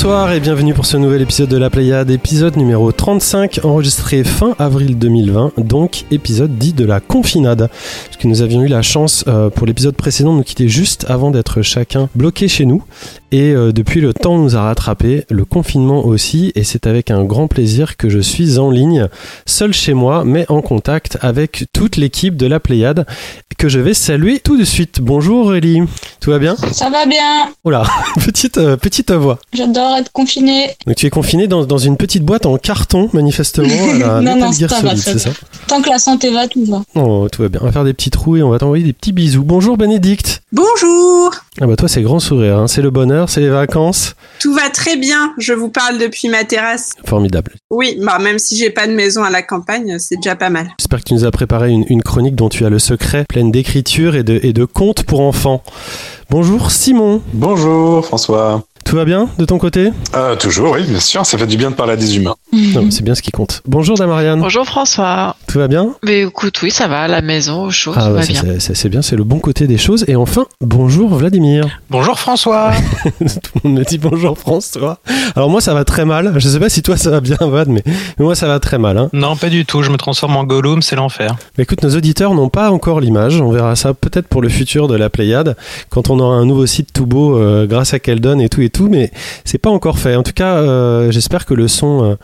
Bonsoir et bienvenue pour ce nouvel épisode de La Pléiade, épisode numéro 35, enregistré fin avril 2020, donc épisode dit de la confinade. Parce que nous avions eu la chance euh, pour l'épisode précédent de nous quitter juste avant d'être chacun bloqué chez nous. Et euh, depuis le temps nous a rattrapé, le confinement aussi, et c'est avec un grand plaisir que je suis en ligne, seul chez moi, mais en contact avec toute l'équipe de La Pléiade, que je vais saluer tout de suite. Bonjour Aurélie, tout va bien? Ça va bien. Oh là, petite, euh, petite voix. J'adore être confiné. Donc tu es confiné dans, dans une petite boîte en carton, manifestement, à la Non, non, ça va, ça ça? Tant que la santé va, tout va. Oh, tout va bien. On va faire des petits trous et on va t'envoyer des petits bisous. Bonjour Bénédicte. Bonjour Ah bah toi c'est grand sourire, hein. c'est le bonheur, c'est les vacances. Tout va très bien, je vous parle depuis ma terrasse. Formidable. Oui, bah même si j'ai pas de maison à la campagne, c'est déjà pas mal. J'espère que tu nous as préparé une, une chronique dont tu as le secret, pleine d'écriture et de, et de contes pour enfants. Bonjour Simon, Bonjour François. Tout va bien de ton côté Euh, toujours, oui, bien sûr, ça fait du bien de parler à des humains. Non, C'est bien ce qui compte. Bonjour Damariane, Bonjour François. tout va bien Mais écoute, oui, ça va, à la maison, au chaud, Ah tout ouais, bien. c'est- bien, c'est le bon côté des choses. Et enfin, bonjour Vladimir. Bonjour François. Tout le monde me dit bonjour François. Alors moi ça va très mal, je sais pas si toi ça va bien Vlad, mais, mais moi ça va très mal. Hein. Non, pas du tout, je me transforme en Gollum, c'est l'enfer. Mais écoute, nos auditeurs n'ont pas encore l'image. On verra ça peut-être pour le futur de la Pléiade, quand on aura un nouveau site tout beau euh, grâce à Keldon et tout et tout. Mais c'est pas encore fait. En tout cas, euh, j'espère que le son euh,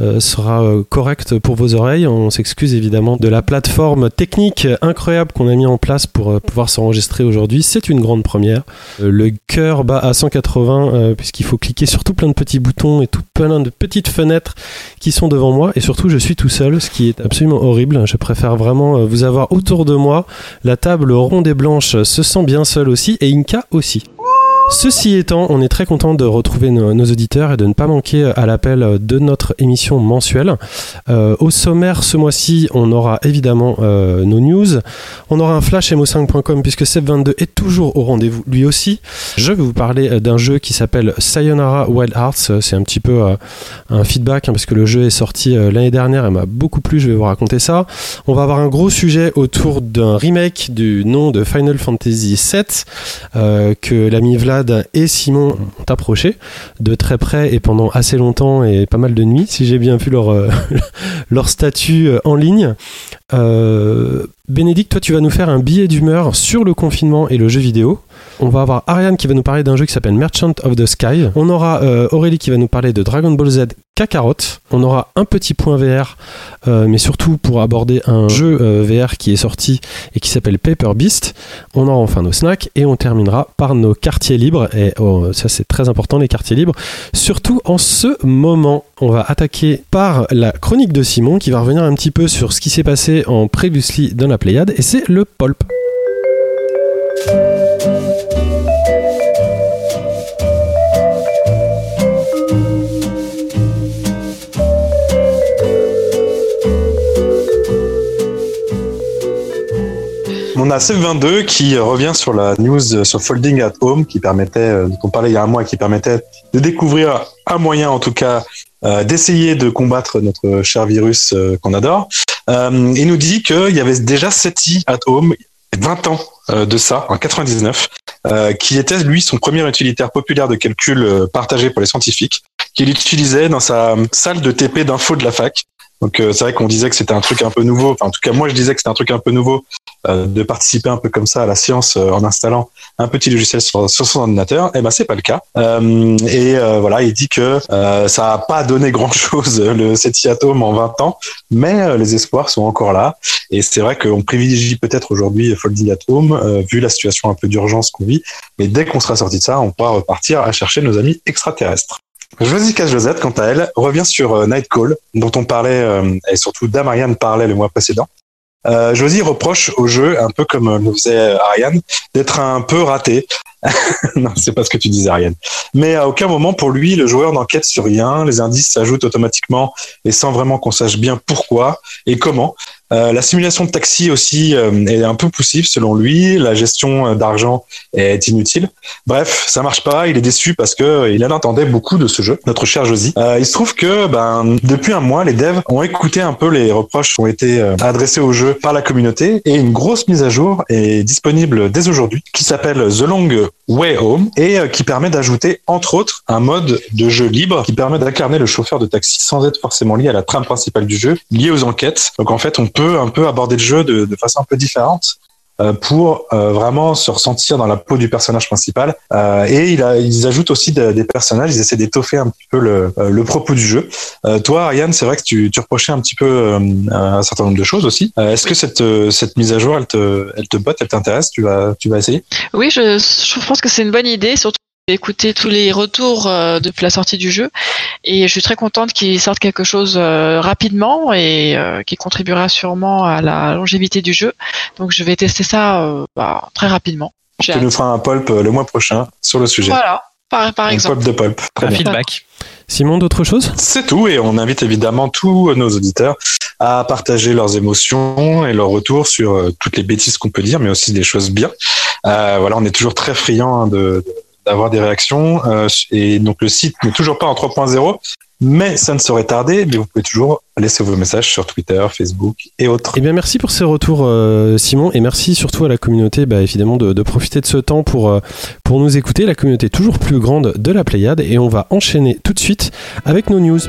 euh, sera correct pour vos oreilles. On s'excuse évidemment de la plateforme technique incroyable qu'on a mis en place pour pouvoir s'enregistrer aujourd'hui. C'est une grande première. Le cœur bat à 180 euh, puisqu'il faut cliquer sur tout plein de petits boutons et tout plein de petites fenêtres qui sont devant moi et surtout je suis tout seul ce qui est absolument horrible je préfère vraiment vous avoir autour de moi la table ronde et blanche se sent bien seule aussi et Inka aussi Ceci étant, on est très content de retrouver nos, auditeurs et de ne pas manquer à l'appel de notre émission mensuelle. Euh, au sommaire, ce mois-ci, on aura évidemment euh, nos news. On aura un flash mo5.com puisque Seb22 est toujours au rendez-vous lui aussi. Je vais vous parler euh, d'un jeu qui s'appelle Sayonara Wild Hearts. Euh, C'est un petit peu euh, un feedback hein, parce que le jeu est sorti euh, l'année dernière et m'a beaucoup plu. Je vais vous raconter ça. On va avoir un gros sujet autour d'un remake du nom de Final Fantasy VII euh, que l'ami Vlad et Simon ont approché de très près et pendant assez longtemps et pas mal de nuits, si j'ai bien vu leur, euh, leur statut euh, en ligne. Euh, Bénédicte, toi tu vas nous faire un billet d'humeur sur le confinement et le jeu vidéo. On va avoir Ariane qui va nous parler d'un jeu qui s'appelle Merchant of the Sky. On aura euh, Aurélie qui va nous parler de Dragon Ball Z Kakarot. On aura un petit point VR, euh, mais surtout pour aborder un jeu euh, VR qui est sorti et qui s'appelle Paper Beast. On aura enfin nos snacks et on terminera par nos quartiers libres. Et oh, ça c'est très important les quartiers libres. Surtout en ce moment, on va attaquer par la chronique de Simon qui va revenir un petit peu sur ce qui s'est passé en previously dans la Pléiade et c'est le Pulp. On a Seb22 qui revient sur la news euh, sur Folding at Home qui permettait, euh, dont on parlait il y a un mois, qui permettait de découvrir un moyen en tout cas euh, d'essayer de combattre notre cher virus qu'on adore. Il nous dit qu'il y avait déjà SETI at Home, 20 ans de ça, en 99, euh, qui était lui son premier utilitaire populaire de calcul partagé pour les scientifiques, qu'il utilisait dans sa salle de TP d'info de la fac. Donc euh, c'est vrai qu'on disait que c'était un truc un peu nouveau. Enfin, en tout cas, moi je disais que c'était un truc un peu nouveau euh, de participer un peu comme ça à la science euh, en installant un petit logiciel sur, son ordinateur. Eh ben c'est pas le cas. Euh, et euh, voilà, il dit que euh, ça a pas donné grand chose le SETI Atom en 20 ans, mais les espoirs sont encore là. Et c'est vrai qu'on privilégie peut-être aujourd'hui Folding at Home euh, vu la situation un peu d'urgence qu'on vit. Mais dès qu'on sera sorti de ça, on pourra repartir à chercher nos amis extraterrestres. Josica Josette, quant à elle, revient sur euh, Nightcall, dont on parlait, euh, et surtout Damarian parlait le mois précédent. Euh, Josie reproche au jeu, un peu comme le faisait Ariane, d'être un peu raté. non, c'est pas ce que tu disais, Ariane. Mais à aucun moment, pour lui, le joueur n'enquête sur rien. Les indices s'ajoutent automatiquement et sans vraiment qu'on sache bien pourquoi et comment. Euh, la simulation de taxi aussi euh, est un peu poussive selon lui. La gestion euh, d'argent est inutile. Bref, ça marche pas. Il est déçu parce que euh, il en attendait beaucoup de ce jeu, notre cher Josie. Euh, il se trouve que ben depuis un mois, les devs ont écouté un peu les reproches qui ont été adressés au jeu par la communauté et une grosse mise à jour est disponible dès aujourd'hui qui s'appelle The Long Way Home et euh, qui permet d'ajouter entre autres un mode de jeu libre qui permet d'incarner le chauffeur de taxi sans être forcément lié à la trame principale du jeu, lié aux enquêtes. Donc en fait, on peut un peu aborder le jeu de, de façon un peu différente pour euh, vraiment se ressentir dans la peau du personnage principal. Euh, et il a, ils ajoutent aussi de- des personnages, ils essaient d'étoffer un petit peu le, euh, le propos du jeu. Euh, toi, Ariane, c'est vrai que tu, tu reprochais un petit peu euh, un certain nombre de choses aussi. Euh, Est-ce que cette, euh, cette mise à jour, elle te, elle te botte, elle t'intéresse? Tu vas, tu vas essayer? Oui, je, je pense que c'est une bonne idée, surtout écouter tous les retours euh, depuis la sortie du jeu. Et je suis très contente qu'il sorte quelque chose euh, rapidement et euh, qui contribuera sûrement à la longévité du jeu. Donc je vais tester ça euh, bah, très rapidement. J'ai Tu nous feras un pulp le mois prochain sur le sujet. Voilà, par, par un exemple. pulp de pulp. Très Un bien. feedback. Simon, d'autres choses? C'est tout et on invite évidemment tous nos auditeurs à partager leurs émotions et leurs retours sur toutes les bêtises qu'on peut dire, mais aussi des choses bien. Euh, voilà, on est toujours très friand de d'avoir des réactions euh, et donc le site n'est toujours pas en 3.0, mais ça ne saurait tarder. Mais vous pouvez toujours laisser vos messages sur Twitter, Facebook et autres. Eh bien, merci pour ces retours, euh, Simon, et merci surtout à la communauté, bah, évidemment, de, profiter de ce temps pour, euh, pour nous écouter. La communauté toujours plus grande de la Pléiade, et on va enchaîner tout de suite avec nos news.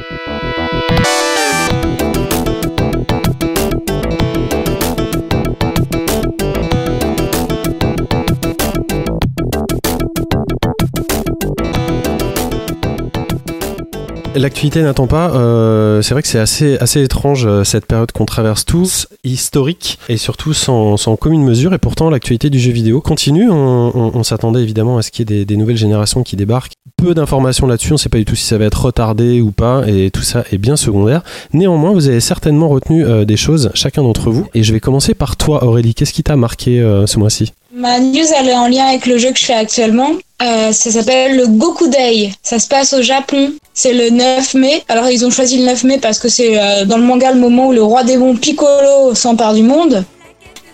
L'actualité n'attend pas. euh, c'est vrai que c'est assez, assez étrange euh, cette période qu'on traverse tous, historique et surtout sans, sans commune mesure. Et pourtant, l'actualité du jeu vidéo continue. On, on- s'attendait évidemment à ce qu'il y ait des, des nouvelles générations qui débarquent. Peu d'informations là-dessus. On ne sait pas du tout si ça va être retardé ou pas. Et tout ça est bien secondaire. Néanmoins, vous avez certainement retenu euh, des choses, chacun d'entre vous. Et je vais commencer par toi, Aurélie. Qu'est-ce qui t'a marqué euh, ce mois-ci? Ma news, elle est en lien avec le jeu que je fais actuellement. Euh, ça s'appelle le Goku Day. Ça se passe au Japon. C'est le 9 mai. Alors, ils ont choisi le 9 mai parce que c'est euh, dans le manga le moment où le roi démon Piccolo s'empare du monde.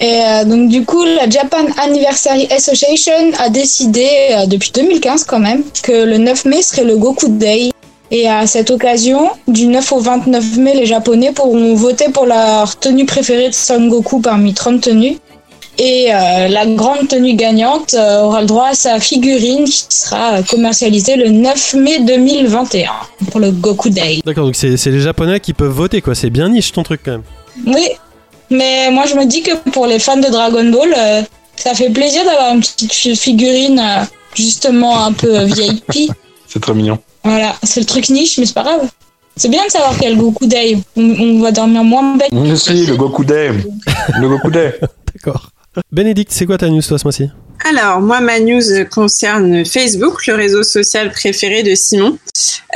Et euh, donc, du coup, la Japan Anniversary Association a décidé, euh, depuis 2015 quand même, que le 9 mai serait le Goku Day. Et à cette occasion, du 9 au 29 mai, les Japonais pourront voter pour leur tenue préférée de Son Goku parmi 30 tenues. Et euh, la grande tenue gagnante euh, aura le droit à sa figurine qui sera euh, commercialisée le 9 mai 2021 pour le Goku Day. D'accord, donc c'est c'est les Japonais qui peuvent voter, quoi. C'est bien niche ton truc quand même. Oui, mais moi je me dis que pour les fans de Dragon Ball, euh, ça fait plaisir d'avoir une petite fi- figurine justement un peu VIP. C'est très mignon. Voilà, c'est le truc niche, mais c'est pas grave. C'est bien de savoir le Goku Day. On, on va dormir moins bête. Je suis le Goku Day. Le Goku Day. D'accord. Bénédicte, c'est quoi ta news toi ce mois-ci? Alors, moi, ma news concerne Facebook, le réseau social préféré de Simon.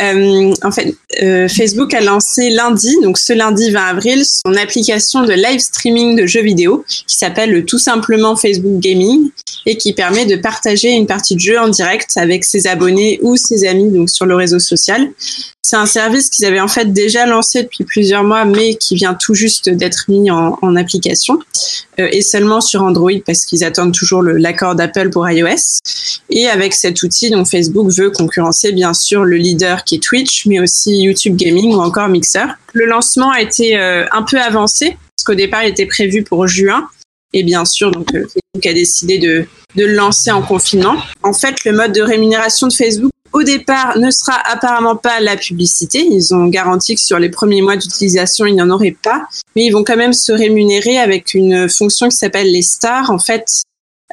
Euh, en fait, euh, Facebook a lancé lundi, donc ce lundi 20 avril, son application de live streaming de jeux vidéo qui s'appelle tout simplement Facebook Gaming et qui permet de partager une partie de jeu en direct avec ses abonnés ou ses amis donc sur le réseau social. C'est un service qu'ils avaient en fait déjà lancé depuis plusieurs mois, mais qui vient tout juste d'être mis en, application euh, et seulement sur Android parce qu'ils attendent toujours l'accord d'Apple pour iOS. Et avec cet outil, donc Facebook veut concurrencer bien sûr le leader qui est Twitch, mais aussi YouTube Gaming ou encore Mixer. Le lancement a été euh, un peu avancé parce qu'au départ il était prévu pour juin. Et bien sûr, donc euh, Facebook a décidé de, de le lancer en confinement. En fait, le mode de rémunération de Facebook au départ ne sera apparemment pas la publicité. Ils ont garanti que sur les premiers mois d'utilisation, il n'y en aurait pas mais ils vont quand même se rémunérer avec une fonction qui s'appelle les stars. En fait,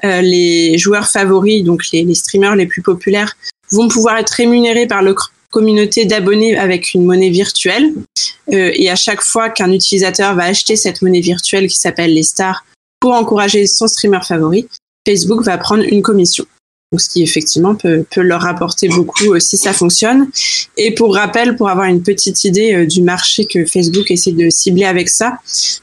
euh, les joueurs favoris, donc les, streamers les plus populaires, vont pouvoir être rémunérés par leur communauté d'abonnés avec une monnaie virtuelle. Euh, et à chaque fois qu'un utilisateur va acheter cette monnaie virtuelle qui s'appelle les stars pour encourager son streamer favori, Facebook va prendre une commission. Donc, ce qui effectivement peut, peut leur rapporter beaucoup euh, si ça fonctionne. Et pour rappel, pour avoir une petite idée euh, du marché que Facebook essaie de cibler avec ça,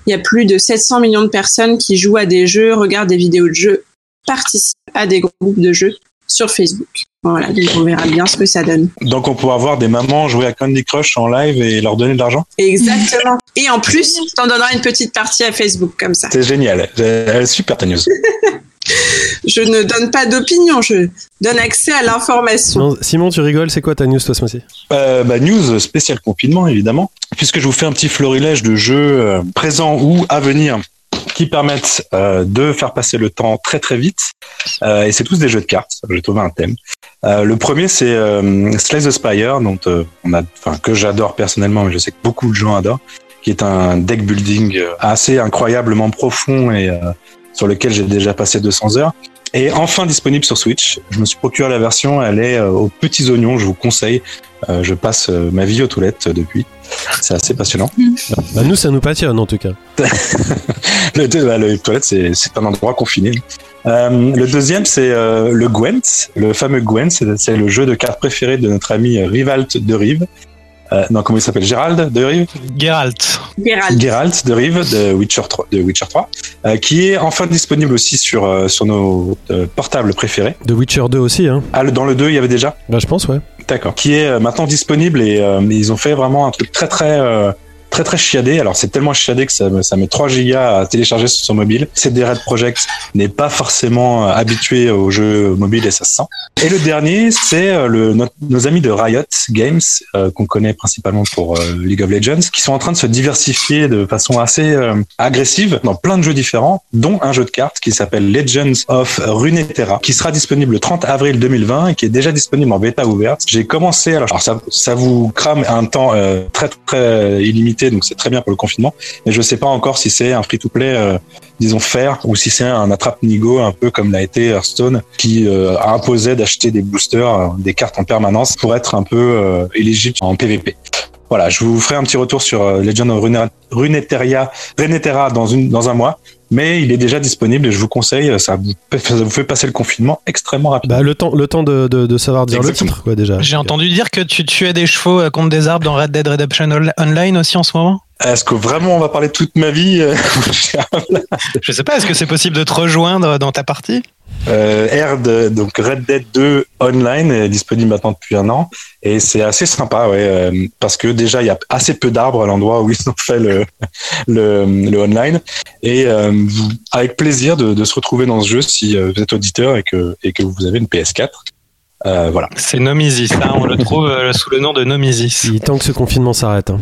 il y a plus de 700 millions de personnes qui jouent à des jeux, regardent des vidéos de jeux, participent à des groupes de jeux sur Facebook. Voilà, donc on verra bien ce que ça donne. Donc on pourra voir des mamans jouer à Candy Crush en live et leur donner de l'argent. Exactement. Et en plus, t'en donneras une petite partie à Facebook comme ça. C'est génial. Elle est super ta news. Je ne donne pas d'opinion, je donne accès à l'information. Simon, tu rigoles, c'est quoi ta news toi ce mois-ci? Euh, bah, news spéciale confinement évidemment, puisque je vous fais un petit florilège de jeux euh, présents ou à venir qui permettent euh, de faire passer le temps très très vite. Euh, et c'est tous des jeux de cartes. J'ai trouvé un thème. Euh, le premier, c'est euh, Slay the Spire, dont euh, on a, enfin que j'adore personnellement, mais je sais que beaucoup de gens adorent, qui est un deck building assez incroyablement profond et euh, sur lequel j'ai déjà passé 200 heures. Et enfin disponible sur Switch. Je me suis procuré la version, elle est euh, aux petits oignons, je vous conseille. Euh, je passe euh, ma vie aux toilettes euh, depuis. C'est assez passionnant. Bah, nous, ça nous passionne en tout cas. le, bah, le toilette, c'est c'est un endroit confiné. Euh, le deuxième, c'est euh, le Gwent, le fameux Gwent. C'est c'est le jeu de cartes préféré de notre ami Rivalt de Rive. Euh, non, comment il s'appelle? Gérald de Rive? Geralt. Gérald. Geralt de Rive de Witcher 3, de Witcher 3 euh, qui est enfin disponible aussi sur, euh, sur nos euh, portables préférés. De Witcher 2 aussi, hein. Ah, le- dans le 2, il y avait déjà? Bah, je pense, ouais. D'accord. Qui est euh, maintenant disponible et euh, ils ont fait vraiment un truc très très euh, très très chiadé. Alors c'est tellement chiadé que ça, ça met 3 gigas à télécharger sur son mobile. CD Red Project n'est pas forcément euh, habitué aux jeux mobiles et ça se sent. Et le dernier, c'est euh, le, nos amis de Riot Games euh, qu'on connaît principalement pour League of Legends, qui sont en train de se diversifier de façon assez agressive dans plein de jeux différents, dont un jeu de cartes qui s'appelle Legends of Runeterra, qui sera disponible le 30 avril 2020 et qui est déjà disponible en bêta ouverte. J'ai commencé, alors, alors ça, ça vous crame un temps très très illimité, donc c'est très bien pour le confinement, mais je sais pas encore si c'est un free-to-play, euh, disons fair, ou si c'est un attrape-nigo un peu comme l'a été Hearthstone, qui euh, a imposé d'acheter des boosters, euh, des cartes en permanence pour être un peu euh, éligible en PvP. Voilà, je vous ferai un petit retour sur euh, Legend of Rune- Runeterra, Runeterra dans, une, dans un mois, mais il est déjà disponible et je vous conseille, ça vous, ça vous fait passer le confinement extrêmement rapidement. Bah, le temps, le temps de, de, de savoir dire Exactement. le titre, quoi, déjà. J'ai entendu dire que tu tuais des chevaux contre des arbres dans Red Dead Redemption Online aussi en ce moment. Est-ce que vraiment on va parler toute ma vie euh, Je sais pas, est-ce que c'est possible de te rejoindre dans ta partie? Euh, R de, donc Red Dead 2 Online est disponible maintenant depuis un an. Et c'est assez sympa ouais euh, parce que déjà il y a assez peu d'arbres à l'endroit où ils ont fait le le, le online. Et euh, avec plaisir de, de se retrouver dans ce jeu si euh, vous êtes auditeur et que et que vous avez une PS4 euh, voilà C'est Nomisis, hein, on le trouve euh, sous le nom de Nomisis. Il est temps que ce confinement s'arrête. hein.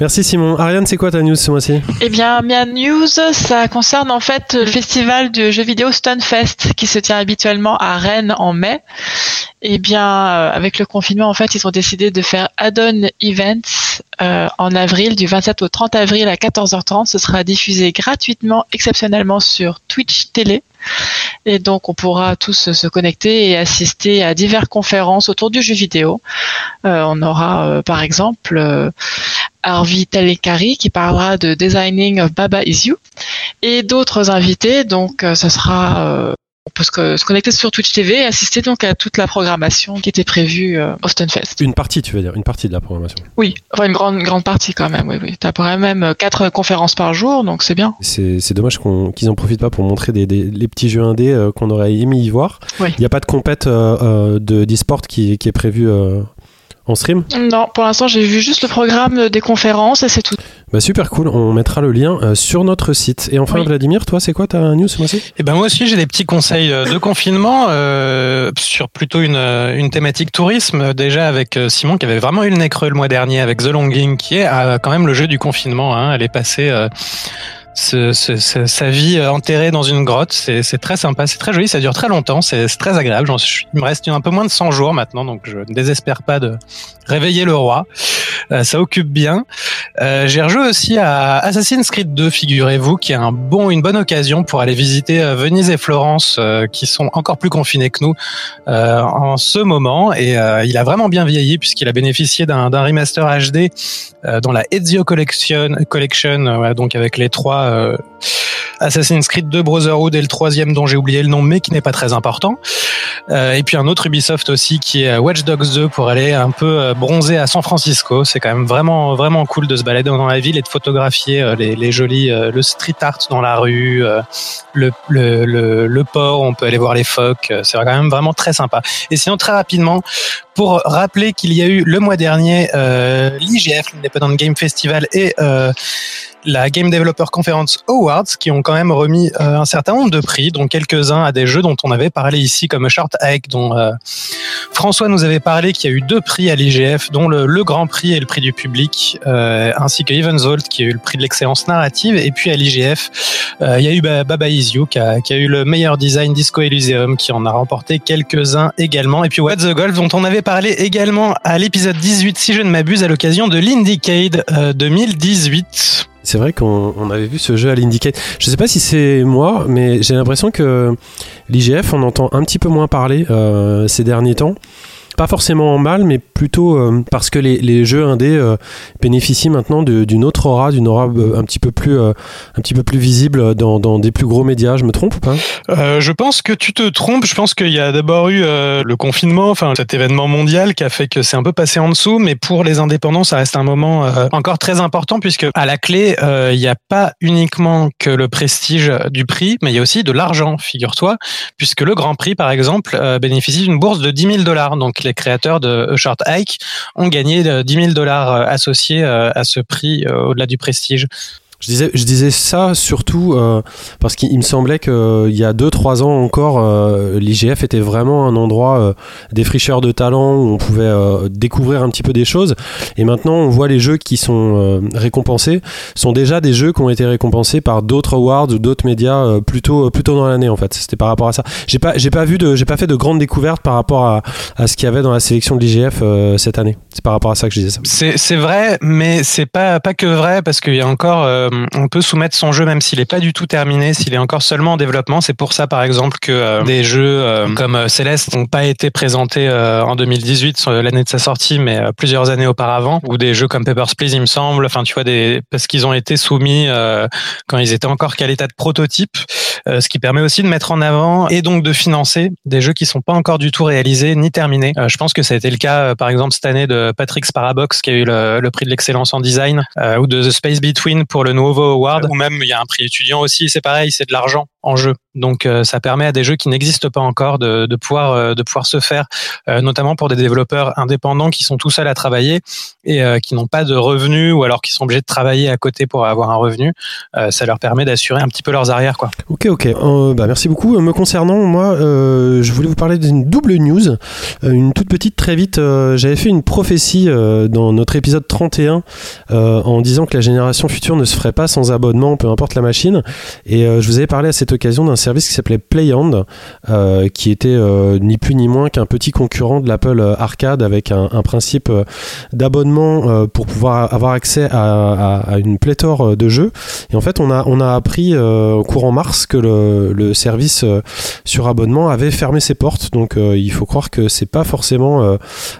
Merci Simon. Ariane, c'est quoi ta news ce mois-ci? Eh bien, Mia News, ça concerne en fait le festival de jeux vidéo Stunfest qui se tient habituellement à Rennes en mai. Eh bien, euh, avec le confinement, en fait, ils ont décidé de faire add-on events euh, en avril, du 27 au 30 avril à 14h30. Ce sera diffusé gratuitement, exceptionnellement sur Twitch TV. Et donc, on pourra tous se connecter et assister à diverses conférences autour du jeu vidéo. Euh, on aura, euh, par exemple, euh, Harvey Talekari qui parlera de Designing of Baba Is You et d'autres invités. Donc, ça sera, on peut se, connecter sur Twitch TV et assister donc à toute la programmation qui était prévue euh, au Stunfest. Une partie, tu veux dire, une partie de la programmation. Oui, enfin une grande, grande partie quand même. Oui, oui. T'as quand même euh, quatre conférences par jour, donc c'est bien. C'est dommage qu'ils en profitent pas pour montrer des, des- les petits jeux indés euh, qu'on aurait aimé y voir. Il Oui. n'y a pas de compète euh, euh, de d'e-sport qui, qui est prévu euh, en stream. Non, pour l'instant, j'ai vu juste le programme des conférences et c'est tout. Bah super cool, on mettra le lien euh, sur notre site. Et enfin Oui. Vladimir, toi c'est quoi ta news ce mois-ci Et ben moi aussi j'ai des petits conseils euh, de confinement euh, sur plutôt une, euh, une thématique tourisme déjà avec Simon qui avait vraiment eu le nez creux le mois dernier avec The Longing qui est euh, quand même le jeu du confinement. Hein. Elle est passée euh, ce- ce- ce- sa vie euh, enterrée dans une grotte. C'est très sympa, c'est très joli, ça dure très longtemps, c'est très agréable. Suis- il me reste un peu moins de 100 jours maintenant donc je ne désespère pas de réveiller le roi. Euh, ça occupe bien. Euh, J'ai rejoué aussi à Assassin's Creed 2, figurez-vous, qui est un bon, une bonne occasion pour aller visiter euh, Venise et Florence, qui sont encore plus confinés que nous en ce moment. Et il a vraiment bien vieilli puisqu'il a bénéficié d'un remaster HD dans la Ezio Collection, collection donc avec les trois Assassin's Creed 2 Brotherhood et le troisième dont j'ai oublié le nom, mais qui n'est pas très important. Et puis un autre Ubisoft aussi qui est Watch Dogs 2 pour aller un peu bronzer à San Francisco. C'est quand même vraiment vraiment cool de se balader dans la ville et de photographier euh, les, les jolis euh, le street art dans la rue, euh, le, le, le, le port. On peut aller voir les phoques. C'est quand même vraiment très sympa. Et sinon très rapidement pour rappeler qu'il y a eu le mois dernier euh, l'IGF, l'Independent Game Festival et euh, la Game Developer Conference Awards, qui ont quand même remis un certain nombre de prix, dont quelques-uns à des jeux dont on avait parlé ici, comme Short Hike, dont François nous avait parlé, qui a eu deux prix à l'IGF, dont le, le, Grand Prix et le prix du public, ainsi que Evenzolt, qui a eu le prix de l'excellence narrative, et puis à l'IGF, il y a eu Baba Is You, qui a, qui a eu le meilleur design Disco Elysium, qui en a remporté quelques-uns également, et puis What the Golf, dont on avait parlé également à l'épisode 18, si je ne m'abuse, à l'occasion de l'Indiecade 2018. C'est vrai qu'on avait vu ce jeu à l'Indiecade. Je sais pas si c'est moi, mais j'ai l'impression que l'IGF, on entend un petit peu moins parler euh, ces derniers temps pas forcément en mal, mais plutôt euh, parce que les, jeux indés euh, bénéficient maintenant d'une autre aura, d'une aura euh, un petit peu plus, un petit peu plus visible dans, dans, des plus gros médias. Je me trompe ou pas? Je pense que tu te trompes. Je pense qu'il y a d'abord eu le confinement, enfin cet événement mondial qui a fait que c'est un peu passé en dessous, mais pour les indépendants, ça reste un moment encore très important puisque à la clé, il n'y a pas uniquement que le prestige du prix, mais il y a aussi de l'argent, figure-toi, puisque le Grand Prix, par exemple, bénéficie d'une bourse de 10 000 dollars. Donc les créateurs de Short Hike ont gagné 10 000 dollars euh, associés euh, à ce prix euh, au-delà du prestige. Je disais, je disais ça surtout euh, parce qu'il me semblait qu'il euh, y a 2-3 ans encore, euh, l'IGF était vraiment un endroit euh, défricheur de talent où on pouvait découvrir un petit peu des choses. Et maintenant, on voit les jeux qui sont récompensés sont déjà des jeux qui ont été récompensés par d'autres awards ou d'autres médias plutôt plutôt dans l'année en fait. C'était par rapport à ça. J'ai pas j'ai pas vu de j'ai pas fait de grandes découvertes par rapport à, à ce qu'il y avait dans la sélection de l'IGF cette année. C'est par rapport à ça que je disais ça. C'est vrai, mais c'est pas pas que vrai parce qu'il y a encore on peut soumettre son jeu même s'il n'est pas du tout terminé, s'il est encore seulement en développement. C'est pour ça, par exemple, que euh, des jeux euh, comme Céleste n'ont pas été présentés en 2018, l'année de sa sortie, mais plusieurs années auparavant, ou des jeux comme Papers, Please, il me semble. Enfin, tu vois, des parce qu'ils ont été soumis quand ils étaient encore qu'à l'état de prototype, ce qui permet aussi de mettre en avant et donc de financer des jeux qui sont pas encore du tout réalisés ni terminés. je pense que ça a été le cas, par exemple, cette année de Patrick Sparabox qui a eu le prix de l'excellence en design, ou de The Space Between pour le Nouveau Award, ou même il y a un prix étudiant aussi, c'est pareil, c'est de l'argent en jeu. Donc euh, ça permet à des jeux qui n'existent pas encore de, euh, pouvoir se faire, euh, notamment pour des développeurs indépendants qui sont tout seuls à travailler et qui n'ont pas de revenus ou alors qui sont obligés de travailler à côté pour avoir un revenu. ça leur permet d'assurer un petit peu leurs arrières quoi. Ok ok. bah merci beaucoup. Me concernant moi, je voulais vous parler d'une double news, une toute petite très vite. J'avais fait une prophétie dans notre épisode 31 en disant que la génération future ne se ferait pas sans abonnement, peu importe la machine. Et je vous avais parlé à cette occasion d'un service qui s'appelait Playhand, euh, qui était euh, ni plus ni moins qu'un petit concurrent de l'Apple Arcade avec un, principe euh, d'abonnement pour pouvoir avoir accès à, une pléthore de jeux. Et en fait, on a, on a appris au courant mars que le, service sur abonnement avait fermé ses portes. Donc il faut croire que c'est pas forcément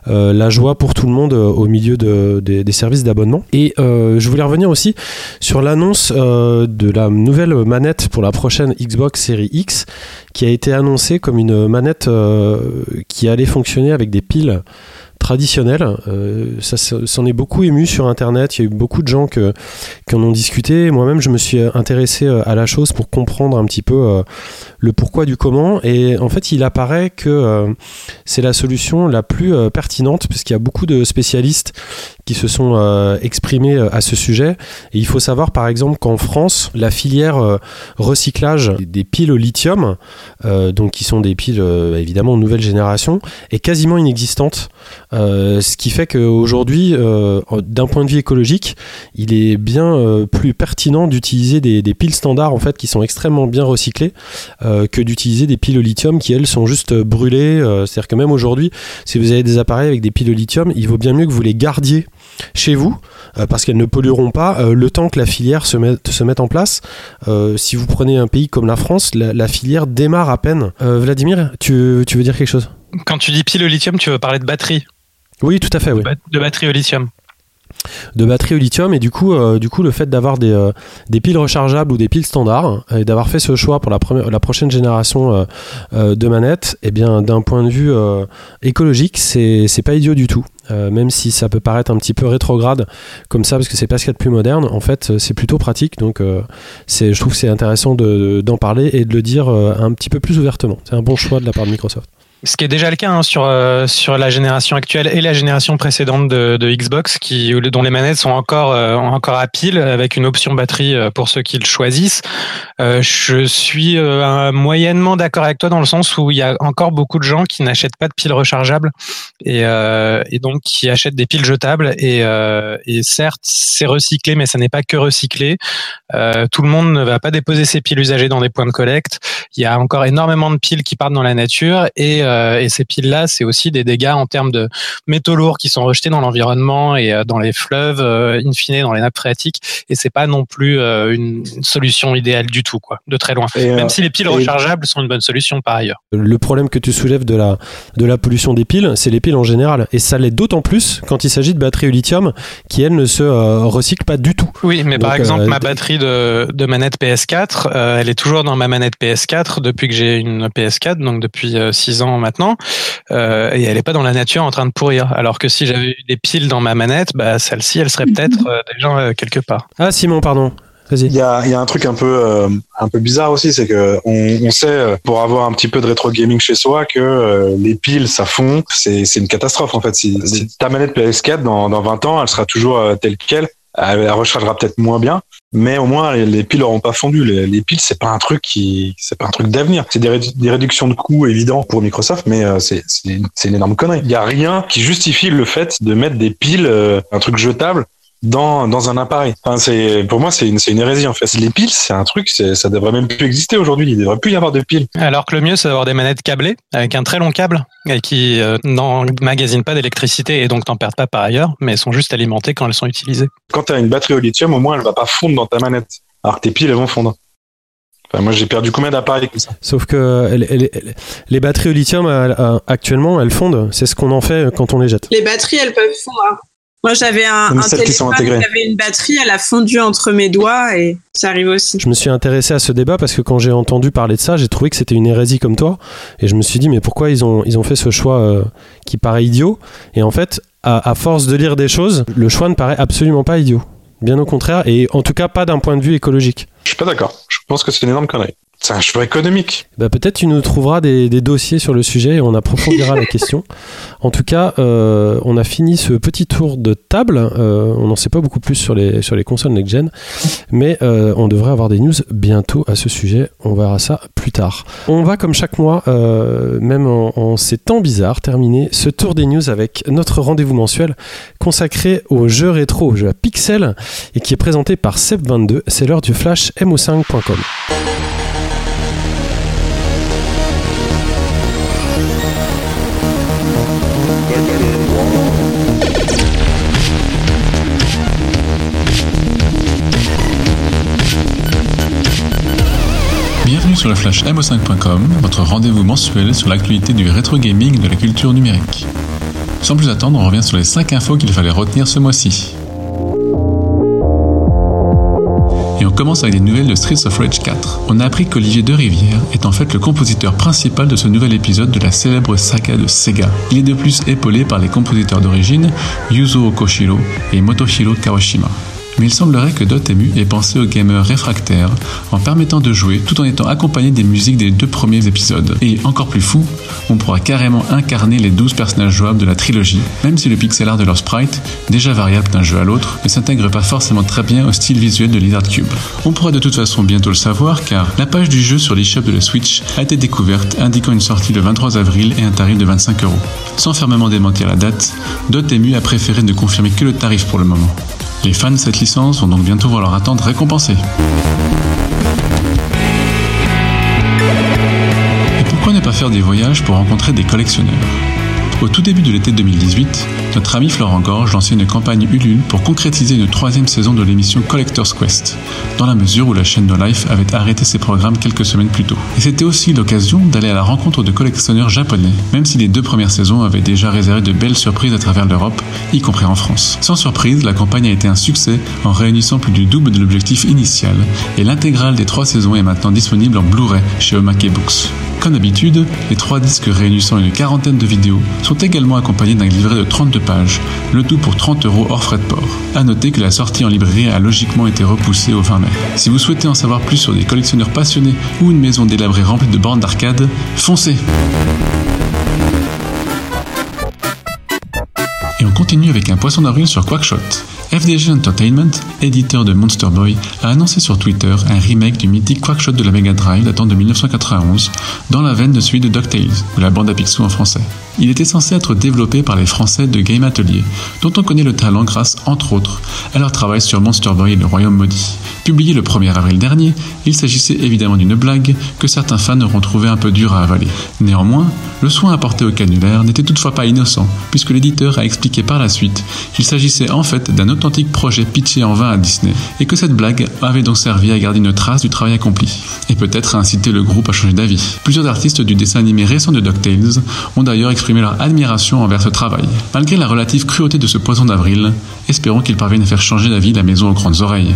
la joie pour tout le monde au milieu de, des services d'abonnement. Et je voulais revenir aussi sur l'annonce de la nouvelle manette pour la prochaine Xbox Series X qui a été annoncée comme une manette euh, qui allait fonctionner avec des piles traditionnelles. Euh, ça s'en est beaucoup ému sur Internet. Il y a eu beaucoup de gens qui en ont discuté. Moi-même, je me suis intéressé euh, à la chose pour comprendre un petit peu le pourquoi du comment. Et en fait, il apparaît que c'est la solution la plus pertinente puisqu'il y a beaucoup de spécialistes qui se sont euh, exprimés euh, à ce sujet. Et il faut savoir par exemple qu'en France, la filière euh, recyclage des piles au lithium, donc qui sont des piles évidemment nouvelle génération, est quasiment inexistante. ce qui fait qu'aujourd'hui, d'un point de vue écologique, il est bien plus pertinent d'utiliser des, des, piles standards en fait qui sont extrêmement bien recyclées que d'utiliser des piles au lithium qui elles sont juste brûlées. C'est-à-dire que même aujourd'hui, si vous avez des appareils avec des piles au lithium, il vaut bien mieux que vous les gardiez chez vous, euh, parce qu'elles ne pollueront pas euh, le temps que la filière se mette, se mette en place. Euh, si vous prenez un pays comme la France, la, filière démarre à peine. Vladimir, tu, tu, veux dire quelque chose? Quand tu dis pile au lithium, tu veux parler de batterie Oui, tout à fait. Oui. De batterie au lithium de batterie au lithium et du coup, euh, du coup le fait d'avoir des, euh, des, piles rechargeables ou des piles standards et d'avoir fait ce choix pour la, première, la prochaine génération euh, de manettes, et eh bien d'un point de vue écologique, c'est pas idiot du tout. Même si ça peut paraître un petit peu rétrograde comme ça parce que c'est pas ce qu'il y a de plus moderne, en fait c'est plutôt pratique donc c'est je trouve que c'est intéressant d'en parler et de le dire un petit peu plus ouvertement. C'est un bon choix de la part de Microsoft. Ce qui est déjà le cas hein, sur euh, sur la génération actuelle et la génération précédente de, de Xbox, qui dont les manettes sont encore euh, encore à pile avec une option batterie euh, pour ceux qui le choisissent. je suis moyennement d'accord avec toi dans le sens où il y a encore beaucoup de gens qui n'achètent pas de piles rechargeables et, et donc qui achètent des piles jetables. Et, et certes, c'est recyclé, mais ça n'est pas que recyclé. tout le monde ne va pas déposer ses piles usagées dans des points de collecte. Il y a encore énormément de piles qui partent dans la nature et euh, et ces piles-là, c'est aussi des dégâts en termes de métaux lourds qui sont rejetés dans l'environnement et euh, dans les fleuves, euh, in fine dans les nappes phréatiques. Et c'est pas non plus une solution idéale du tout, quoi, de très loin. Même si les piles rechargeables sont une bonne solution par ailleurs. Le problème que tu soulèves de la de la pollution des piles, c'est les piles en général, et ça l'est d'autant plus quand il s'agit de batteries au lithium qui elles ne se recyclent pas du tout. Oui, mais par exemple ma batterie de, de manette PS4, elle est toujours dans ma manette PS4 depuis que j'ai une PS4, donc depuis 6 ans maintenant, euh, et elle est pas dans la nature en train de pourrir. Alors que si j'avais eu des piles dans ma manette, bah celle-ci, elle serait peut-être euh, déjà euh, quelque part. Ah Simon, pardon. Il y a, y a, un truc un peu un peu bizarre aussi, c'est que on, on, sait pour avoir un petit peu de rétro gaming chez soi que les piles ça fond, c'est c'est une catastrophe en fait. Si, si ta manette PS4 dans dans 20 ans, elle sera toujours telle quelle elle rechargera peut-être moins bien, mais au moins les, piles n'auront pas fondu. Les, piles, c'est pas un truc qui, c'est pas un truc d'avenir. C'est des, réductions de coûts évidents pour Microsoft, mais euh, c'est c'est une énorme connerie. Il y a rien qui justifie le fait de mettre des piles, euh, un truc jetable, dans, dans un appareil. Enfin, c'est, pour moi, c'est une, c'est une hérésie, en fait. Les piles, c'est un truc, ça devrait même plus exister aujourd'hui. Il devrait plus y avoir de piles. Alors que le mieux, c'est d'avoir des manettes câblées, avec un très long câble, et qui euh, n'emmagasinent pas d'électricité et donc n'en perdent pas par ailleurs, mais sont juste alimentées quand elles sont utilisées. Quand tu as une batterie au lithium, au moins, elle va pas fondre dans ta manette. Alors que tes piles, elles vont fondre. Enfin, moi, j'ai perdu combien d'appareils comme ça? Sauf que les, les batteries au lithium, actuellement, elles fondent. C'est ce qu'on en fait quand on les jette. Les batteries, elles peuvent fondre. Moi, j'avais un, un téléphone qui avait une batterie, elle a fondu entre mes doigts et ça arrive aussi. Je me suis intéressé à ce débat parce que quand j'ai entendu parler de ça, j'ai trouvé que c'était une hérésie comme toi. Et je me suis dit, mais pourquoi ils ont, ils ont fait ce choix euh, qui paraît idiot? Et en fait, à, à, force de lire des choses, le choix ne paraît absolument pas idiot. Bien au contraire, et en tout cas pas d'un point de vue écologique. Je suis pas d'accord. Je pense que c'est une énorme connerie. C'est un choix économique. Bah, Peut-être tu nous trouveras des, des, dossiers sur le sujet et on approfondira la question. En tout cas, euh, on a fini ce petit tour de table. Euh, on n'en sait pas beaucoup plus sur les, sur les consoles next-gen, mais euh, on devrait avoir des news bientôt à ce sujet. On verra ça plus tard. On va, comme chaque mois, même en, en, ces temps bizarres, terminer ce tour des news avec notre rendez-vous mensuel consacré aux jeux rétro, aux jeux à pixels, et qui est présenté par Seb22. C'est l'heure du flash mo5.com. sur le flash mo5.com, votre rendez-vous mensuel sur l'actualité du rétro gaming et de la culture numérique. Sans plus attendre, on revient sur les 5 infos qu'il fallait retenir ce mois-ci. Et on commence avec des nouvelles de Streets of Rage 4. On a appris qu'Olivier de Rivière est en fait le compositeur principal de ce nouvel épisode de la célèbre saga de Sega. Il est de plus épaulé par les compositeurs d'origine Yuzo Koshiro et Motohiro Kawashima mais il semblerait que Dotemu ait pensé aux gamers réfractaires en permettant de jouer tout en étant accompagné des musiques des deux premiers épisodes. Et encore plus fou, on pourra carrément incarner les 12 personnages jouables de la trilogie, même si le pixel art de leur sprite, déjà variable d'un jeu à l'autre, ne s'intègre pas forcément très bien au style visuel de Lizard Cube. On pourra de toute façon bientôt le savoir car la page du jeu sur l'eShop de la Switch a été découverte indiquant une sortie le 23 avril et un tarif de 25 euros. Sans fermement démentir la date, Dotemu a préféré ne confirmer que le tarif pour le moment. Les fans de cette licence vont donc bientôt voir leur attente récompensée. Et pourquoi ne pas faire des voyages pour rencontrer des collectionneurs? Au tout début de l'été 2018, notre ami Florent Gorge lançait une campagne Ulule pour concrétiser une troisième saison de l'émission Collector's Quest, dans la mesure où la chaîne No Life avait arrêté ses programmes quelques semaines plus tôt. Et c'était aussi l'occasion d'aller à la rencontre de collectionneurs japonais, même si les deux premières saisons avaient déjà réservé de belles surprises à travers l'Europe, y compris en France. Sans surprise, la campagne a été un succès en réunissant plus du double de l'objectif initial, et l'intégrale des trois saisons est maintenant disponible en Blu-ray chez Omake Books. Comme d'habitude, les trois disques réunissant une quarantaine de vidéos sont également accompagnés d'un livret de 32 le tout pour 30 euros hors frais de port. A noter que la sortie en librairie a logiquement été repoussée au 20 mai. Si vous souhaitez en savoir plus sur des collectionneurs passionnés ou une maison délabrée remplie de bandes d'arcade, foncez Et on continue avec un poisson d'avril sur Quackshot. FDG Entertainment, éditeur de Monster Boy, a annoncé sur Twitter un remake du mythique Quackshot de la Mega Drive datant de 1991, dans la veine de celui de DuckTales, ou la bande à Picsou en français. Il était censé être développé par les Français de Game Atelier, dont on connaît le talent grâce, entre autres, à leur travail sur Monster Boy et le Royaume Maudit. Publié le 1er avril dernier, il s'agissait évidemment d'une blague que certains fans auront trouvé un peu dur à avaler. Néanmoins, le soin apporté au cannulaire n'était toutefois pas innocent, puisque l'éditeur a expliqué par la suite qu'il s'agissait en fait d'un authentique projet pitché en vain à Disney, et que cette blague avait donc servi à garder une trace du travail accompli, et peut-être à inciter le groupe à changer d'avis. Plusieurs artistes du dessin animé récent de DuckTales ont d'ailleurs exprimé leur admiration envers ce travail. Malgré la relative cruauté de ce poison d'avril, espérons qu'il parvienne à faire changer d'avis la maison aux grandes oreilles.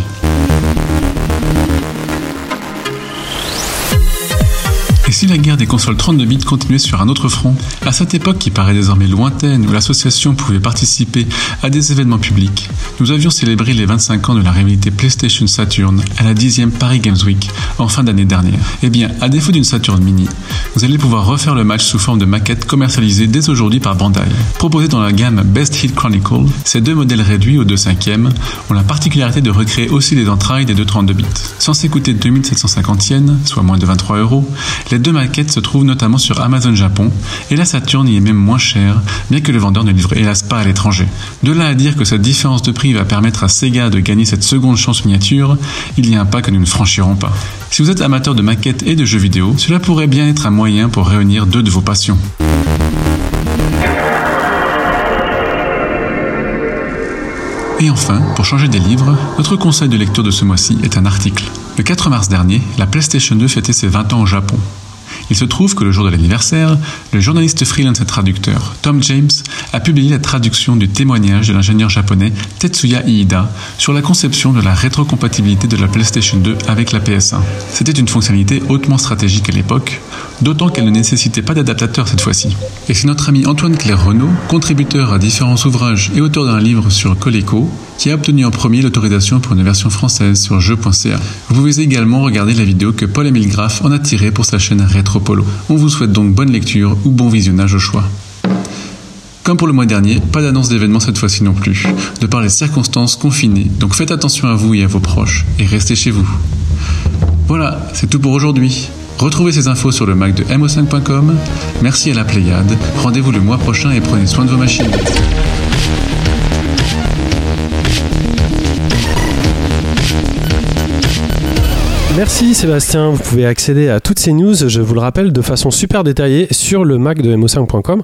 Si la guerre des consoles 32 bits continuait sur un autre front, à cette époque qui paraît désormais lointaine où l'association pouvait participer à des événements publics, nous avions célébré les 25 ans de la rivalité PlayStation Saturn à la 10e Paris Games Week en fin d'année dernière. Eh bien, à défaut d'une Saturn Mini, vous allez pouvoir refaire le match sous forme de maquette commercialisée dès aujourd'hui par Bandai. Proposé dans la gamme Best Hit Chronicle, ces deux modèles réduits aux 2 5e ont la particularité de recréer aussi les entrailles des 232 bits. Sans s'écouter 2750 yens, soit moins de 23 euros, les deux maquettes se trouvent notamment sur Amazon Japon, et la Saturn y est même moins chère, bien que le vendeur ne livre hélas pas à l'étranger. De là à dire que cette différence de prix va permettre à Sega de gagner cette seconde chance miniature, il y a un pas que nous ne franchirons pas. Si vous êtes amateur de maquettes et de jeux vidéo, cela pourrait bien être un moyen pour réunir deux de vos passions. Et enfin, pour changer des livres, notre conseil de lecture de ce mois-ci est un article. Le 4 mars dernier, la PlayStation 2 fêtait ses 20 ans au Japon. Il se trouve que le jour de l'anniversaire, le journaliste freelance et traducteur Tom James a publié la traduction du témoignage de l'ingénieur japonais Tetsuya Iida sur la conception de la rétrocompatibilité de la PlayStation 2 avec la PS1. C'était une fonctionnalité hautement stratégique à l'époque, d'autant qu'elle ne nécessitait pas d'adaptateur cette fois-ci. Et c'est notre ami Antoine Claire Renaud, contributeur à différents ouvrages et auteur d'un livre sur Coleco, qui a obtenu en premier l'autorisation pour une version française sur jeu.ca. Vous pouvez également regarder la vidéo que Paul-Émile Graff en a tirée pour sa chaîne Retropolo. On vous souhaite donc bonne lecture ou bon visionnage au choix. Comme pour le mois dernier, pas d'annonce d'événement cette fois-ci non plus, de par les circonstances confinées, donc faites attention à vous et à vos proches, et restez chez vous. Voilà, c'est tout pour aujourd'hui. Retrouvez ces infos sur le Mac de mo5.com. Merci à la Pléiade. Rendez-vous le mois prochain et prenez soin de vos machines. Merci Sébastien, vous pouvez accéder à toutes ces news, je vous le rappelle, de façon super détaillée sur le Mac de mo5.com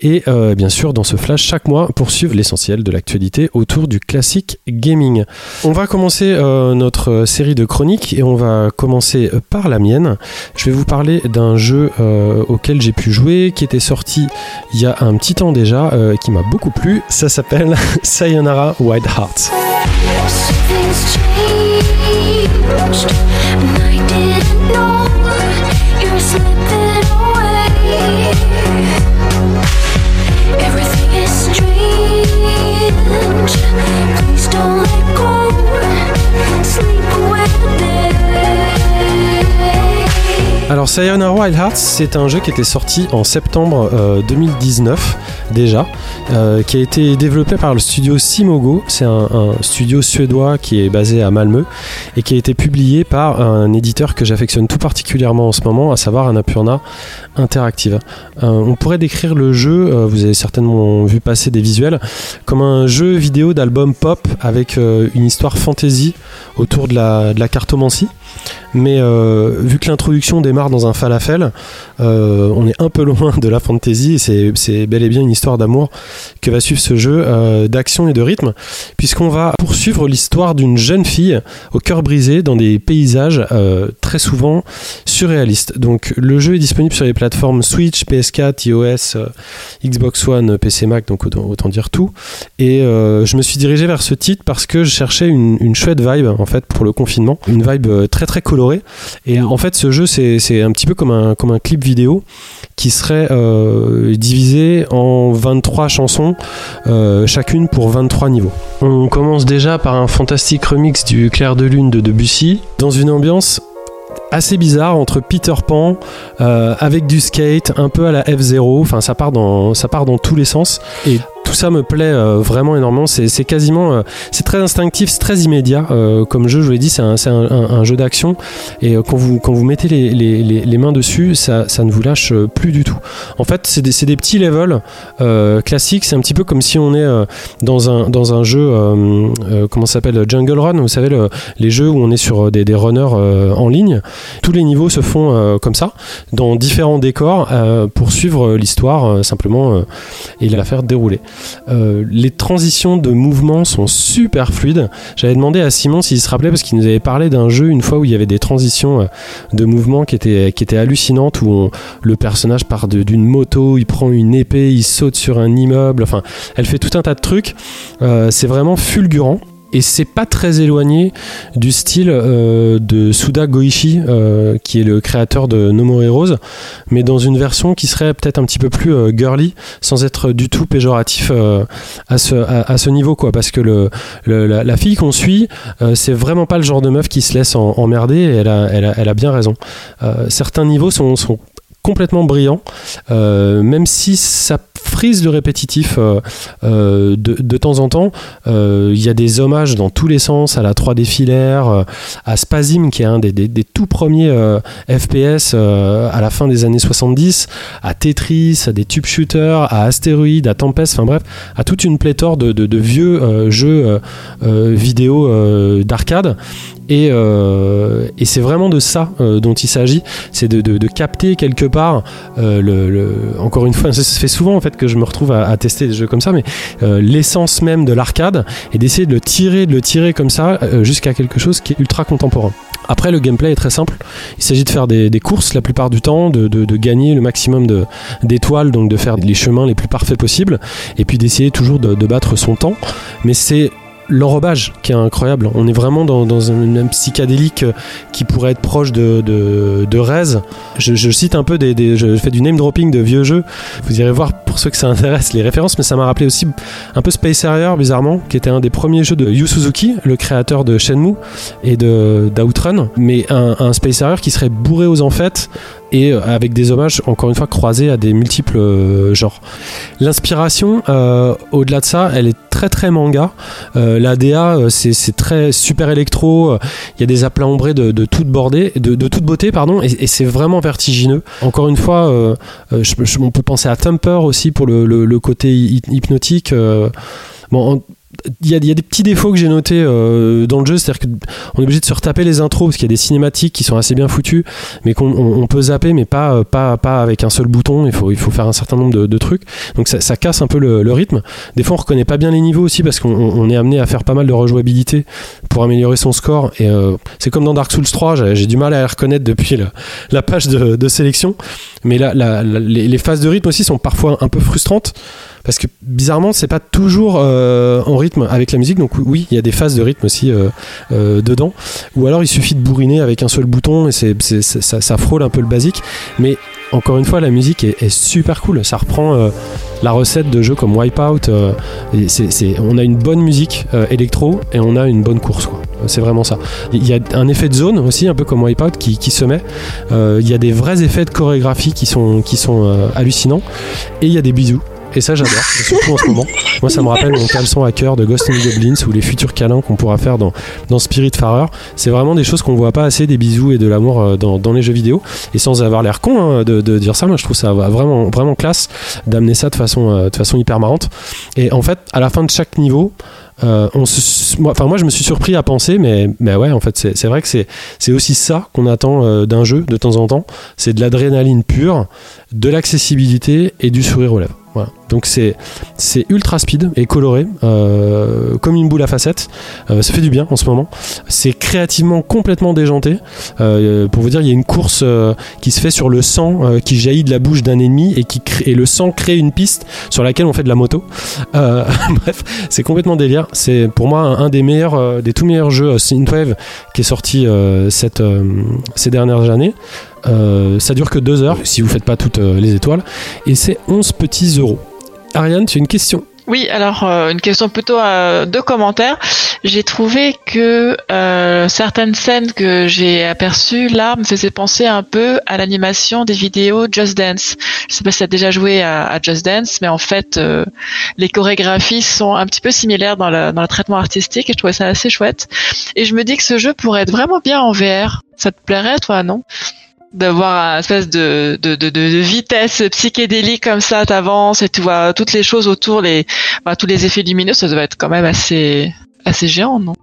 et euh, bien sûr dans ce flash chaque mois pour suivre l'essentiel de l'actualité autour du classique gaming. On va commencer euh, notre série de chroniques et on va commencer par la mienne. Je vais vous parler d'un jeu euh, auquel j'ai pu jouer qui était sorti il y a un petit temps déjà, euh, qui m'a beaucoup plu. Ça s'appelle Sayonara Wild Hearts. touched, and I didn't know you were slipping. Alors Sayonara Wild Hearts, c'est un jeu qui était sorti en septembre euh, 2019 déjà, euh, qui a été développé par le studio Simogo. C'est un, studio suédois qui est basé à Malmö et qui a été publié par un éditeur que j'affectionne tout particulièrement en ce moment, à savoir Annapurna Interactive. Euh, on pourrait décrire le jeu, euh, vous avez certainement vu passer des visuels, comme un jeu vidéo d'album pop avec euh, une histoire fantasy autour de la cartomancie. Mais euh, vu que l'introduction démarre dans un falafel, euh, on est un peu loin de la fantasy et c'est- bel et bien une histoire d'amour que va suivre ce jeu euh, d'action et de rythme, puisqu'on va poursuivre l'histoire d'une jeune fille au cœur brisé dans des paysages très souvent surréalistes. Donc le jeu est disponible sur les plateformes Switch, PS4, iOS, Xbox One, PC Mac, donc autant, dire tout. Et je me suis dirigé vers ce titre parce que je cherchais une, une chouette vibe en fait pour le confinement, une vibe euh, très colorée. Et en fait, ce jeu c'est un petit peu comme un comme un clip vidéo qui serait euh, divisé en 23 chansons, euh, chacune pour 23 niveaux. On commence déjà par un fantastique remix du Clair de Lune de Debussy, dans une ambiance assez bizarre entre Peter Pan euh, avec du skate un peu à la F0 enfin ça part dans ça part dans tous les sens et tout ça me plaît euh, vraiment énormément. C'est quasiment, euh, c'est très instinctif, c'est très immédiat euh, comme jeu. Je vous l'ai dit, c'est un, jeu d'action et quand vous quand vous mettez les, mains dessus, ça, ne vous lâche plus du tout. En fait, c'est des, petits levels classiques. C'est un petit peu comme si on est dans un dans un jeu, comment s'appelle, Jungle Run. Vous savez le- les jeux où on est sur des, runners en ligne. Tous les niveaux se font comme ça, dans différents décors, pour suivre l'histoire simplement et la faire dérouler. Euh, les transitions de mouvement sont super fluides. J'avais demandé à Simon s'il se rappelait parce qu'il nous avait parlé d'un jeu une fois où il y avait des transitions euh, de mouvement qui étaient, hallucinantes où le personnage part d'une moto, il prend une épée, il saute sur un immeuble. Enfin, elle fait tout un tas de trucs. Euh, c'est vraiment fulgurant. Et c'est pas très éloigné du style euh, de Suda Goichi, euh, qui est le créateur de No More Heroes, mais dans une version qui serait peut-être un petit peu plus euh, girly, sans être du tout péjoratif à, ce, niveau, quoi. Parce que la, fille qu'on suit, c'est vraiment pas le genre de meuf qui se laisse emmerder, et elle a, bien raison. Certains niveaux sont complètement brillants, euh, même si ça frise le répétitif euh, euh, de, temps en temps. Il y a des hommages dans tous les sens à la 3D filaire, à Spazim qui est un des, des- tout premiers FPS à la fin des années 70, à Tetris, à des tube shooters, à Astéroïdes, à Tempest, enfin bref, à toute une pléthore de, de- vieux jeux vidéo d'arcade. Et, euh, et c'est vraiment de ça euh, dont il s'agit, c'est de, capter quelque part euh, le, encore une fois, ça se fait souvent en fait que je me retrouve à, tester des jeux comme ça, mais l'essence même de l'arcade et d'essayer de le tirer, de le tirer comme ça jusqu'à quelque chose qui est ultra contemporain. Après, le gameplay est très simple. Il s'agit de faire des, courses la plupart du temps, de, gagner le maximum d'étoiles, donc de faire les chemins les plus parfaits possibles, et puis d'essayer toujours de, de battre son temps. Mais c'est l'enrobage qui est incroyable. On est vraiment dans, dans un, un psychédélique euh, qui pourrait être proche de, de, Rez. Je, cite un peu des, Je fais du name dropping de vieux jeux. Vous irez voir pour ceux que ça intéresse les références, mais ça m'a rappelé aussi un peu Space Harrier, bizarrement, qui était un des premiers jeux de Yu Suzuki, le créateur de Shenmue et d'Outrun, mais un, Space Harrier qui serait bourré aux enfêtes et euh, avec des hommages, encore une fois, croisés à des multiples euh, genres. L'inspiration, au-delà de ça, elle est très très manga. La DA, euh, c'est très super électro. euh, Il y a des aplats ombrés de, toute bordée, de, toute beauté, pardon, et, c'est vraiment vertigineux. Encore une fois, euh, euh, on peut penser à Temper aussi pour le, côté hy- hypnotique. euh, il y, a, des petits défauts que j'ai notés euh, dans le jeu, c'est-à-dire qu'on est obligé de se retaper les intros parce qu'il y a des cinématiques qui sont assez bien foutues, mais qu'on on- on peut zapper, mais pas, euh, pas, pas avec un seul bouton. Il faut, il faut faire un certain nombre de, trucs. Donc ça, casse un peu le, rythme. Des fois, on reconnaît pas bien les niveaux aussi parce qu'on on- on est amené à faire pas mal de rejouabilité pour améliorer son score. Et euh, c'est comme dans Dark Souls 3, j'ai du mal à les reconnaître depuis la, page de, sélection. Mais là, les phases de rythme aussi sont parfois un peu frustrantes parce que bizarrement c'est pas toujours euh, en rythme avec la musique. Donc oui il y a des phases de rythme aussi euh, euh, dedans. Ou alors il suffit de bourriner avec un seul bouton et ça, frôle un peu le basique. Mais encore une fois la musique est, super cool. Ça reprend la recette de jeux comme Wipeout on a une bonne musique électro et on a une bonne course quoi. c'est vraiment ça. Il y a un effet de zone aussi un peu comme Wipeout qui, qui se met. Il y a des vrais effets de chorégraphie qui sont, hallucinants. Et il y a des bisous et ça j'adore, surtout en ce moment. Moi ça me rappelle mon caleçon à cœur de Ghost and Goblins ou les futurs câlins qu'on pourra faire dans, dans Spiritfarer. C'est vraiment des choses qu'on voit pas assez, des bisous et de l'amour euh, dans, dans les jeux vidéo. Et sans avoir l'air con hein, de, de dire ça, moi je trouve ça vraiment, vraiment classe d'amener ça de façon, euh, de façon hyper marrante. Et en fait, à la fin de chaque niveau, euh, moi, enfin moi je me suis surpris à penser, mais, mais ouais, en fait c'est vrai que c'est aussi ça qu'on attend euh, d'un jeu de temps en temps. C'est de l'adrénaline pure, de l'accessibilité et du sourire aux lèvres. Voilà. Donc c'est c'est ultra speed et coloré, euh, comme une boule à facettes. Ça fait du bien en ce moment. C'est créativement complètement déjanté. Pour vous dire, il y a une course qui se fait sur le sang qui jaillit de la bouche d'un ennemi et qui et le sang crée une piste sur laquelle on fait de la moto. Bref, c'est complètement délire. C'est pour moi un, des meilleurs, euh, des tout meilleurs jeux euh, Synthwave qui est sorti euh, ces dernières années. Ça dure que deux heures si vous faites pas toutes les étoiles et c'est 11 petits euros. Ariane, tu as une question? Oui, alors une question plutôt euh, de commentaires. J'ai trouvé que euh, certaines scènes que j'ai aperçues là me faisaient penser un peu à l'animation des vidéos Just Dance. Je sais pas si tu as déjà joué à, Just Dance, mais en fait, euh, les chorégraphies sont un petit peu similaires dans le, dans le traitement artistique et je trouvais ça assez chouette. Et je me dis que ce jeu pourrait être vraiment bien en VR. Ça te plairait, toi, non? D'avoir une espèce de, de, de, de vitesse psychédélique comme ça, t'avances et tu vois toutes les choses autour, les, bah, tous les effets lumineux, ça doit être quand même assez, assez géant, non?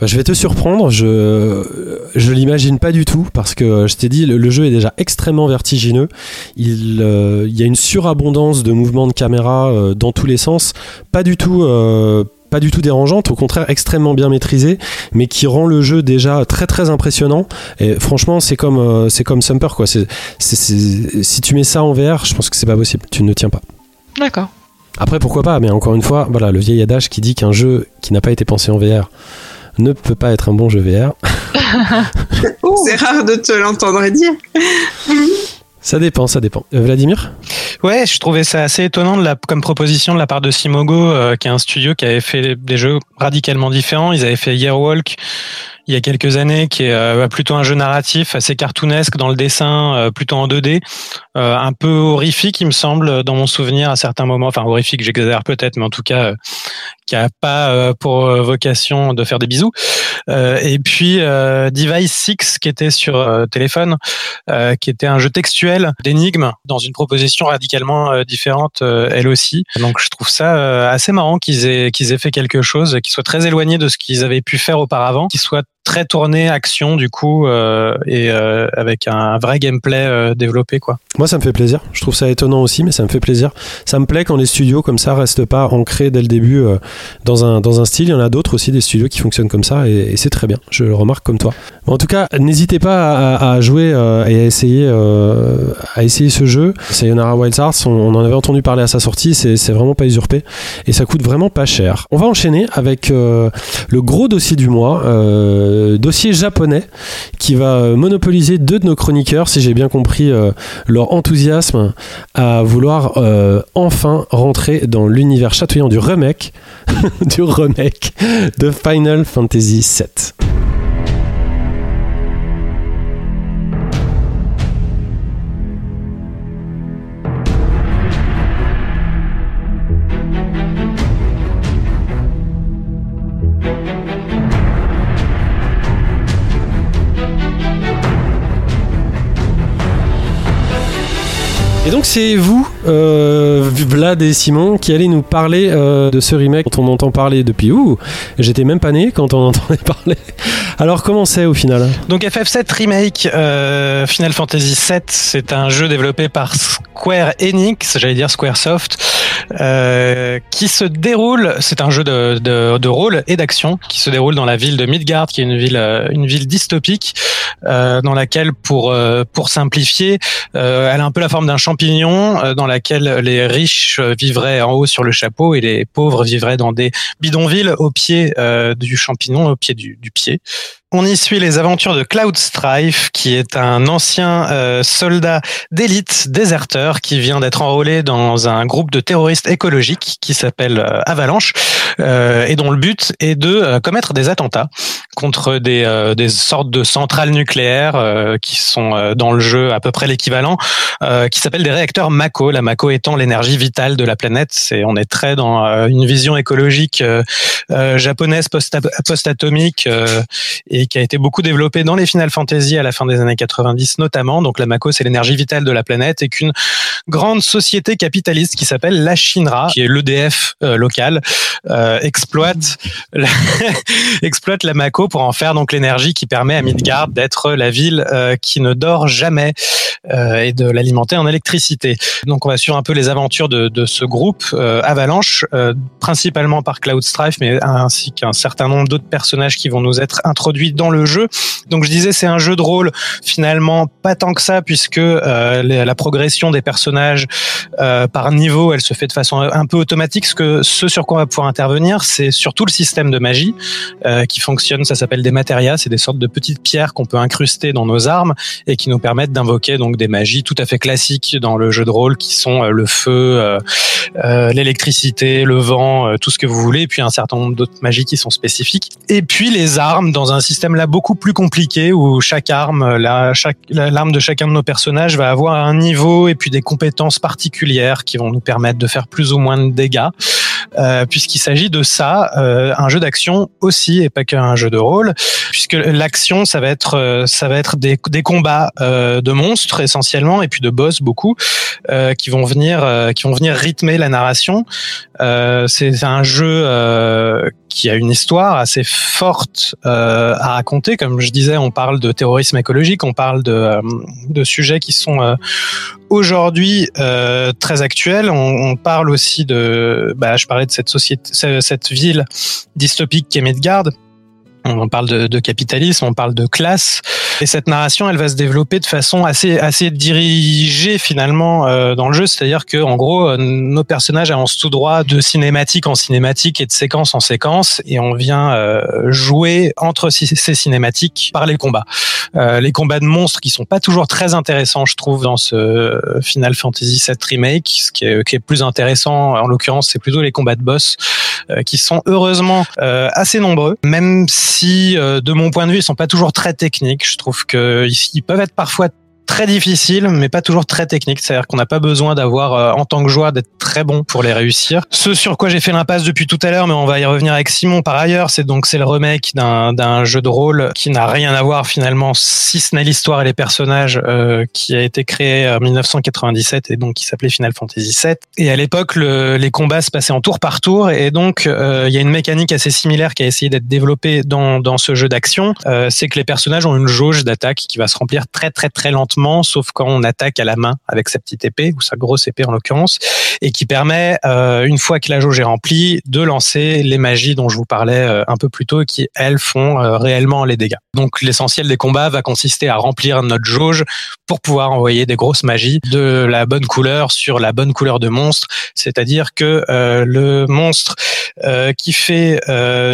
Bah, je vais te surprendre, je je l'imagine pas du tout parce que je t'ai dit le, le jeu est déjà extrêmement vertigineux. Il euh, il y a une surabondance de mouvements de caméra euh, dans tous les sens, pas du tout euh, pas du tout dérangeante, au contraire extrêmement bien maîtrisée, mais qui rend le jeu déjà très très impressionnant. Et franchement, c'est comme c'est comme Sumper quoi. Si tu mets ça en VR, je pense que c'est pas possible. Tu ne tiens pas. D'accord. Après, pourquoi pas Mais encore une fois, voilà, le vieil adage qui dit qu'un jeu qui n'a pas été pensé en VR ne peut pas être un bon jeu VR. C'est rare de te l'entendre dire. Ça dépend, ça dépend. Euh, Vladimir? Ouais, je trouvais ça assez étonnant de la, comme proposition de la part de Simogo, euh, qui est un studio qui avait fait des jeux radicalement différents. Ils avaient fait Yearwalk il y a quelques années, qui est euh, plutôt un jeu narratif, assez cartoonesque dans le dessin, euh, plutôt en 2D, euh, un peu horrifique, il me semble, dans mon souvenir à certains moments. Enfin, horrifique, j'exagère peut-être, mais en tout cas, euh, qui a pas pour vocation de faire des bisous. Euh, et puis euh, Device 6, qui était sur euh, téléphone, qui était un jeu textuel d'énigmes dans une proposition radicalement différente, elle aussi. Donc je trouve ça assez marrant qu'ils aient qu'ils aient fait quelque chose qui soit très éloigné de ce qu'ils avaient pu faire auparavant, qui soit très tourné action du coup euh, et euh, avec un vrai gameplay euh, développé quoi. Moi, ça me fait plaisir. Je trouve ça étonnant aussi, mais ça me fait plaisir. Ça me plaît quand les studios comme ça restent pas ancrés dès le début dans un dans un style. Il y en a d'autres aussi des studios qui fonctionnent comme ça, et, c'est très bien. Je le remarque comme toi. En tout cas, n'hésitez pas à, jouer et à essayer à essayer ce jeu. Sayonara Wild Hearts, on, on en avait entendu parler à sa sortie. C'est vraiment pas usurpé et ça coûte vraiment pas cher. On va enchaîner avec le gros dossier du mois, dossier japonais qui va euh, monopoliser deux de nos chroniqueurs, si j'ai bien compris euh, leur enthousiasme à vouloir euh, enfin rentrer dans l'univers chatouillant du remake, du remake de Final Fantasy VII. Donc c'est vous, euh, Vlad et Simon, qui allez nous parler euh, de ce remake dont on entend parler depuis... Ouh, j'étais même pas né quand on entendait parler. Alors comment c'est au final? Donc FF7 Remake euh, Final Fantasy VII, c'est un jeu développé par Square Enix, j'allais dire Squaresoft, euh, qui se déroule, c'est un jeu de, de, de rôle et d'action qui se déroule dans la ville de Midgard, qui est une ville, euh, une ville dystopique, euh, dans laquelle, pour, euh, pour simplifier, euh, elle a un peu la forme d'un champignon, dans laquelle les riches vivraient en haut sur le chapeau et les pauvres vivraient dans des bidonvilles au pied du champignon, au pied du, du pied. On y suit les aventures de Cloud Strife, qui est un ancien euh, soldat d'élite déserteur qui vient d'être enrôlé dans un groupe de terroristes écologiques qui s'appelle euh, Avalanche euh, et dont le but est de euh, commettre des attentats contre des, euh, des sortes de centrales nucléaires qui sont dans le jeu à peu près l'équivalent, qui s'appellent des réacteurs Mako. La Mako étant l'énergie vitale de la planète. C'est on est très dans une vision écologique japonaise post- post-atomique qui a été beaucoup développée dans les Final Fantasy à la fin des années 90 notamment. Donc la Mako, c'est l'énergie vitale de la planète et qu'une grande société capitaliste qui s'appelle la Shinra, qui est l'EDF euh, local, euh, exploite la, exploite la Mako pour en faire donc l'énergie qui permet à Midgard d'être la ville euh, qui ne dort jamais euh, et de l'alimenter en électricité. Donc on va suivre un peu les aventures de, de ce groupe Avalanche, principalement par Cloud Strife, mais ainsi qu'un certain nombre d'autres personnages qui vont nous être introduits dans le jeu. Donc je disais c'est un jeu de rôle finalement pas tant que ça puisque euh, la progression des personnages euh, par niveau elle se fait de façon un peu automatique. Ce que ce sur quoi on va pouvoir intervenir c'est surtout le système de magie euh, qui fonctionne. Ça s'appelle des matérias, c'est des sortes de petites pierres qu'on peut incruster dans nos armes et qui nous permettent d'invoquer donc des magies tout à fait classiques dans le jeu de rôle qui sont euh, le feu, euh, euh, l'électricité, le vent, tout ce que vous voulez, et puis un certain nombre d'autres magies qui sont spécifiques. Et puis les armes dans un système là beaucoup plus compliqué où chaque arme, chaque, la- l'arme de chacun de nos personnages va avoir un niveau et puis des compétences particulières qui vont nous permettre de faire plus ou moins de dégâts. Euh, puisqu'il s'agit de ça, euh, un jeu d'action aussi et pas qu'un jeu de rôle, puisque l'action ça va être euh, ça va être des, des combats euh, de monstres essentiellement et puis de boss beaucoup euh, qui vont venir euh, qui vont venir rythmer la narration. Euh, c'est un jeu euh, qui a une histoire assez forte euh, à raconter. Comme je disais, on parle de terrorisme écologique, on parle de, euh, de sujets qui sont euh, aujourd'hui très actuels. On, on parle aussi de, bah, je parlais de cette société, ce- cette ville dystopique qu'est Midgard. On parle de, de capitalisme, on parle de classe, et cette narration, elle va se développer de façon assez assez dirigée finalement euh, dans le jeu. C'est-à-dire que en gros, euh, nos personnages avancent tout droit de cinématique en cinématique et de séquence en séquence, et on vient euh, jouer entre ces cinématiques par les combats. Euh, les combats de monstres qui sont pas toujours très intéressants, je trouve, dans ce Final Fantasy VII remake. Ce qui est, qui est plus intéressant, en l'occurrence, c'est plutôt les combats de boss euh, qui sont heureusement euh, assez nombreux, même si euh, de mon point de vue ils sont pas toujours très techniques. Je trouve que ils peuvent être parfois très difficiles, mais pas toujours très techniques. C'est-à-dire qu'on n'a pas besoin d'avoir, euh, en tant que joueur, d'être très bon pour les réussir. Ce sur quoi j'ai fait l'impasse depuis tout à l'heure, mais on va y revenir avec Simon par ailleurs, c'est donc c'est le remake d'un jeu de rôle qui n'a rien à voir finalement, si ce n'est l'histoire et les personnages, euh, qui a été créé en 1997 et donc qui s'appelait Final Fantasy VII. Et à l'époque, le- les combats se passaient en tour par tour, et donc euh, il y a une mécanique assez similaire qui a essayé d'être développée dans dans ce jeu d'action. C'est que les personnages ont une jauge d'attaque qui va se remplir très très très lentement, sauf quand on attaque à la main avec sa petite épée ou sa grosse épée en l'occurrence, et qui permet euh, une fois que la jauge est remplie de lancer les magies dont je vous parlais euh, un peu plus tôt, qui elles font euh, réellement les dégâts. Donc l'essentiel des combats va consister à remplir notre jauge pour pouvoir envoyer des grosses magies de la bonne couleur sur la bonne couleur de monstre, c'est-à-dire que le monstre qui fait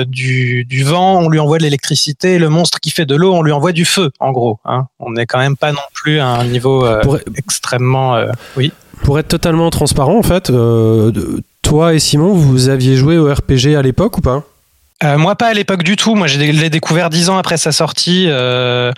du, du vent, on lui envoie de l'électricité, le monstre qui fait de l'eau, on lui envoie du feu, en gros. Hein. On n'est quand même pas non plus à un niveau euh, Pour- extrêmement... euh, oui. Pour être totalement transparent, en fait, euh, toi et Simon, vous aviez joué au RPG à l'époque ou pas? Euh, moi, pas à l'époque du tout. Moi, je l'ai découvert dix ans après sa sortie, euh,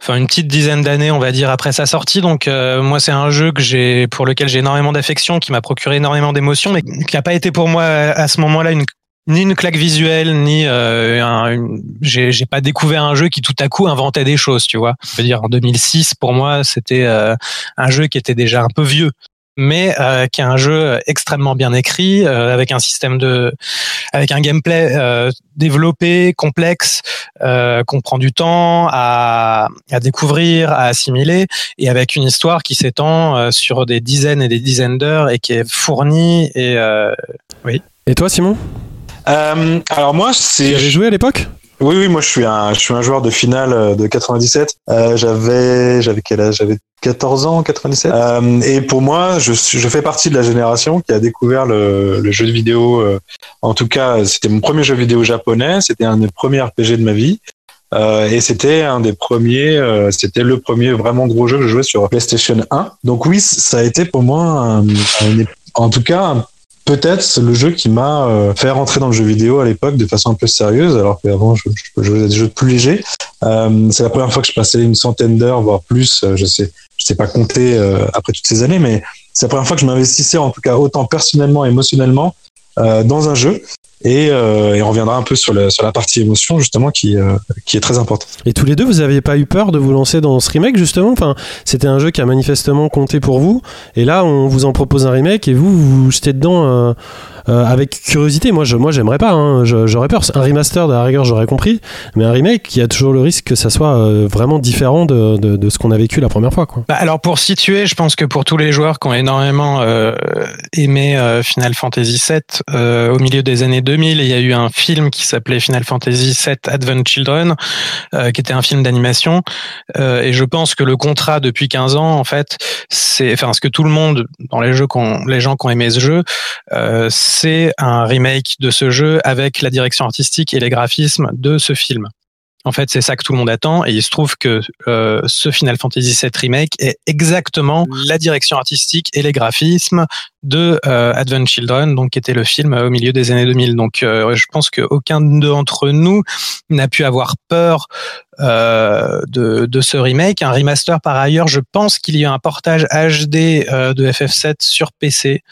enfin une petite dizaine d'années, on va dire, après sa sortie. Donc, euh, moi, c'est un jeu que j'ai, pour lequel j'ai énormément d'affection, qui m'a procuré énormément d'émotions, mais qui n'a pas été pour moi à ce moment-là une ni une claque visuelle, ni euh, un, j'ai pas découvert un jeu qui tout à coup inventait des choses, tu vois. Je veux dire, en 2006, pour moi, c'était euh, un jeu qui était déjà un peu vieux, mais euh, qui est un jeu extrêmement bien écrit, euh, avec un système de, avec un gameplay euh, développé, complexe, euh, qu'on prend du temps à, à découvrir, à assimiler, et avec une histoire qui s'étend sur des dizaines et des dizaines d'heures et qui est fournie et euh, Et toi, Simon? Euh, alors moi, Tu c'est avais joué à l'époque Oui, oui, moi je suis un, je suis un joueur de finale euh, de 97. Euh, j'avais, j'avais quel âge? J'avais 14 ans, 97. Euh, et pour moi, je, suis- je fais partie de la génération qui a découvert le, le jeu de vidéo. euh, en tout cas, c'était mon premier jeu vidéo japonais. C'était un des premiers RPG de ma vie. Euh, et c'était un des premiers, euh, c'était le premier vraiment gros jeu que je jouais sur PlayStation 1. Donc oui, ça a été pour moi, un- un- en tout cas, un- peut-être c'est le jeu qui m'a euh, fait rentrer dans le jeu vidéo à l'époque de façon un peu sérieuse, alors qu'avant je, je jouais à des jeux plus légers. Euh, c'est la première fois que je passais une centaine d'heures, voire plus. euh, je sais, je sais pas compter euh, après toutes ces années, mais c'est la première fois que je m'investissais, en tout cas autant personnellement, émotionnellement, euh, dans un jeu. Et, euh, et on reviendra un peu sur, le, sur la partie émotion justement qui, euh, qui est très importante. Et tous les deux, vous aviez pas eu peur de vous lancer dans ce remake justement? Enfin, c'était un jeu qui a manifestement compté pour vous. Et là, on vous en propose un remake et vous, vous vous jetez dedans euh, avec curiosité. Moi, je, moi, j'aimerais pas. hein. J'aurais peur. Un remaster, de la rigueur, j'aurais compris. Mais un remake, il y a toujours le risque que ça soit euh, vraiment différent de, de, de ce qu'on a vécu la première fois. Quoi. Bah, alors pour situer, je pense que pour tous les joueurs qui ont énormément euh, aimé euh, Final Fantasy VII, euh, au milieu des années 2000, il y a eu un film qui s'appelait Final Fantasy VII Advent Children, qui était un film d'animation. Et je pense que le contrat depuis 15 ans, en fait, c'est, enfin, ce que tout le monde, dans les jeux, les gens qui ont aimé ce jeu, euh, c'est un remake de ce jeu avec la direction artistique et les graphismes de ce film. En fait, c'est ça que tout le monde attend, et il se trouve que euh, ce Final Fantasy VII remake est exactement la direction artistique et les graphismes de euh, Advent Children, donc qui était le film euh, au milieu des années 2000. Donc, je pense qu'aucun d'entre nous n'a pu avoir peur de, de ce remake. Un remaster, par ailleurs, je pense qu'il y a un portage HD de FF7 sur PC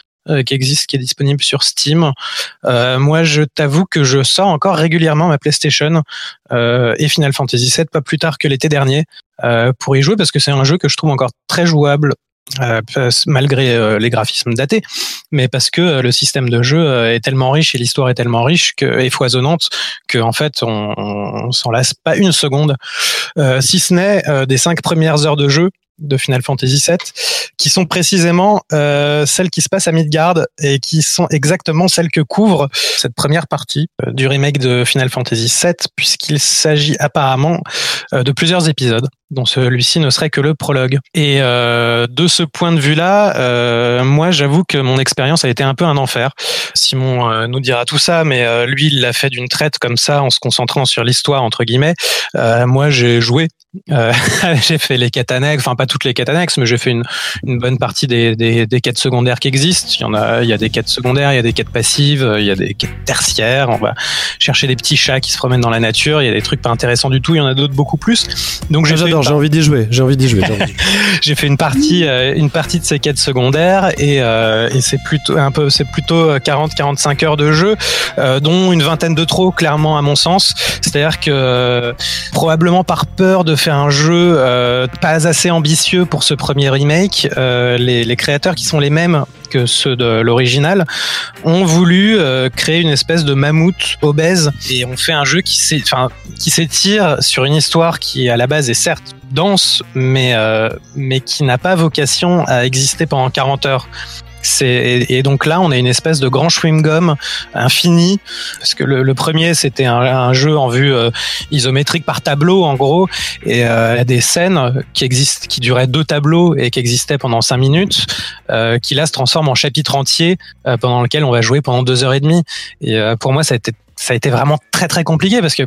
qui existe, qui est disponible sur Steam. Euh, moi, je t'avoue que je sors encore régulièrement ma PlayStation euh, et Final Fantasy VII, pas plus tard que l'été dernier, euh, pour y jouer parce que c'est un jeu que je trouve encore très jouable. euh, malgré euh, les graphismes datés, mais parce que euh, le système de jeu euh, est tellement riche et l'histoire est tellement riche et foisonnante que en fait on, on, s'en lasse pas une seconde, Euh, si ce n'est euh, des cinq premières heures de jeu de Final Fantasy VII, qui sont précisément euh, celles qui se passent à Midgard et qui sont exactement celles que couvre cette première partie euh, du remake de Final Fantasy VII, puisqu'il s'agit apparemment euh, de plusieurs épisodes, dont celui-ci ne serait que le prologue. Et euh, de ce point de vue-là, euh, moi j'avoue que mon expérience a été un peu un enfer. Simon euh, nous dira tout ça, mais euh, lui il l'a fait d'une traite comme ça, en se concentrant sur l'histoire entre guillemets. Euh, moi j'ai joué euh, j'ai fait les quêtes annexes, enfin pas toutes les quêtes annexes, mais j'ai fait une, une bonne partie des, des, des quêtes secondaires qui existent. Il y en a, il y a des quêtes secondaires, il y a des quêtes passives, il y a des quêtes tertiaires. On va chercher des petits chats qui se promènent dans la nature. Il y a des trucs pas intéressants du tout. Il y en a d'autres beaucoup plus. Donc j'ai J'ai envie d'y jouer. J'ai envie d'y jouer. j'ai fait une partie euh, une partie de ces quêtes secondaires et, euh, et c'est plutôt un peu c'est plutôt 40 45 heures de jeu euh, dont une vingtaine de trop clairement à mon sens c'est-à-dire que euh, probablement par peur de faire un jeu euh, pas assez ambitieux pour ce premier remake euh, les, les créateurs qui sont les mêmes que ceux de l'original ont voulu euh, créer une espèce de mammouth obèse et ont fait un jeu qui s'étire sur une histoire qui à la base est certes dense mais euh, mais qui n'a pas vocation à exister pendant 40 heures. Et, donc là on a une espèce de grand chewing gum infini parce que le, premier c'était un, jeu en vue euh, isométrique par tableau en gros et euh, des scènes qui existent qui duraient deux tableaux et qui existaient pendant cinq minutes euh, qui là se transforment en chapitre entier euh, pendant lequel on va jouer pendant deux heures et demie. Et pour moi ça a été ça a été vraiment très très compliqué parce que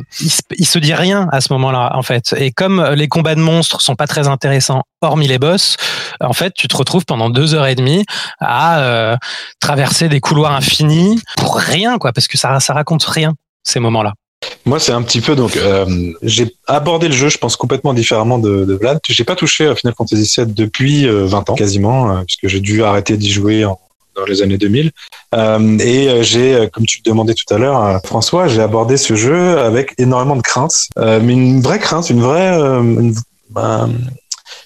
il se, dit rien à ce moment-là en fait. Et comme les combats de monstres sont pas très intéressants, hormis les boss, en fait tu te retrouves pendant deux heures et demie à euh, traverser des couloirs infinis pour rien quoi, parce que ça ça raconte rien ces moments-là. Moi, c'est un petit peu donc euh, j'ai abordé le jeu, je pense complètement différemment de, de Vlad. J'ai pas touché Final Fantasy VII depuis euh, 20 ans quasiment, euh, puisque j'ai dû arrêter d'y jouer en- dans les années 2000. Euh, et euh, j'ai, euh, comme tu le demandais tout à l'heure, François, j'ai abordé ce jeu avec énormément de craintes, euh, mais une vraie crainte, une vraie. une- ben,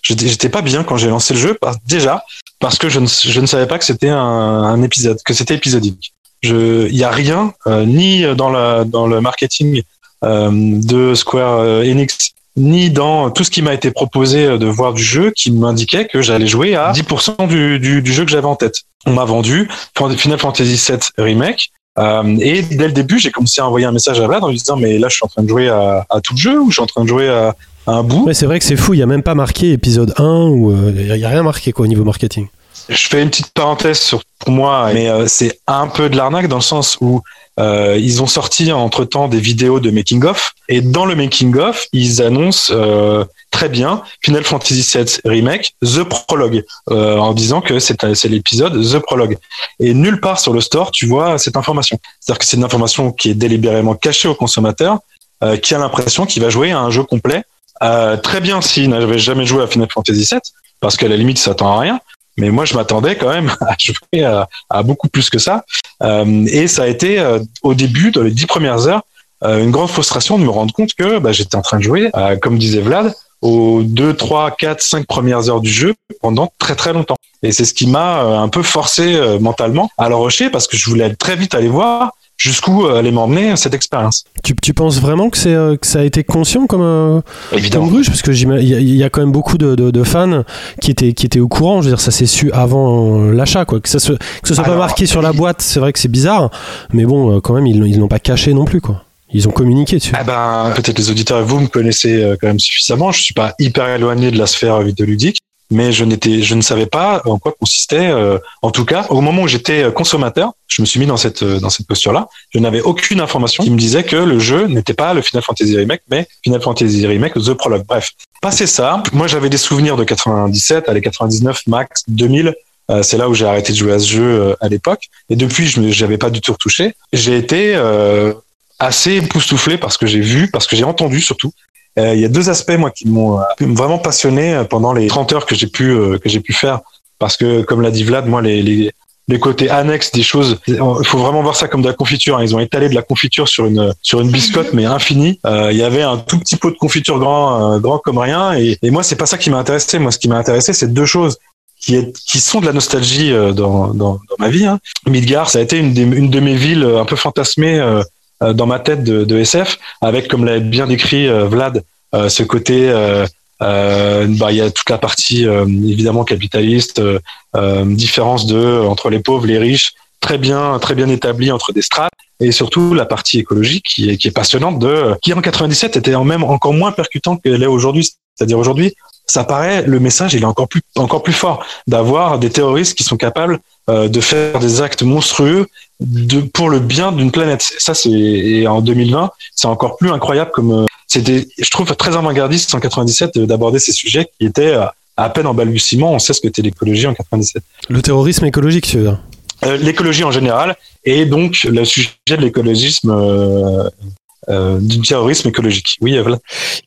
j'étais pas bien quand j'ai lancé le jeu, déjà parce que je ne, savais pas que c'était un, épisode, que c'était épisodique. Il y a rien, euh, ni dans la dans le marketing euh, de Square Enix, ni dans tout ce qui m'a été proposé euh, de voir du jeu, qui m'indiquait que j'allais jouer à 10% du, du, du jeu que j'avais en tête. On m'a vendu Final Fantasy VII Remake. Euh, et dès le début, j'ai commencé à envoyer un message à Vlad en lui disant mais là, je suis en train de jouer à, à tout le jeu ou je suis en train de jouer à, à un bout? Ouais, c'est vrai que c'est fou. Il y a même pas marqué épisode 1 ou euh, il y a rien marqué quoi au niveau marketing. Je fais une petite parenthèse sur pour moi, mais euh, c'est un peu de l'arnaque dans le sens où euh, ils ont sorti entre temps des vidéos de making of. Et dans le making of ils annoncent euh, très bien Final Fantasy VII remake The Prologue euh, en disant que c'est l'épisode The Prologue. Et nulle part sur le store tu vois cette information. C'est-à-dire que c'est une information qui est délibérément cachée au consommateur euh, qui a l'impression qu'il va jouer à un jeu complet. Euh, très bien s'il n'avait jamais joué à Final Fantasy VII parce qu'à la limite ça s'attend à rien mais moi je m'attendais quand même à jouer à, à beaucoup plus que ça euh, et ça a été euh, au début, dans les dix premières heures, euh, une grande frustration de me rendre compte que bah, j'étais en train de jouer, euh, comme disait Vlad, aux 2, 3, 4, 5 premières heures du jeu pendant très très longtemps. Et c'est ce qui m'a euh, un peu forcé euh, mentalement à le rusher parce que je voulais très vite aller voir jusqu'où euh, allait m'emmener cette expérience. Tu, tu penses vraiment que, c'est, euh, que ça a été conscient comme, euh, Évidemment. comme gruge Parce qu'il y, y a quand même beaucoup de, de- de fans qui étaient, qui étaient au courant. Je veux dire, ça s'est su avant euh, l'achat. Quoi. Que, ça se, que ce soit pas marqué sur la boîte, c'est vrai que c'est bizarre. Mais bon, quand même, ils, ils l'ont pas caché non plus. Quoi. Ils ont communiqué dessus. Ah ben, peut-être les auditeurs, vous me connaissez quand même suffisamment. Je suis pas hyper éloigné de la sphère vidéoludique. Mais je n'étais, je ne savais pas en quoi consistait. euh, en tout cas, au moment où j'étais consommateur, je me suis mis dans cette euh, dans cette posture-là. Je n'avais aucune information qui me disait que le jeu n'était pas le Final Fantasy Remake, mais Final Fantasy Remake The Prologue. Bref, passé ça, moi j'avais des souvenirs de 97, allez 99 max, 2000. euh, c'est là où j'ai arrêté de jouer à ce jeu euh, à l'époque. Et depuis, je n'avais pas du tout retouché. J'ai été euh, assez époustouflé parce que j'ai vu, parce que j'ai entendu surtout. Euh, Il y a deux aspects moi qui m'ont euh, vraiment passionné euh, pendant les 30 heures que j'ai pu que j'ai pu faire parce que comme l'a dit Vlad, moi les, les les côtés annexes des choses, il faut vraiment voir ça comme de la confiture. hein. Ils ont étalé de la confiture sur une sur une biscotte mais infinie. Il y avait un tout petit pot de confiture grand grand comme rien et, et moi c'est pas ça qui m'a intéressé. Moi ce qui m'a intéressé c'est deux choses qui, est, qui sont de la nostalgie dans, dans, ma vie. Hein. Ça a été une, des- une de mes villes un peu fantasmées dans ma tête de, de SF, avec, comme l'a bien décrit euh, Vlad, euh, ce côté, euh, euh, bah, il y a toute la partie euh, évidemment capitaliste, euh, euh, différence de entre les pauvres, les riches, très bien, très bien établie entre des strates, et surtout la partie écologique qui est, qui est passionnante, de qui en 97 était en même encore moins percutante qu'elle est aujourd'hui. C'est-à-dire aujourd'hui, ça paraît le message il est encore plus encore plus fort d'avoir des terroristes qui sont capables euh, de faire des actes monstrueux de pour le bien d'une planète. Ça c'est et en 2020 c'est encore plus incroyable comme euh, c'était je trouve très avant-gardiste en 97 euh, d'aborder ces sujets qui étaient euh, à peine en balbutiement. On sait ce que était l'écologie en 97. Le terrorisme écologique, tu veux dire? Euh, l'écologie en général et donc le sujet de l'écologisme euh, euh, du terrorisme écologique. Oui, Vlad.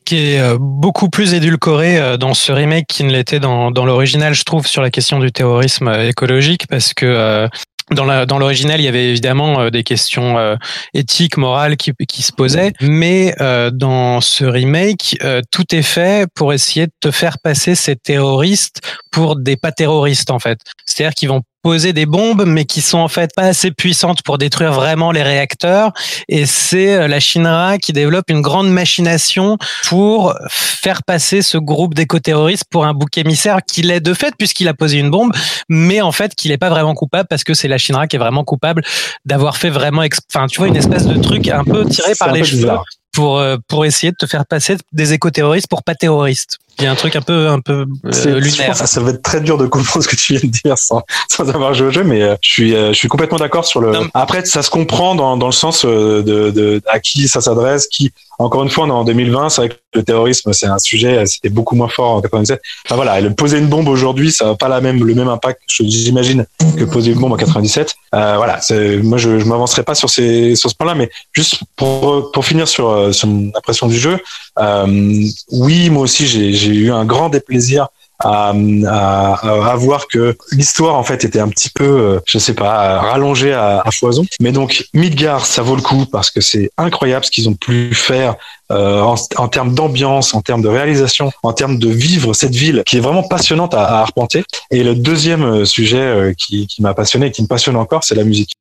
qui est euh, beaucoup plus édulcoré euh, dans ce remake qu'il ne l'était dans, dans l'original, je trouve, sur la question du terrorisme euh, écologique, parce que euh, dans l'original, il y avait évidemment euh, des questions euh, éthiques, morales qui, qui se posaient, mais euh, dans ce remake, euh, tout est fait pour essayer de te faire passer ces terroristes pour des pas terroristes en fait. C'est-à-dire qu'ils vont poser des bombes, mais qui sont en fait pas assez puissantes pour détruire vraiment les réacteurs. Et c'est euh, la Shinra qui développe une grande machination pour faire passer ce groupe d'éco-terroristes pour un bouc émissaire qu'il est de fait puisqu'il a posé une bombe, mais en fait qu'il n'est pas vraiment coupable parce que c'est la Shinra qui est vraiment coupable d'avoir fait vraiment, enfin tu vois, une espèce de truc un peu tiré par les cheveux pour euh, pour essayer de te faire passer des éco-terroristes pour pas terroristes. Il y a un truc un peu un peu C'est- euh, lunaire. que ça va être très dur de comprendre ce que tu viens de dire sans, sans avoir joué au jeu, mais euh, je suis, euh, je suis complètement d'accord sur le. Non, Après, ça se comprend dans, dans le sens euh, de, de à qui ça s'adresse, qui. Encore une fois, on est en 2020, c'est vrai que le terrorisme, c'est un sujet, euh, c'était beaucoup moins fort en 97. Enfin voilà, et le poser une bombe aujourd'hui, ça n'a pas la même, le même impact, j'imagine, que poser une bombe en 97. Euh, voilà, c'est- moi je, je m'avancerai pas sur ces, sur ce point-là, mais juste pour, pour finir sur, euh, sur mon impression du jeu, oui, moi aussi, j'ai eu un grand déplaisir à, à, à voir que l'histoire en fait était un petit peu, euh, je sais pas, rallongée à, à foison. Mais donc Midgard, ça vaut le coup parce que c'est incroyable ce qu'ils ont pu faire euh, en, en termes d'ambiance, en termes de réalisation, en termes de vivre cette ville qui est vraiment passionnante à, arpenter. Et le deuxième euh, sujet euh, qui, qui m'a passionné et qui me passionne encore, c'est la musique.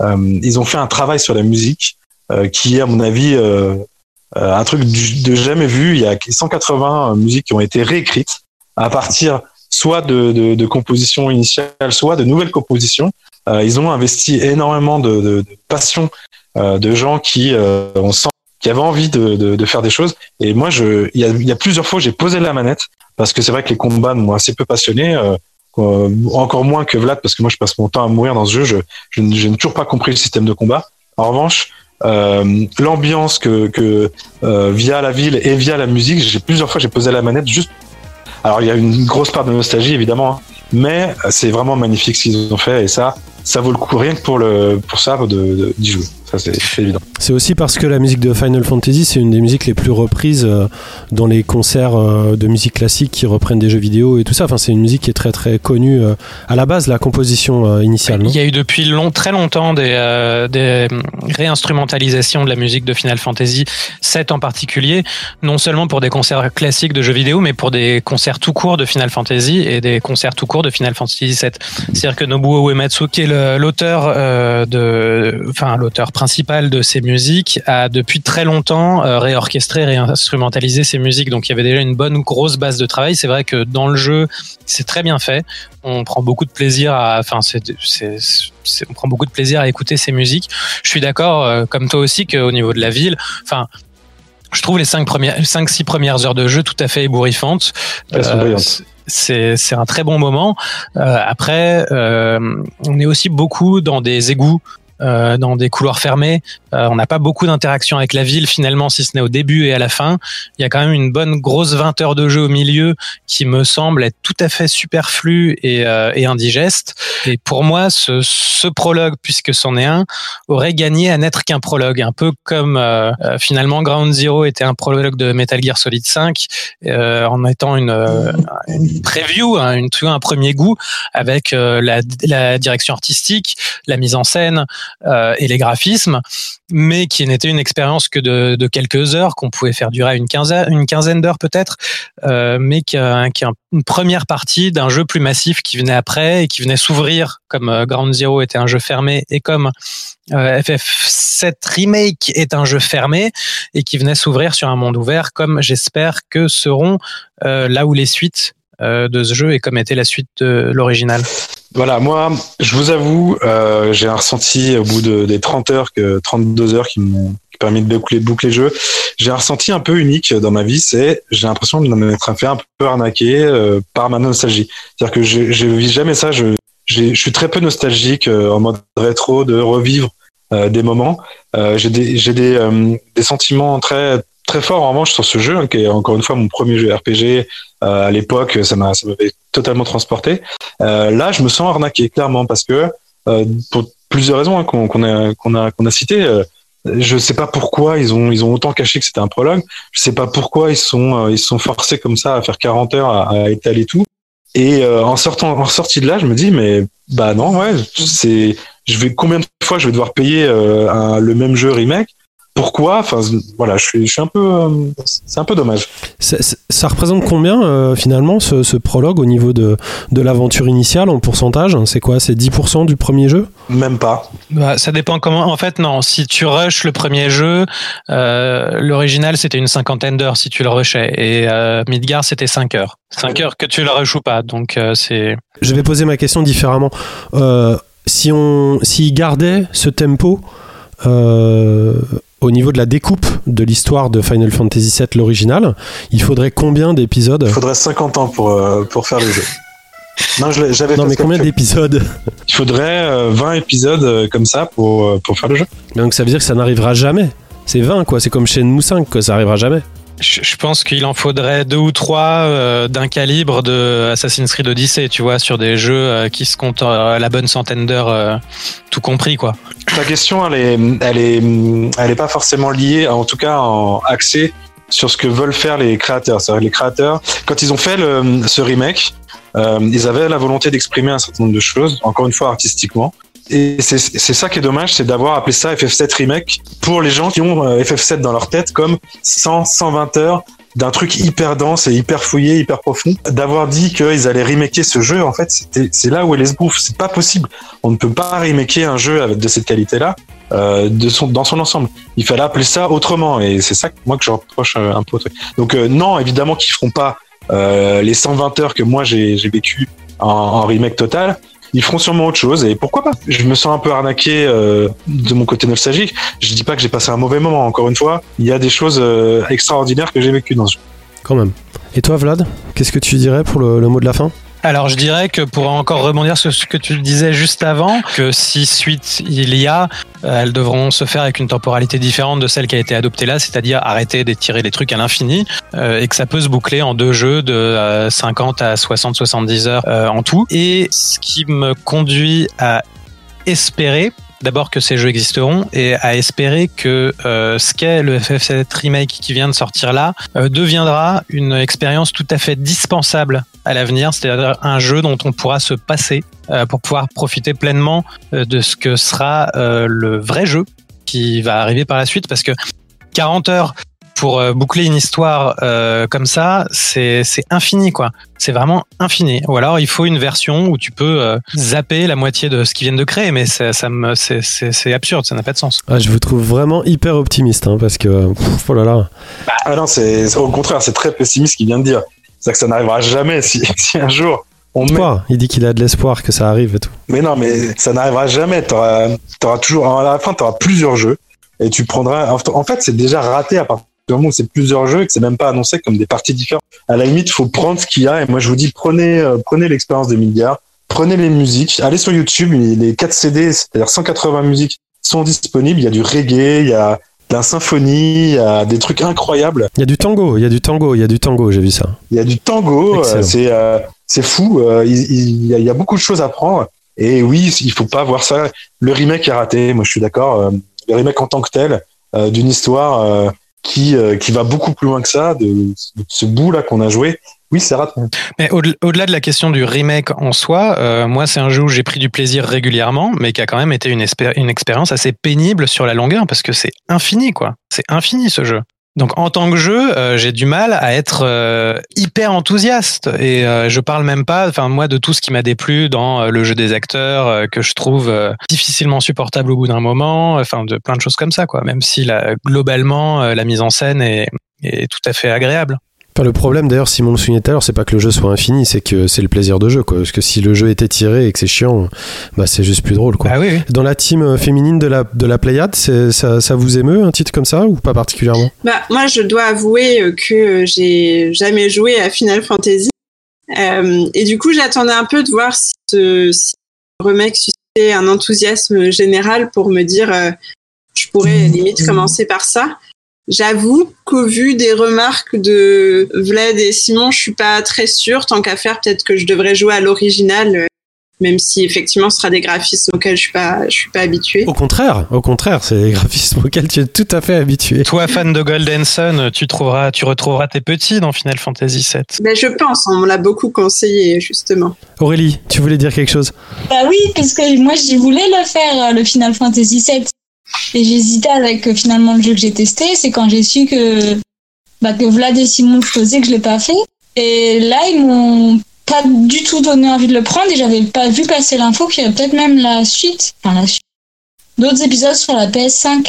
Euh, ils ont fait un travail sur la musique euh, qui à mon avis euh, euh, un truc du- de jamais vu. Il y a 180 musiques qui ont été réécrites à partir soit de, de, de compositions initiales, soit de nouvelles compositions. Euh, ils ont investi énormément de, de, passion euh, de gens qui, euh, on sent, qui avaient envie de, faire des choses. Et moi, je, il y a, y a plusieurs fois, j'ai posé la manette parce que c'est vrai que les combats m'ont assez peu passionné. Euh, euh, encore moins que Vlad parce que moi je passe mon temps à mourir dans ce jeu je, je, je n'ai toujours pas compris le système de combat en revanche euh, l'ambiance que, que euh, via la ville et via la musique j'ai plusieurs fois j'ai posé la manette juste alors il y a une grosse part de nostalgie évidemment, hein, mais c'est vraiment magnifique ce qu'ils ont fait et ça, ça vaut le coup rien que pour le pour ça de de- d'y jouer. Ça c'est c'est évident. C'est aussi parce que la musique de Final Fantasy, c'est une des musiques les plus reprises euh, dans les concerts euh, de musique classique qui reprennent des jeux vidéo et tout ça. Enfin, c'est une musique qui est très très connue euh, à la base, la composition initiale. Il y a eu depuis long, très longtemps des, euh, des réinstrumentalisations de la musique de Final Fantasy 7 en particulier, non seulement pour des concerts classiques de jeux vidéo, mais pour des concerts tout court de Final Fantasy et des concerts tout court de Final Fantasy 7. C'est-à-dire que Nobuo Uematsu, qui est l'auteur euh, de, enfin l'auteur principal de ces musiques, a depuis très longtemps euh, réorchestré, réinstrumentalisé ces musiques. Donc il y avait déjà une bonne grosse base de travail. C'est vrai que dans le jeu, c'est très bien fait on prend beaucoup de plaisir à enfin c'est c'est c'est- on prend beaucoup de plaisir à écouter ces musiques je suis d'accord euh, comme toi aussi qu'au niveau de la ville enfin je trouve les cinq premières cinq six premières heures de jeu tout à fait ébouriffantes Elles sont Euh, c'est- c'est c'est un très bon moment. Euh, après, euh, on est aussi beaucoup dans des égouts. Euh, dans des couloirs fermés, Euh, on n'a pas beaucoup d'interaction avec la ville finalement, si ce n'est au début et à la fin. Il y a quand même une bonne grosse 20 heures de jeu au milieu qui me semble être tout à fait superflu et, euh, et indigeste. Et pour moi, ce, ce prologue, puisque c'en est un, aurait gagné à n'être qu'un prologue, un peu comme euh, euh, finalement Ground Zero était un prologue de Metal Gear Solid 5, euh, en étant une, une preview, hein, une, un premier goût avec la, la direction artistique, la mise en scène euh, et les graphismes, mais qui n'était une expérience que de, de quelques heures, qu'on pouvait faire durer une quinzaine, une quinzaine d'heures peut-être, euh, mais qui a, qui a une première partie d'un jeu plus massif qui venait après et qui venait s'ouvrir, comme euh, Ground Zero était un jeu fermé et comme euh, FF7 Remake est un jeu fermé et qui venait s'ouvrir sur un monde ouvert, comme j'espère que seront euh, là où les suites euh, de ce jeu et comme était la suite de l'original. Voilà, moi, je vous avoue, euh, j'ai un ressenti au bout de, des 30 heures, que 32 heures qui m'ont permis de boucler, boucler le jeu. J'ai un ressenti un peu unique dans ma vie, c'est j'ai l'impression de m'être fait un peu arnaquer euh, par ma nostalgie. C'est-à-dire que je, je vis jamais ça. Je, je suis très peu nostalgique euh, en mode rétro de revivre euh, des moments. Euh, j'ai des, des, euh, des sentiments très très forts en revanche sur ce jeu, hein, qui est encore une fois mon premier jeu RPG. Euh, à l'époque, ça m'avait totalement transporté. Euh, là, je me sens arnaqué clairement parce que euh, pour plusieurs raisons hein, qu'on qu'on a qu'on a qu'on a citées. euh, je sais pas pourquoi ils ont ils ont autant caché que c'était un prologue. Je sais pas pourquoi ils sont euh, ils sont forcés comme ça à faire 40 heures à, à étaler tout. Et euh, en sortant en sortie de là, je me dis mais bah non ouais c'est je vais combien de fois je vais devoir payer euh, un- le même jeu remake? Pourquoi Enfin voilà, je suis je suis un peu euh, c'est un peu dommage. Ça, ça- ça représente combien euh, finalement ce, ce prologue au niveau de, de l'aventure initiale en pourcentage? C'est quoi? C'est 10% du premier jeu? Même pas. Bah, ça dépend comment. En fait, non. Si tu rushes le premier jeu, euh, l'original c'était une cinquantaine d'heures si tu le rushais, et euh, Midgar c'était 5 heures. 5 heures que tu le rushes ou pas. Donc euh, c'est. Je vais poser ma question différemment. Euh, si on s'il gardait ce tempo euh, au niveau de la découpe de l'histoire de Final Fantasy VII l'original, il faudrait combien d'épisodes Il faudrait 50 ans pour euh, pour faire le jeu. Non, j'avais Non mais combien d'épisodes Il faudrait euh, 20 épisodes euh, comme ça pour, euh, pour faire le jeu. Donc ça veut dire que ça n'arrivera jamais. C'est 20 quoi, c'est comme Shenmue 5 quoi, ça arrivera jamais. Je, pense qu'il en faudrait deux ou trois euh, d'un calibre de Assassin's Creed Odyssey, tu vois, sur des jeux euh, qui se comptent euh, à la bonne centaine d'heures, tout compris, quoi. Ta question, elle est, elle est, elle est pas forcément liée, en tout cas, en axée sur ce que veulent faire les créateurs. C'est-à-dire les créateurs, quand ils ont fait ce remake, ils avaient la volonté d'exprimer un certain nombre de choses, encore une fois artistiquement. Et c'est ça qui est dommage, c'est d'avoir appelé ça FF7 Remake pour les gens qui ont euh, FF7 dans leur tête comme 100, 120 heures d'un truc hyper dense et hyper fouillé, hyper profond. D'avoir dit qu'ils allaient remaker ce jeu, en fait, c'est là où elle se bouffe. C'est pas possible. On ne peut pas remaker un jeu de cette qualité-là euh, de son, dans son ensemble. Il fallait appeler ça autrement. Et c'est ça que moi que je reproche euh, un peu. Donc euh, non, évidemment qu'ils feront pas euh, les 120 heures que moi j'ai vécu en remake total. Ils feront sûrement autre chose et pourquoi pas. Je me sens un peu arnaqué euh, de mon côté nostalgique. Je dis pas que j'ai passé un mauvais moment. Encore une fois, il y a des choses euh, extraordinaires que j'ai vécues dans ce jeu. Quand même. Et toi Vlad, qu'est-ce que tu dirais pour le, le mot de la fin? Alors, je dirais que pour encore rebondir sur ce que tu disais juste avant, que si suite il y a, euh, elles devront se faire avec une temporalité différente de celle qui a été adoptée là, c'est-à-dire arrêter d'étirer les trucs à l'infini, euh, et que ça peut se boucler en deux jeux de euh, 50 à 60-70 heures euh, en tout. Et ce qui me conduit à espérer d'abord que ces jeux existeront et à espérer que euh, ce qu'est le FF7 Remake qui vient de sortir là euh, deviendra une expérience tout à fait dispensable à l'avenir, c'est-à-dire un jeu dont on pourra se passer euh, pour pouvoir profiter pleinement euh, de ce que sera euh, le vrai jeu qui va arriver par la suite parce que 40 heures pour boucler une histoire euh, comme ça, c'est c'est infini quoi. C'est vraiment infini. Ou alors il faut une version où tu peux euh, zapper la moitié de ce qu'ils viennent de créer, mais ça, ça me c'est- absurde, ça n'a pas de sens. ah, Je vous trouve vraiment hyper optimiste hein, parce que pff, oh là là. Ah non, c'est c'est- au contraire, c'est très pessimiste ce qu'il vient de dire. C'est-à-dire que ça n'arrivera jamais si, si un jour on met Il dit qu'il a de l'espoir que ça arrive et tout. Mais non, mais ça n'arrivera jamais. Tu auras, toujours, à la fin, tu auras plusieurs jeux et tu prendras. En fait, c'est déjà raté à partir du moment où c'est plusieurs jeux et que c'est même pas annoncé comme des parties différentes. À la limite, faut prendre ce qu'il y a. Et moi, je vous dis, prenez, euh, prenez l'expérience des Midgard, prenez les musiques, allez sur YouTube, les 4 CD, c'est-à-dire 180 musiques sont disponibles. Il y a du reggae, il y a la symphonie, il y a des trucs incroyables. Il y a du tango, il y a du tango, il y a du tango, j'ai vu ça. Il y a du tango, euh, c'est euh, c'est fou. euh, il, y a, il y a beaucoup de choses à prendre. Et oui, il faut pas voir ça. Le remake est raté. Moi, je suis d'accord. le remake en tant que tel d'une histoire qui qui va beaucoup plus loin que ça, de, de ce bout là qu'on a joué. Oui, c'est raté. Mais au- au-delà de la question du remake en soi, euh, moi, c'est un jeu où j'ai pris du plaisir régulièrement, mais qui a quand même été une, expérience assez pénible sur la longueur, parce que c'est infini, quoi. C'est infini, ce jeu. Donc, en tant que jeu, euh, j'ai du mal à être euh, hyper enthousiaste. Et je parle même pas, enfin, moi, de tout ce qui m'a déplu dans le jeu des acteurs, que je trouve difficilement supportable au bout d'un moment, enfin, de plein de choses comme ça, quoi. Même si, la, globalement, la mise en scène est, est tout à fait agréable. Enfin, le problème d'ailleurs, Simon le soulignait tout à l'heure, c'est pas que le jeu soit infini, c'est que c'est le plaisir de jeu. Quoi. Parce que si le jeu était tiré et que c'est chiant, bah, c'est juste plus drôle. Quoi. Bah oui, oui. Dans la team euh, féminine de la, de la Pléiade, ça, ça vous émeut un titre comme ça ou pas particulièrement? Bah, moi, je dois avouer euh, que euh, j'ai jamais joué à Final Fantasy. Euh, et du coup, j'attendais un peu de voir si ce, si ce remake suscitait un enthousiasme général pour me dire, euh, je pourrais limite commencer par ça. J'avoue qu'au vu des remarques de Vlad et Simon, je suis pas très sûre. Tant qu'à faire, peut-être que je devrais jouer à l'original, euh, même si effectivement, ce sera des graphismes auxquels je suis pas, je suis pas habituée. Au contraire, au contraire, c'est des graphismes auxquels tu es tout à fait habitué. Toi, fan de Golden Sun, tu trouveras, tu retrouveras tes petits dans Final Fantasy VII. Ben, je pense, on me l'a beaucoup conseillé justement. Aurélie, tu voulais dire quelque chose? Bah oui, parce que moi, je voulais le faire, euh, le Final Fantasy VII. Et j'hésitais avec euh, finalement le jeu que j'ai testé. C'est quand j'ai su que, bah, que Vlad et Simon faisaient que je l'ai pas fait. Et là, ils m'ont pas du tout donné envie de le prendre et j'avais pas vu passer l'info qu'il y avait peut-être même la suite. Enfin, la suite. D'autres épisodes sur la PS5.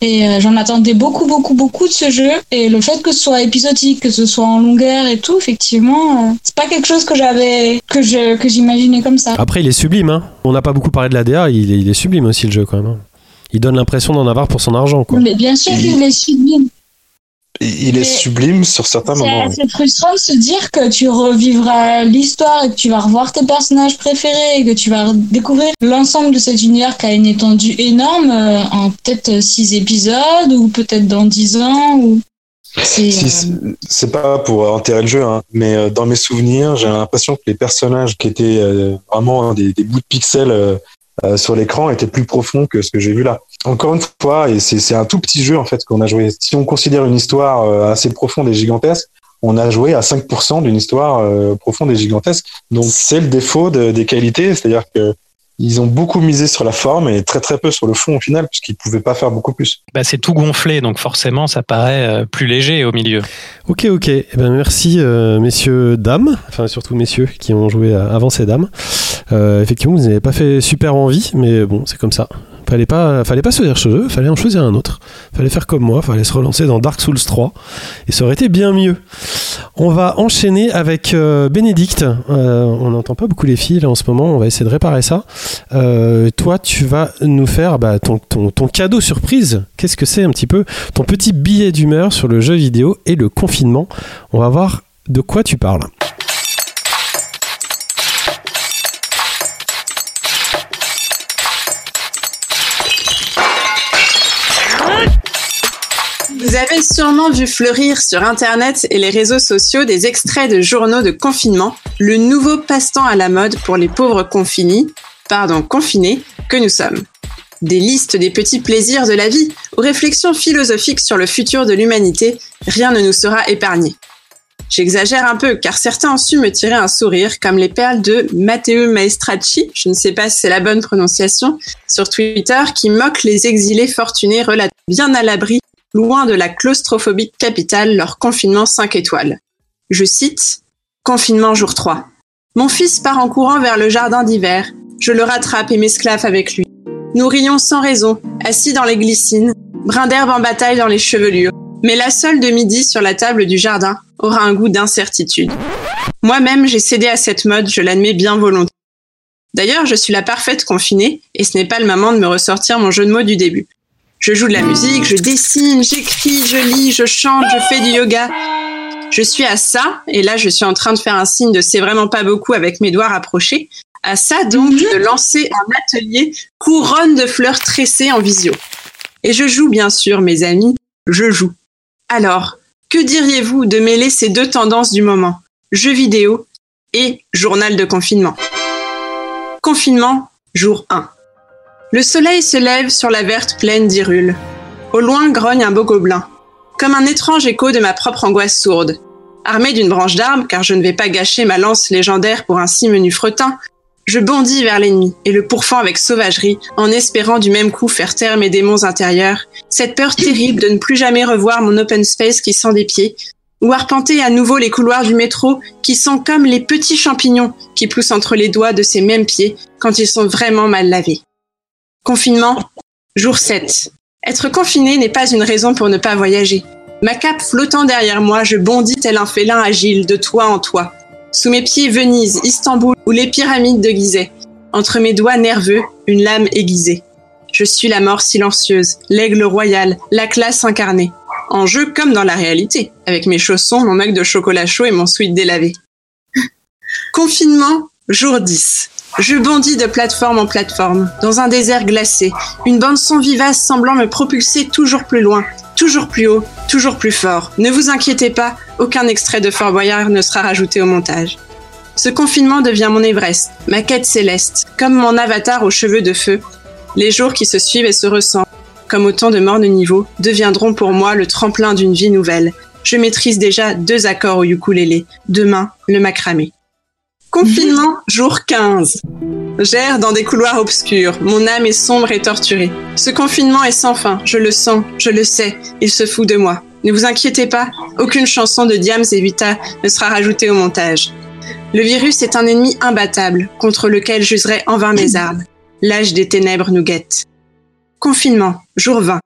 Et euh, j'en attendais beaucoup, beaucoup, beaucoup de ce jeu. Et le fait que ce soit épisodique, que ce soit en longueur et tout, effectivement, euh, c'est pas quelque chose que j'avais, que je, que j'imaginais comme ça. Après, il est sublime. Hein. On n'a pas beaucoup parlé de la DA, il il est sublime aussi le jeu quand même. Il donne l'impression d'en avoir pour son argent. Quoi. Mais bien sûr qu'il est sublime. Il il est Mais sublime sur certains C'est moments. oui. assez frustrant de se dire que tu revivras l'histoire et que tu vas revoir tes personnages préférés et que tu vas découvrir l'ensemble de cet univers qui a une étendue énorme euh, en peut-être six épisodes ou peut-être dans dix ans. Ou... C'est, Si, c'est- c'est pas pour enterrer le jeu, hein, mais euh, dans mes souvenirs, j'ai l'impression que les personnages qui étaient euh, vraiment des, des bouts de pixels euh, sur l'écran étaient plus profonds que ce que j'ai vu là. Encore une fois, et c'est c'est un tout petit jeu en fait qu'on a joué. Si on considère une histoire euh, assez profonde et gigantesque, on a joué à 5% d'une histoire euh, profonde et gigantesque. Donc c'est le défaut de- des qualités, c'est-à-dire que ils ont beaucoup misé sur la forme et très très peu sur le fond au final, puisqu'ils pouvaient pas faire beaucoup plus. Bah, c'est tout gonflé, donc forcément, ça paraît euh, plus léger au milieu. Ok, ok. Eh ben, merci, euh, messieurs, dames. Enfin, surtout messieurs qui ont joué avant ces dames. Euh, effectivement, vous n'avez pas fait super envie, mais bon, c'est comme ça. Fallait pas, fallait pas choisir ce fallait en choisir un autre. Fallait faire comme moi, fallait se relancer dans Dark Souls 3. Et ça aurait été bien mieux. On va enchaîner avec euh, Bénédicte. Euh, on n'entend pas beaucoup les filles là en ce moment, on va essayer de réparer ça. Euh, toi, tu vas nous faire bah, ton cadeau surprise. Qu'est-ce que c'est un petit peu? Ton petit billet d'humeur sur le jeu vidéo et le confinement On va voir de quoi tu parles. Vous avez sûrement vu fleurir sur Internet et les réseaux sociaux des extraits de journaux de confinement, le nouveau passe-temps à la mode pour les pauvres confinés, pardon, confinés que nous sommes. Des listes des petits plaisirs de la vie aux réflexions philosophiques sur le futur de l'humanité, rien ne nous sera épargné. J'exagère un peu car certains ont su me tirer un sourire comme les perles de Matteo Maestracci, je ne sais pas si c'est la bonne prononciation, sur Twitter qui moque les exilés fortunés relativement bien à l'abri loin de la claustrophobique capitale, leur confinement 5 étoiles. Je cite Confinement jour 3. Mon fils part en courant vers le jardin d'hiver. Je le rattrape et m'esclave avec lui. Nous rions sans raison, assis dans les glycines, brin d'herbe en bataille dans les chevelures. Mais la seule de midi sur la table du jardin aura un goût d'incertitude. Moi-même, j'ai cédé à cette mode, je l'admets bien volontiers. D'ailleurs, je suis la parfaite confinée, et ce n'est pas le moment de me ressortir mon jeu de mots du début. Je joue de la musique, je dessine, j'écris, je lis, je chante, je fais du yoga. Je suis à ça, et là je suis en train de faire un signe de c'est vraiment pas beaucoup avec mes doigts rapprochés, à ça donc de lancer un atelier couronne de fleurs tressées en visio. Et je joue bien sûr, mes amis, je joue. Alors, que diriez-vous de mêler ces deux tendances du moment, jeux vidéo et journal de confinement Confinement, jour 1. Le soleil se lève sur la verte plaine d'Irule. Au loin grogne un beau gobelin, comme un étrange écho de ma propre angoisse sourde. Armé d'une branche d'arbre, car je ne vais pas gâcher ma lance légendaire pour un si menu fretin, je bondis vers l'ennemi et le pourfends avec sauvagerie, en espérant du même coup faire taire mes démons intérieurs, cette peur terrible de ne plus jamais revoir mon open space qui sent des pieds, ou arpenter à nouveau les couloirs du métro qui sont comme les petits champignons qui poussent entre les doigts de ces mêmes pieds quand ils sont vraiment mal lavés. Confinement, jour 7. Être confiné n'est pas une raison pour ne pas voyager. Ma cape flottant derrière moi, je bondis tel un félin agile de toit en toit. Sous mes pieds, Venise, Istanbul ou les pyramides de Gizeh. Entre mes doigts nerveux, une lame aiguisée. Je suis la mort silencieuse, l'aigle royal, la classe incarnée. En jeu comme dans la réalité, avec mes chaussons, mon mug de chocolat chaud et mon sweat délavé. Confinement, jour 10. Je bondis de plateforme en plateforme, dans un désert glacé, une bande son vivace semblant me propulser toujours plus loin, toujours plus haut, toujours plus fort. Ne vous inquiétez pas, aucun extrait de Fort Boyard ne sera rajouté au montage. Ce confinement devient mon Everest, ma quête céleste, comme mon avatar aux cheveux de feu. Les jours qui se suivent et se ressemblent, comme autant de morts de niveau, deviendront pour moi le tremplin d'une vie nouvelle. Je maîtrise déjà deux accords au ukulélé, demain le macramé. Confinement, jour 15. J'erre dans des couloirs obscurs, mon âme est sombre et torturée. Ce confinement est sans fin, je le sens, je le sais, il se fout de moi. Ne vous inquiétez pas, aucune chanson de Diams et Vita ne sera rajoutée au montage. Le virus est un ennemi imbattable, contre lequel j'userai en vain mes armes. L'âge des ténèbres nous guette. Confinement, jour 20.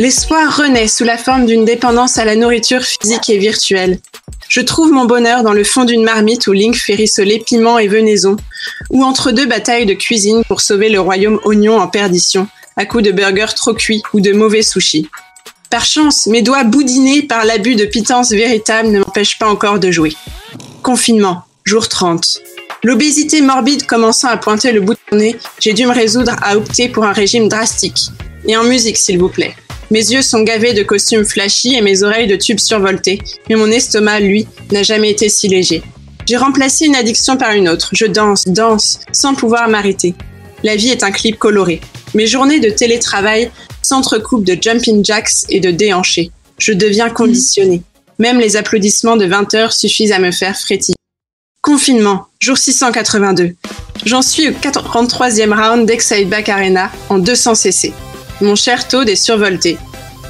L'espoir renaît sous la forme d'une dépendance à la nourriture physique et virtuelle. Je trouve mon bonheur dans le fond d'une marmite où Link fait rissoler piment et venaison, ou entre deux batailles de cuisine pour sauver le royaume oignon en perdition, à coups de burgers trop cuits ou de mauvais sushis. Par chance, mes doigts boudinés par l'abus de pitance véritable ne m'empêchent pas encore de jouer. Confinement, jour 30. L'obésité morbide commençant à pointer le bout de mon nez, j'ai dû me résoudre à opter pour un régime drastique. Et en musique, s'il vous plaît. Mes yeux sont gavés de costumes flashy et mes oreilles de tubes survoltés, mais mon estomac, lui, n'a jamais été si léger. J'ai remplacé une addiction par une autre. Je danse, danse, sans pouvoir m'arrêter. La vie est un clip coloré. Mes journées de télétravail s'entrecoupent de jumping jacks et de déhanchés. Je deviens conditionné. Même les applaudissements de 20 heures suffisent à me faire frétiller. Confinement, jour 682. J'en suis au 43e round d'Excite Back Arena en 200 cc. Mon cher Toad est survolté.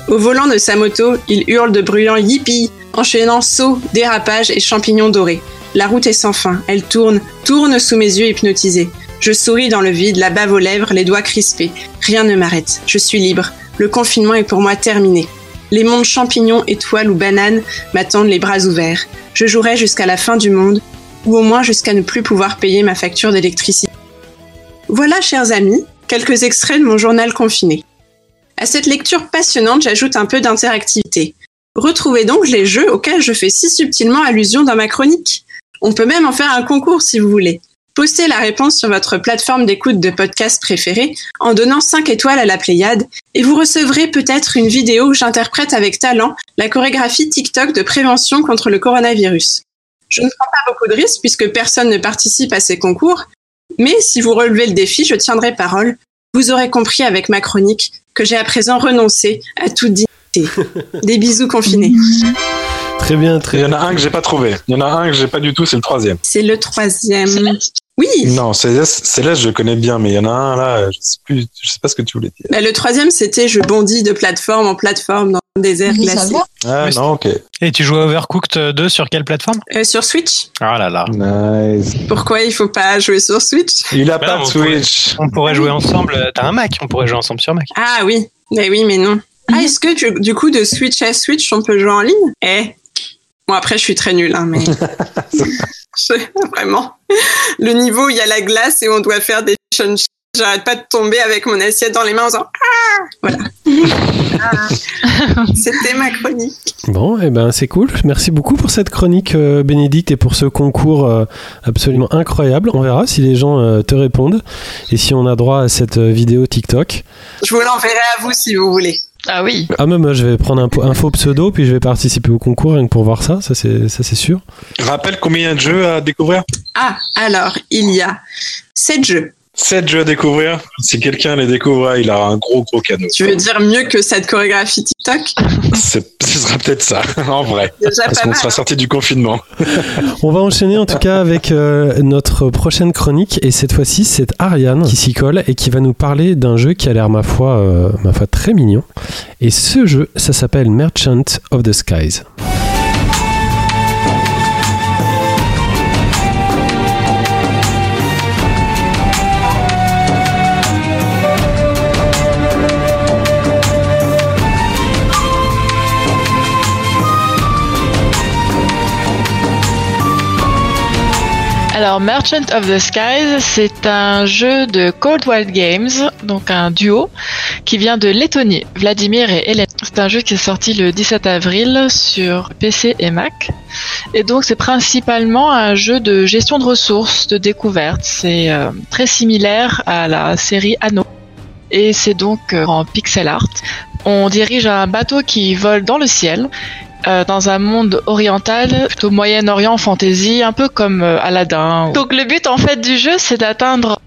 Au volant de sa moto, il hurle de bruyants yippee, enchaînant sauts, dérapages et champignons dorés. La route est sans fin, elle tourne, tourne sous mes yeux hypnotisés. Je souris dans le vide, la bave aux lèvres, les doigts crispés. Rien ne m'arrête, je suis libre. Le confinement est pour moi terminé. Les mondes champignons, étoiles ou bananes m'attendent les bras ouverts. Je jouerai jusqu'à la fin du monde, ou au moins jusqu'à ne plus pouvoir payer ma facture d'électricité. Voilà, chers amis, quelques extraits de mon journal confiné. À cette lecture passionnante, j'ajoute un peu d'interactivité. Retrouvez donc les jeux auxquels je fais si subtilement allusion dans ma chronique. On peut même en faire un concours si vous voulez. Postez la réponse sur votre plateforme d'écoute de podcast préférée en donnant 5 étoiles à la Pléiade et vous recevrez peut-être une vidéo où j'interprète avec talent la chorégraphie TikTok de prévention contre le coronavirus. Je ne prends pas beaucoup de risques puisque personne ne participe à ces concours, mais si vous relevez le défi, je tiendrai parole. Vous aurez compris avec ma chronique que j'ai à présent renoncé à toute dignité. Des bisous confinés. Très bien, très Il y en bien. a un que j'ai pas trouvé. Il y en a un que j'ai pas du tout, c'est le troisième. C'est le troisième. Oui, Non, Céleste, Céleste, je connais bien, mais il y en a un là, je sais plus, je sais pas ce que tu voulais dire. bah, le troisième c'était je bondis de plateforme en plateforme dans un désert Oui, glacé. Ah Oui, non, ok. Et tu joues à Overcooked 2 sur quelle plateforme? Euh, sur Switch Ah là là. Nice. Pourquoi il faut pas jouer sur Switch? Il a Bah pas non, de on pourrait- Switch. On pourrait jouer ensemble. euh, T'as un Mac, on pourrait jouer ensemble sur Mac. Ah oui, mais oui, mais non. Ah, est-ce que du, du coup de Switch à Switch on peut jouer en ligne? Eh, bon après je suis très nulle, hein, mais vraiment le niveau il y a la glace et on doit faire des chun J'arrête pas de tomber avec mon assiette dans les mains en disant ah voilà. C'était ma chronique. Bon, eh ben c'est cool. Merci beaucoup pour cette chronique, euh, Bénédicte, et pour ce concours euh, absolument incroyable. On verra si les gens euh, te répondent et si on a droit à cette euh, vidéo TikTok. Je vous l'enverrai à vous si vous voulez. Ah oui. Ah même, moi, je vais prendre un, faux pseudo, puis je vais participer au concours rien que pour voir ça. Ça c'est ça c'est sûr. Rappelle combien il y a de jeux à découvrir? Ah, alors, il y a sept jeux. 7 jeux à découvrir. Si quelqu'un les découvre, il a un gros gros cadeau. Tu veux dire mieux que cette chorégraphie TikTok? Ce sera peut-être ça, en vrai. Déjà Parce qu'on sera sorti du confinement. On va enchaîner en tout cas avec euh, notre prochaine chronique et cette fois-ci c'est Ariane qui s'y colle et qui va nous parler d'un jeu qui a l'air ma foi euh, ma foi très mignon. Et ce jeu, ça s'appelle Merchant of the Skies. Alors, Merchant of the Skies, c'est un jeu de Cold Wild Games, donc un duo, qui vient de Lettonie, Vladimir et Hélène. C'est un jeu qui est sorti le 17 avril sur PC et Mac. Et donc, c'est principalement un jeu de gestion de ressources, de découverte. C'est euh, très similaire à la série Anno. Et c'est donc euh, en pixel art. On dirige un bateau qui vole dans le ciel euh, dans un monde oriental, plutôt Moyen-Orient, fantasy, un peu comme euh, Aladdin. Donc le but en fait du jeu, c'est d'atteindre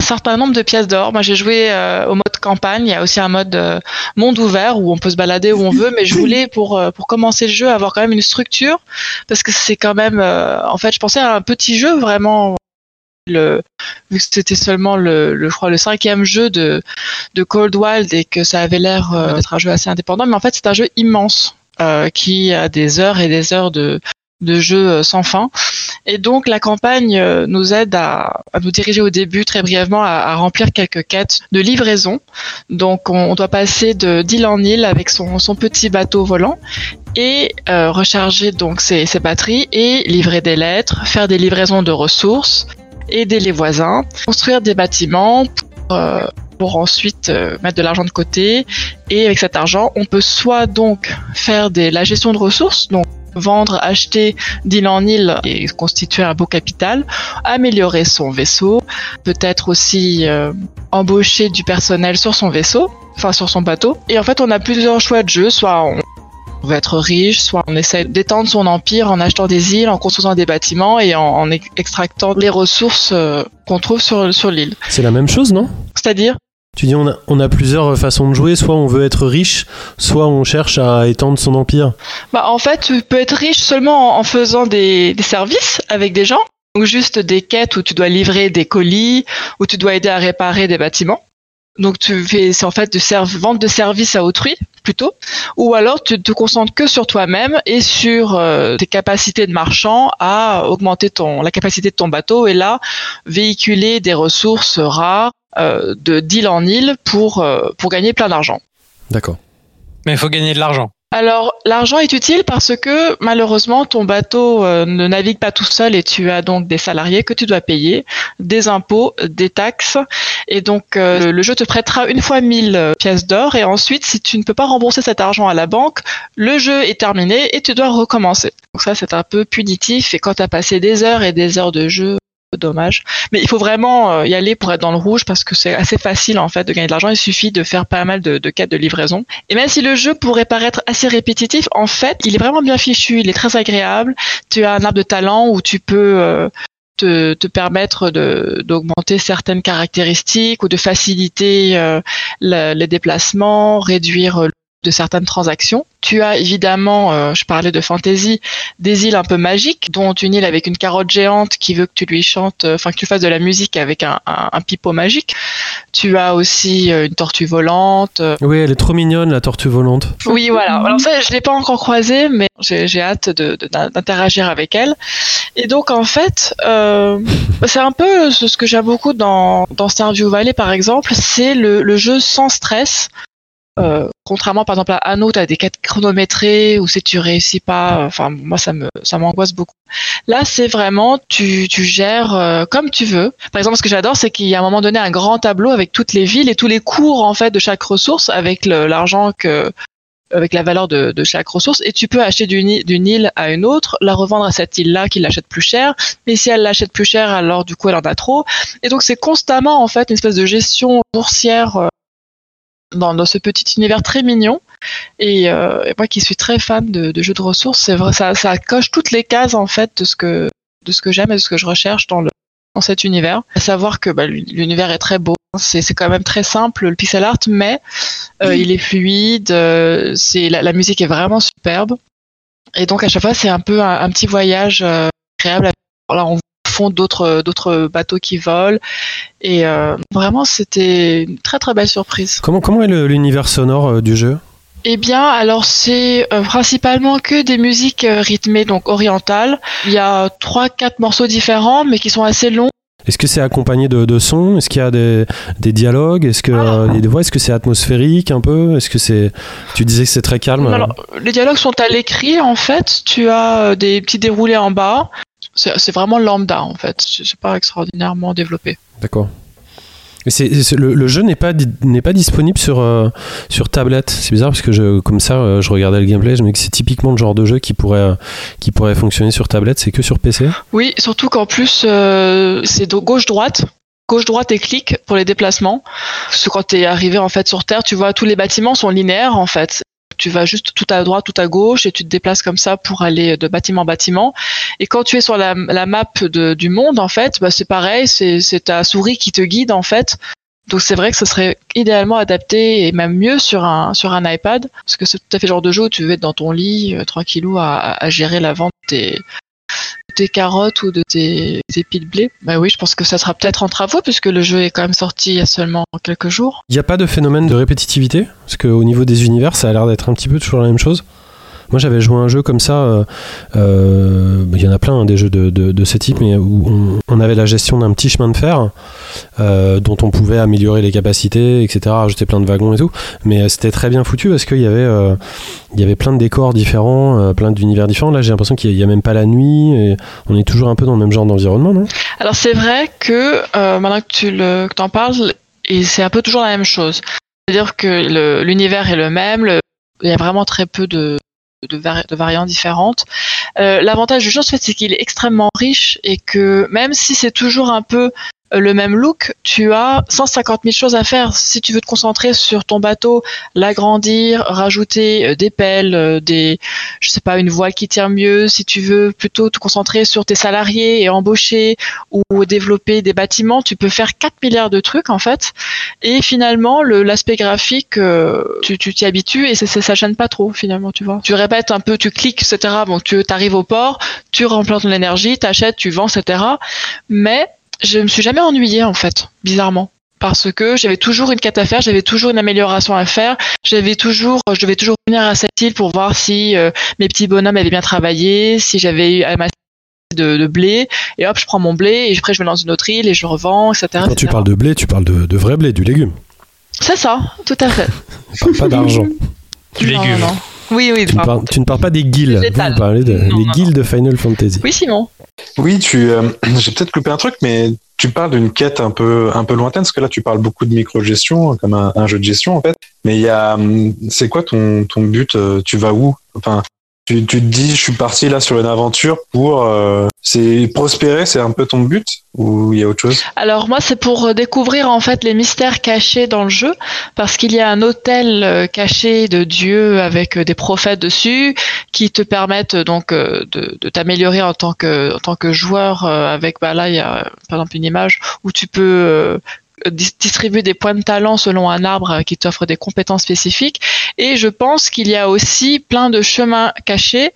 un certain nombre de pièces d'or. Moi j'ai joué euh, au mode campagne, il y a aussi un mode euh, monde ouvert où on peut se balader où on veut, mais je voulais pour euh, pour commencer le jeu avoir quand même une structure parce que c'est quand même en fait je pensais à un petit jeu vraiment le, vu que c'était seulement le, le, je crois, le cinquième jeu de, de Cold Wild et que ça avait l'air d'être un jeu assez indépendant, mais en fait c'est un jeu immense qui a des heures et des heures de, de jeu euh, sans fin. Et donc la campagne euh, nous aide à, à nous diriger au début très brièvement à, à remplir quelques quêtes de livraison. Donc on, on doit passer de d'île en île avec son, son petit bateau volant et euh, recharger donc ses, ses batteries et livrer des lettres, faire des livraisons de ressources, aider les voisins, construire des bâtiments pour, euh, pour ensuite euh, mettre de l'argent de côté. Et avec cet argent, on peut soit donc faire des, la gestion de ressources, donc vendre, acheter d'île en île et constituer un beau capital, améliorer son vaisseau, peut-être aussi euh, embaucher du personnel sur son vaisseau, enfin sur son bateau. Et en fait, on a plusieurs choix de jeu, soit on on veut être riche, soit on essaie d'étendre son empire en achetant des îles, en construisant des bâtiments et en, en extractant les ressources euh, qu'on trouve sur, sur l'île. C'est la même chose, non? C'est-à-dire? Tu dis on a, on a plusieurs façons de jouer, soit on veut être riche, soit on cherche à étendre son empire. bah, En fait, tu peux être riche seulement en, faisant des, des services avec des gens, ou juste des quêtes où tu dois livrer des colis, où tu dois aider à réparer des bâtiments. Donc tu fais, c'est en fait de vente de services à autrui plutôt, ou alors tu te concentres que sur toi-même et sur euh, tes capacités de marchand à augmenter ton la capacité de ton bateau et là véhiculer des ressources rares de d'île en île pour euh, pour gagner plein d'argent. D'accord. Mais il faut gagner de l'argent. Alors, l'argent est utile parce que malheureusement, ton bateau euh, ne navigue pas tout seul et tu as donc des salariés que tu dois payer, des impôts, des taxes. Et donc, euh, le, le jeu te prêtera une fois 1000 euh, pièces d'or et ensuite, si tu ne peux pas rembourser cet argent à la banque, le jeu est terminé et tu dois recommencer. Donc ça, c'est un peu punitif et quand tu as passé des heures et des heures de jeu, dommage. Mais il faut vraiment euh, y aller pour être dans le rouge parce que c'est assez facile en fait de gagner de l'argent. Il suffit de faire pas mal de, de quêtes de livraison. Et même si le jeu pourrait paraître assez répétitif, en fait, il est vraiment bien fichu. Il est très agréable. Tu as un arbre de talent où tu peux euh, te, te permettre d'augmenter certaines caractéristiques ou de faciliter euh, le- les déplacements, réduire de certaines transactions. Tu as évidemment, euh, je parlais de fantasy, des îles un peu magiques, dont une île avec une carotte géante qui veut que tu lui chantes, euh, enfin que tu fasses de la musique avec un, un, un pipeau magique. Tu as aussi euh, une tortue volante. euh. Oui, elle est trop mignonne, la tortue volante. Oui, voilà. Alors ça, je l'ai pas encore croisée, mais j'ai j'ai hâte de- de- d'interagir avec elle. Et donc en fait, euh, c'est un peu ce ce que j'aime beaucoup dans, dans Stardew Valley par exemple, c'est le, le jeu sans stress Euh, contrairement par exemple à Anno, tu as des quêtes chronométrées ou si tu réussis pas, enfin moi ça me ça m'angoisse beaucoup. Là c'est vraiment tu, tu gères euh, comme tu veux. Par exemple ce que j'adore c'est qu'il y a un moment donné un grand tableau avec toutes les villes et tous les cours en fait de chaque ressource avec l'argent que avec la valeur de, de chaque ressource et tu peux acheter d'une d'une île à une autre, la revendre à cette île-là qui l'achète plus cher, mais si elle l'achète plus cher alors du coup elle en a trop et donc c'est constamment en fait une espèce de gestion boursière euh, dans, dans ce petit univers très mignon. Et, euh, et moi qui suis très fan de, de jeux de ressources, c'est vrai, ça, ça coche toutes les cases en fait de ce que de ce que j'aime et de ce que je recherche dans le dans cet univers. À savoir que bah, l'univers est très beau. C'est c'est quand même très simple le pixel art, mais euh, il est fluide. euh, c'est la, la musique est vraiment superbe. Et donc à chaque fois c'est un peu un, un petit voyage euh, agréable. Là on fond d'autres d'autres bateaux qui volent et euh, vraiment c'était une très très belle surprise. Comment, comment est l'univers sonore euh, du jeu? Eh bien, alors c'est euh, principalement que des musiques euh, rythmées, donc orientales. Il y a trois, quatre morceaux différents, mais qui sont assez longs. Est-ce que c'est accompagné de, de sons? Est-ce qu'il y a des, des dialogues? Est-ce que euh, il y a des voix? Est-ce que c'est atmosphérique un peu? Est-ce que c'est Tu disais que c'est très calme? euh, Alors, les dialogues sont à l'écrit en fait. Tu as euh, des petits déroulés en bas. C'est vraiment lambda en fait. C'est pas extraordinairement développé. D'accord. Le, le jeu n'est pas, pas disponible sur, euh, sur tablette. C'est bizarre parce que je, comme ça, euh, je regardais le gameplay, je me dis que c'est typiquement le genre de jeu qui pourrait, euh, qui pourrait fonctionner sur tablette. C'est que sur PC. Oui, surtout qu'en plus c'est gauche-droite. Gauche-droite et clic pour les déplacements. Parce que quand tu es arrivé en fait sur Terre, tu vois tous les bâtiments sont linéaires en fait. Tu vas juste tout à droite, tout à gauche et tu te déplaces comme ça pour aller de bâtiment en bâtiment. Et quand tu es sur la, map de- du monde en fait, bah, c'est pareil, c'est ta souris qui te guide en fait. Donc c'est vrai que ce serait idéalement adapté et même mieux sur un sur un iPad parce que c'est tout à fait le genre de jeu où tu veux être dans ton lit euh, tranquillou à, à gérer la vente de tes, de tes carottes ou de tes, tes pieds de blé. Bah oui, je pense que ça sera peut-être en travaux puisque le jeu est quand même sorti il y a seulement quelques jours. Il n'y a pas de phénomène de répétitivité? Parce qu'au niveau des univers, ça a l'air d'être un petit peu toujours la même chose. Moi, j'avais joué un jeu comme ça. euh, euh, Il y en a plein hein, des jeux de, de- ce type, mais où on, avait la gestion d'un petit chemin de fer euh, dont on pouvait améliorer les capacités, etc., rajouter plein de wagons et tout. Mais c'était très bien foutu parce qu'il y avait, il y avait plein de décors différents, plein d'univers différents. Là, j'ai l'impression qu'il n'y a, même pas la nuit. On est toujours un peu dans le même genre d'environnement, non? Alors c'est vrai que maintenant que tu le, que en parles, et c'est un peu toujours la même chose. C'est-à-dire que l'univers est le même, le- il y a vraiment très peu de, de, vari- de variantes différentes. Euh, L'avantage du jeu, en fait, c'est qu'il est extrêmement riche et que même si c'est toujours un peu le même look, tu as 150 000 choses à faire. Si tu veux te concentrer sur ton bateau, l'agrandir, rajouter euh, des pelles, euh, des, je sais pas, une voile qui tire mieux. Si tu veux plutôt te concentrer sur tes salariés et embaucher ou développer des bâtiments, tu peux faire 4 milliards de trucs en fait. Et finalement, le- l'aspect graphique, euh, tu t'y habitues et ça, ça, ça gêne pas trop finalement, tu vois. Tu répètes un peu, tu cliques, etc. Bon, tu arrives au port, tu remplis ton énergie, t'achètes, tu vends, etc. Mais je me suis jamais ennuyée en fait, bizarrement. Parce que j'avais toujours une quête à faire, j'avais toujours une amélioration à faire, j'avais toujours, je devais toujours venir à cette île pour voir si euh, mes petits bonhommes avaient bien travaillé, si j'avais eu amassé de, de blé, et hop, je prends mon blé, et après je vais dans une autre île et je revends, etc. Quand tu parles de blé, tu parles de, de vrai blé, du légume. C'est ça, tout à fait. Pas, pas d'argent. Du Non, légume. non. Oui, oui, Tu ne, parles, tu ne parles pas des guildes. Vous parlez de, Non, des non, guildes de Final Fantasy. Oui, Simon. Oui, tu. euh, J'ai peut-être coupé un truc, mais tu parles d'une quête un peu un peu lointaine, parce que là, tu parles beaucoup de micro-gestion, comme un, un jeu de gestion en fait. Mais il y a, hum, c'est quoi ton ton but euh, Tu vas où? Enfin, tu, tu te dis, je suis parti là sur une aventure pour. euh, c'est prospérer, c'est un peu ton but ou il y a autre chose? Alors moi, c'est pour euh, découvrir en fait les mystères cachés dans le jeu, parce qu'il y a un hôtel euh, caché de Dieu avec euh, des prophètes dessus, qui te permettent donc de, de t'améliorer en tant que en tant que joueur. Avec bah là, il y a par exemple une image où tu peux dis- distribuer des points de talent selon un arbre euh, qui t'offre des compétences spécifiques. Et je pense qu'il y a aussi plein de chemins cachés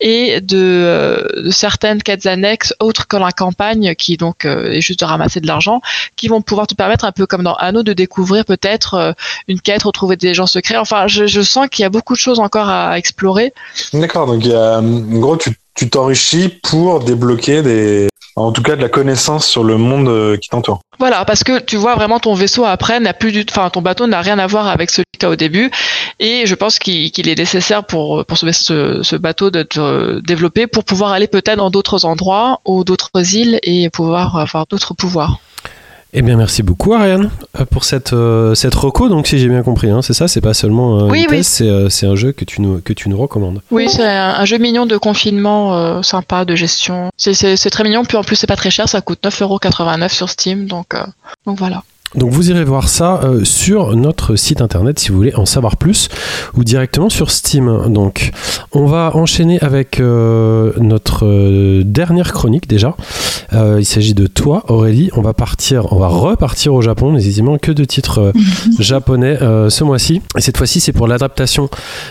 et de, euh, certaines quêtes annexes autres que la campagne qui donc euh, est juste de ramasser de l'argent qui vont pouvoir te permettre un peu comme dans Anno de découvrir peut-être une quête retrouver des gens secrets enfin je, sens qu'il y a beaucoup de choses encore à explorer D'accord, donc en gros, tu t'enrichis pour débloquer des, en tout cas, de la connaissance sur le monde euh, qui t'entoure. voilà parce que tu vois vraiment ton vaisseau après n'a plus du enfin ton bateau n'a rien à voir avec celui cas au début. Et je pense qu'il est nécessaire pour, pour ce bateau d'être euh, développé pour pouvoir aller peut-être dans d'autres endroits ou d'autres îles et pouvoir avoir d'autres pouvoirs. Eh bien, merci beaucoup, Ariane, euh, pour cette, euh, cette reco. Donc, si j'ai bien compris, hein, c'est ça, c'est pas seulement euh, Oui, c'est, euh, c'est un jeu que tu nous, que tu nous recommandes. Oui, c'est un, un jeu mignon de confinement euh, sympa, de gestion. C'est- très mignon, puis en plus c'est pas très cher, ça coûte 9,89€ sur Steam, donc, donc voilà. Donc vous irez voir ça euh, sur notre site internet si vous voulez en savoir plus ou directement sur Steam. Donc on va enchaîner avec euh, notre euh, dernière chronique déjà. Il s'agit de toi Aurélie. On va partir, on va repartir au Japon. Nécessairement que de titres japonais ce mois-ci. Et cette fois-ci c'est pour l'adaptation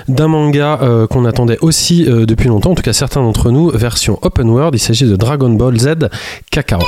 d'un manga qu'on attendait aussi depuis longtemps, en tout cas certains d'entre nous, version open world. Il s'agit de Dragon Ball Z Kakarot.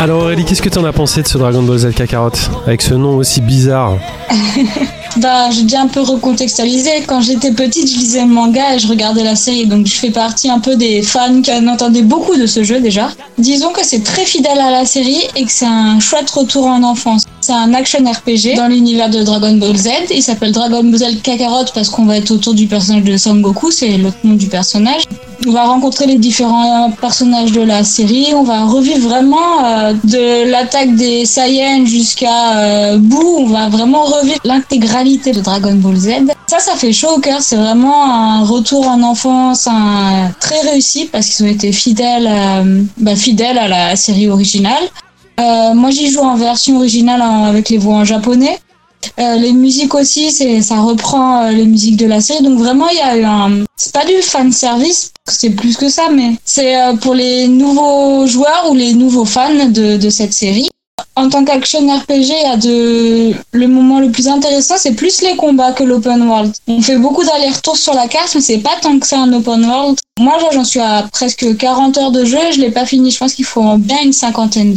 Alors Aurélie, qu'est-ce que tu en as pensé de ce Dragon Ball Z Kakarot Avec ce nom aussi bizarre? Bah, j'ai déjà un peu recontextualisé. Quand j'étais petite, je lisais le manga et je regardais la série. Donc, je fais partie un peu des fans qui en entendaient beaucoup de ce jeu déjà. Disons que c'est très fidèle à la série et que c'est un chouette retour en enfance. C'est un action RPG dans l'univers de Dragon Ball Z. Il s'appelle Dragon Ball Z Kakarot parce qu'on va être autour du personnage de Son Goku, c'est l'autre nom du personnage. On va rencontrer les différents personnages de la série. On va revivre vraiment euh, de l'attaque des Saiyans jusqu'à euh, Boo. On va vraiment revivre de Dragon Ball Z. Ça, ça fait chaud au cœur. C'est vraiment un retour en enfance, un très réussi parce qu'ils ont été fidèles, euh, bah, fidèles à la série originale. Euh, moi, j'y joue en version originale avec les voix en japonais. Euh, les musiques aussi, c'est ça reprend les musiques de la série. Donc vraiment, il y a eu un. C'est pas du fan service, c'est plus que ça, mais c'est pour les nouveaux joueurs ou les nouveaux fans de cette série. En tant qu'action RPG, il y a de le moment le plus intéressant, c'est plus les combats que l'open world. On fait beaucoup d'allers-retours sur la carte, mais c'est pas tant que ça un open world. Moi, j'en suis à presque 40 heures de jeu, je l'ai pas fini. Je pense qu'il faut bien une cinquantaine.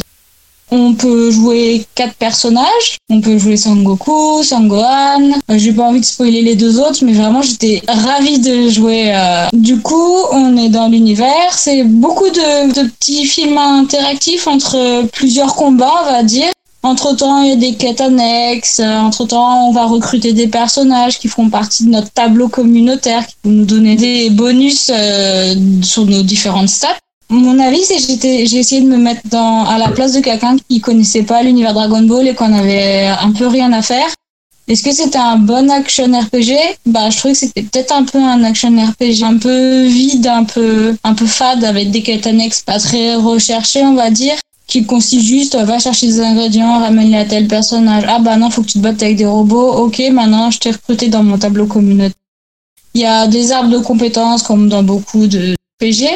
On peut jouer quatre personnages. On peut jouer Sangoku, Sangohan. Euh, J'ai pas envie de spoiler les deux autres, mais vraiment j'étais ravie de jouer. euh. Du coup, on est dans l'univers. C'est beaucoup de, petits films interactifs entre plusieurs combats, on va dire. Entre temps, il y a des quêtes annexes. Entre temps, on va recruter des personnages qui feront partie de notre tableau communautaire, qui vont nous donner des bonus euh, sur nos différentes stats. Mon avis, c'est que j'ai essayé de me mettre dans, à la place de quelqu'un qui connaissait pas l'univers Dragon Ball et qu'on avait un peu rien à faire. Est-ce que c'était un bon action RPG Bah, je trouvais que c'était peut-être un peu un action RPG un peu vide, un peu, un peu fade, avec des quêtes annexes pas très recherchées, on va dire, qui consistent juste, va chercher des ingrédients, ramène-les à tel personnage. Ah bah non, faut que tu te battes avec des robots. Ok, maintenant je t'ai recruté dans mon tableau communautaire. Il y a des arbres de compétences comme dans beaucoup de PG.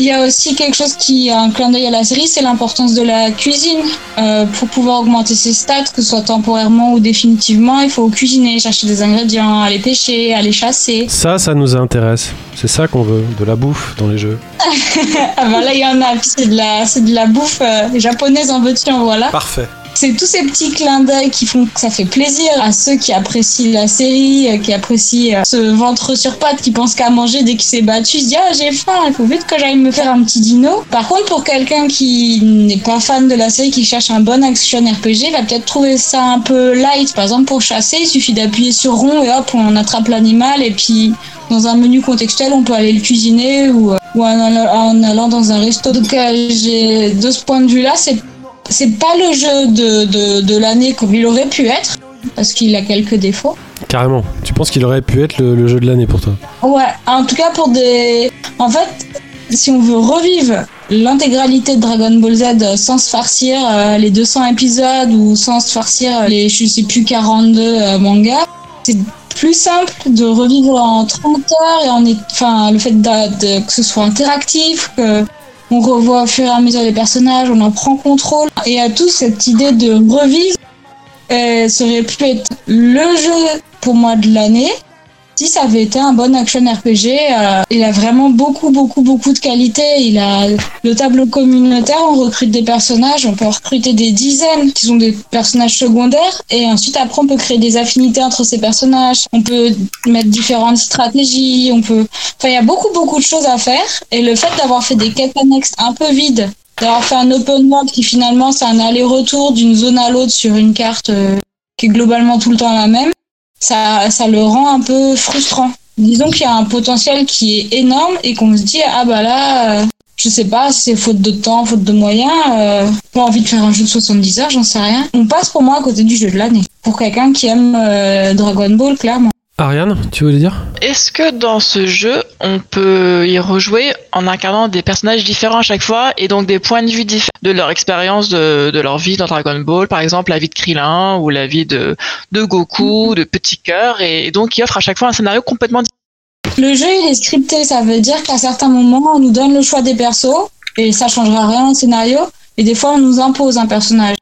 Il y a aussi quelque chose qui a un clin d'œil à la série, c'est l'importance de la cuisine. Euh, pour pouvoir augmenter ses stats, que ce soit temporairement ou définitivement, il faut cuisiner, chercher des ingrédients, aller pêcher, aller chasser. Ça, ça nous intéresse. C'est ça qu'on veut, de la bouffe dans les jeux. Ah bah là, il y en a, c'est de la, c'est de la bouffe euh, japonaise en veux-tu, en voilà. Parfait. C'est tous ces petits clins d'œil qui font que ça fait plaisir à ceux qui apprécient la série, euh, qui apprécient euh, ce ventre sur pattes, qui pense qu'à manger dès qu'il s'est battu. Se dit ah j'ai faim, il faut vite que j'aille me faire un petit dino. Par contre pour quelqu'un qui n'est pas fan de la série, qui cherche un bon action RPG, va peut-être trouver ça un peu light. Par exemple pour chasser, il suffit d'appuyer sur rond et hop on attrape l'animal et puis dans un menu contextuel on peut aller le cuisiner ou, euh, ou en, allant- dans un resto. Donc de ce point de vue là c'est c'est pas le jeu de, de, de l'année comme il aurait pu être, parce qu'il a quelques défauts. Carrément. Tu penses qu'il aurait pu être le, le jeu de l'année pour toi? Ouais, en tout cas pour des... En fait, si on veut revivre l'intégralité de Dragon Ball Z euh, sans se farcir euh, les 200 épisodes ou sans se farcir les, je sais plus, 42 euh, mangas, c'est plus simple de revivre en 30 heures et en enfin, le fait de, que ce soit interactif, que on revoit au fur et à mesure les personnages, on en prend contrôle. Et à tous, cette idée de revivre euh, ça aurait pu être le jeu pour moi de l'année. Si ça avait été un bon action RPG, euh, il a vraiment beaucoup, beaucoup, beaucoup de qualités. Il a le tableau communautaire, on recrute des personnages, on peut recruter des dizaines qui sont des personnages secondaires, et ensuite après on peut créer des affinités entre ces personnages. On peut mettre différentes stratégies, on peut. Enfin, il y a beaucoup, beaucoup de choses à faire, et le fait d'avoir fait des quêtes annexes un peu vides, d'avoir fait un open world qui finalement c'est un aller-retour d'une zone à l'autre sur une carte euh, qui est globalement tout le temps la même ça, ça le rend un peu frustrant. Disons qu'il y a un potentiel qui est énorme et qu'on se dit ah bah là, euh, je sais pas, c'est faute de temps, faute de moyens, euh, pas envie de faire un jeu de 70 heures, j'en sais rien. On passe pour moi à côté du jeu de l'année. Pour quelqu'un qui aime euh, Dragon Ball, clairement. Ariane, tu voulais dire? Est-ce que dans ce jeu, on peut y rejouer en incarnant des personnages différents à chaque fois et donc des points de vue différents de leur expérience de, de leur vie dans Dragon Ball, par exemple la vie de Krillin ou la vie de, de Goku, de Petit Cœur, et donc il offre à chaque fois un scénario complètement différent. Le jeu, il est scripté, ça veut dire qu'à certains moments, on nous donne le choix des persos et ça changera rien au scénario. Et des fois, on nous impose un personnage.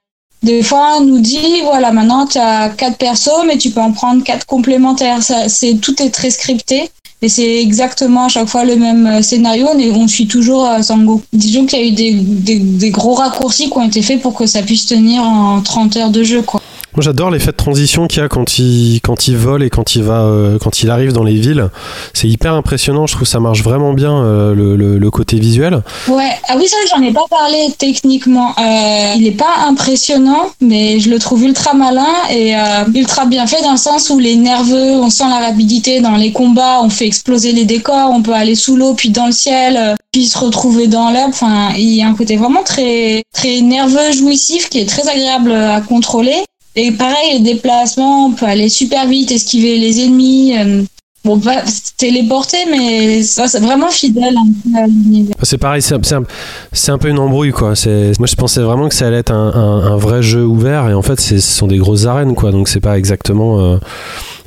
Des fois, on nous dit, voilà, maintenant, tu as quatre persos, mais tu peux en prendre quatre complémentaires. Ça, c'est, tout est très scripté. Et c'est exactement à chaque fois le même euh, scénario, mais on suit toujours euh, Sango. Disons qu'il y a eu des, des, des gros raccourcis qui ont été faits pour que ça puisse tenir en 30 heures de jeu, quoi. Moi j'adore l'effet de transition qu'il y a quand il, quand il vole et quand il, va, euh, quand il arrive dans les villes. C'est hyper impressionnant, je trouve que ça marche vraiment bien euh, le, le- le côté visuel. Ouais, ah oui, ça, j'en ai pas parlé techniquement. Euh, il est pas impressionnant, mais je le trouve ultra malin et euh, ultra bien fait dans le sens où les nerveux, on sent la rapidité dans les combats, on fait exploser les décors, on peut aller sous l'eau puis dans le ciel, euh, puis se retrouver dans l'herbe. Enfin, il y a un côté vraiment très, très nerveux, jouissif qui est très agréable à contrôler. Et pareil, les déplacements, on peut aller super vite, esquiver les ennemis. euh, Bon, pas téléporter, mais c'est vraiment fidèle. C'est pareil, c'est un, peu une embrouille quoi. Moi je pensais vraiment que ça allait être un, vrai jeu ouvert et en fait ce sont des grosses arènes quoi. Donc c'est pas exactement, euh,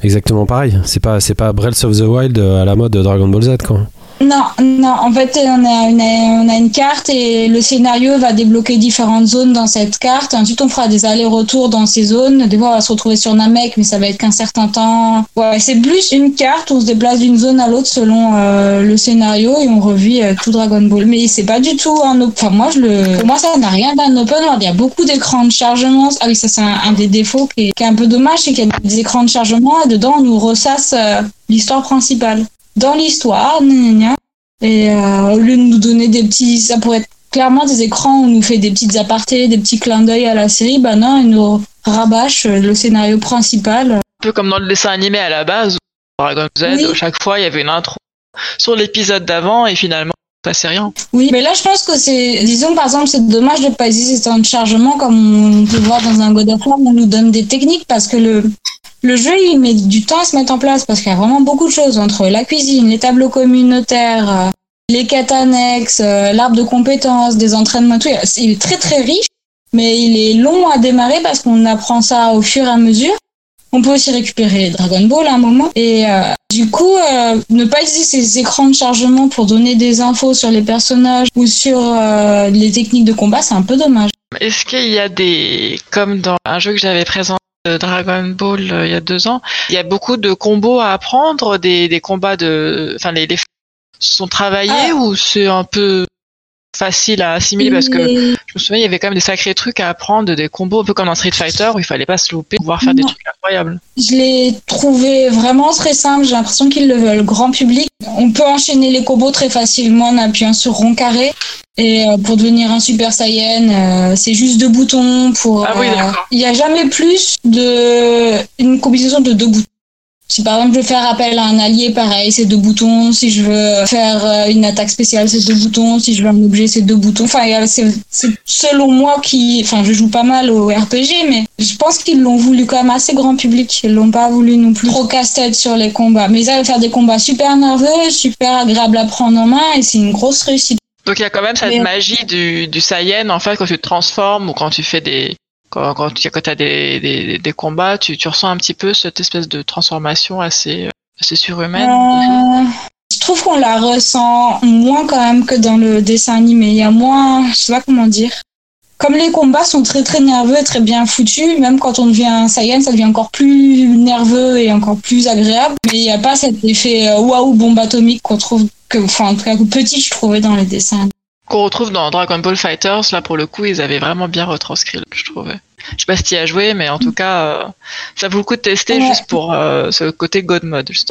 exactement pareil. C'est pas, pas Breath of the Wild euh, à la mode de Dragon Ball Z quoi. Non, non, en fait, on a, une, on a une carte et le scénario va débloquer différentes zones dans cette carte. Ensuite, on fera des allers-retours dans ces zones. Des fois, on va se retrouver sur Namek, mais ça va être qu'un certain temps. Ouais, c'est plus une carte, on se déplace d'une zone à l'autre selon euh, le scénario et on revit euh, tout Dragon Ball. Mais c'est pas du tout un open. Enfin, moi, je le. Pour moi, ça n'a rien d'un open world. Il y a beaucoup d'écrans de chargement. Ah oui, ça, c'est un, des défauts qui est, qui est un peu dommage, c'est qu'il y a des écrans de chargement et dedans, on nous ressasse euh, l'histoire principale dans l'histoire. Et euh, au lieu de nous donner des petits, ça pourrait être clairement des écrans où on nous fait des petites apartés, des petits clins d'œil à la série. Bah non, ils nous rabâchent le scénario principal. Un peu comme dans le dessin animé à la base, Dragon Z, Oui. chaque fois il y avait une intro sur l'épisode d'avant et finalement ça c'est rien. Oui, mais là je pense que c'est, disons par exemple, c'est dommage de pas temps de chargement comme on peut voir dans un God of War, où on nous donne des techniques parce que le le jeu il met du temps à se mettre en place parce qu'il y a vraiment beaucoup de choses entre la cuisine, les tableaux communautaires, euh, les quêtes annexes, euh, l'arbre de compétences, des entraînements, tout. C'est- Il est très très riche, mais il est long à démarrer parce qu'on apprend ça au fur et à mesure. On peut aussi récupérer Dragon Ball à un moment. Et euh, du coup, euh, ne pas utiliser ces écrans de chargement pour donner des infos sur les personnages ou sur euh, les techniques de combat, c'est un peu dommage. Est-ce qu'il y a des, comme dans un jeu que j'avais présenté, euh, Dragon Ball euh, il y a deux ans, il y a beaucoup de combos à apprendre, des, des combats de, enfin les, les sont travaillés Ah. ou c'est un peu facile à assimiler parce que je me souviens il y avait quand même des sacrés trucs à apprendre, des combos un peu comme dans Street Fighter où il fallait pas se louper, pouvoir faire des trucs incroyables. Je l'ai trouvé vraiment très simple. J'ai l'impression qu'ils le veulent grand public. On peut enchaîner les combos très facilement en appuyant sur rond carré. Et euh, pour devenir un Super Saiyan, euh, c'est juste deux boutons. Pour Ah oui, euh, d'accord. il n'y a jamais plus de une combinaison de deux boutons. Si par exemple je veux faire appel à un allié, pareil, c'est deux boutons. Si je veux faire euh, une attaque spéciale, c'est deux boutons. Si je veux un objet, c'est deux boutons. Enfin, c'est selon moi qui, enfin, je joue pas mal au RPG, mais je pense qu'ils l'ont voulu quand même assez grand public. Ils l'ont pas voulu non plus trop casse-tête sur les combats. Mais ils savent faire des combats super nerveux, super agréables à prendre en main, et c'est une grosse réussite. Donc il y a quand même cette Mais- magie du, du Saiyan en fait quand tu te transformes ou quand tu fais des quand, quand tu as des, des, des combats, tu, tu ressens un petit peu cette espèce de transformation assez, assez surhumaine. Euh, je trouve qu'on la ressent moins quand même que dans le dessin animé. Il y a moins, je sais pas comment dire. comme les combats sont très très nerveux et très bien foutus, même quand on devient un Saiyan, ça devient encore plus nerveux et encore plus agréable. Mais il n'y a pas cet effet euh, waouh bombe atomique qu'on trouve, que, enfin en tout cas petit je trouvais dans les dessins. Qu'on retrouve dans Dragon Ball Fighters, là pour le coup, ils avaient vraiment bien retranscrit, je trouvais. Je sais pas si tu y as joué, mais en tout cas, euh, ça vaut le coup de tester Ouais. juste pour euh, ce côté God Mode. justement.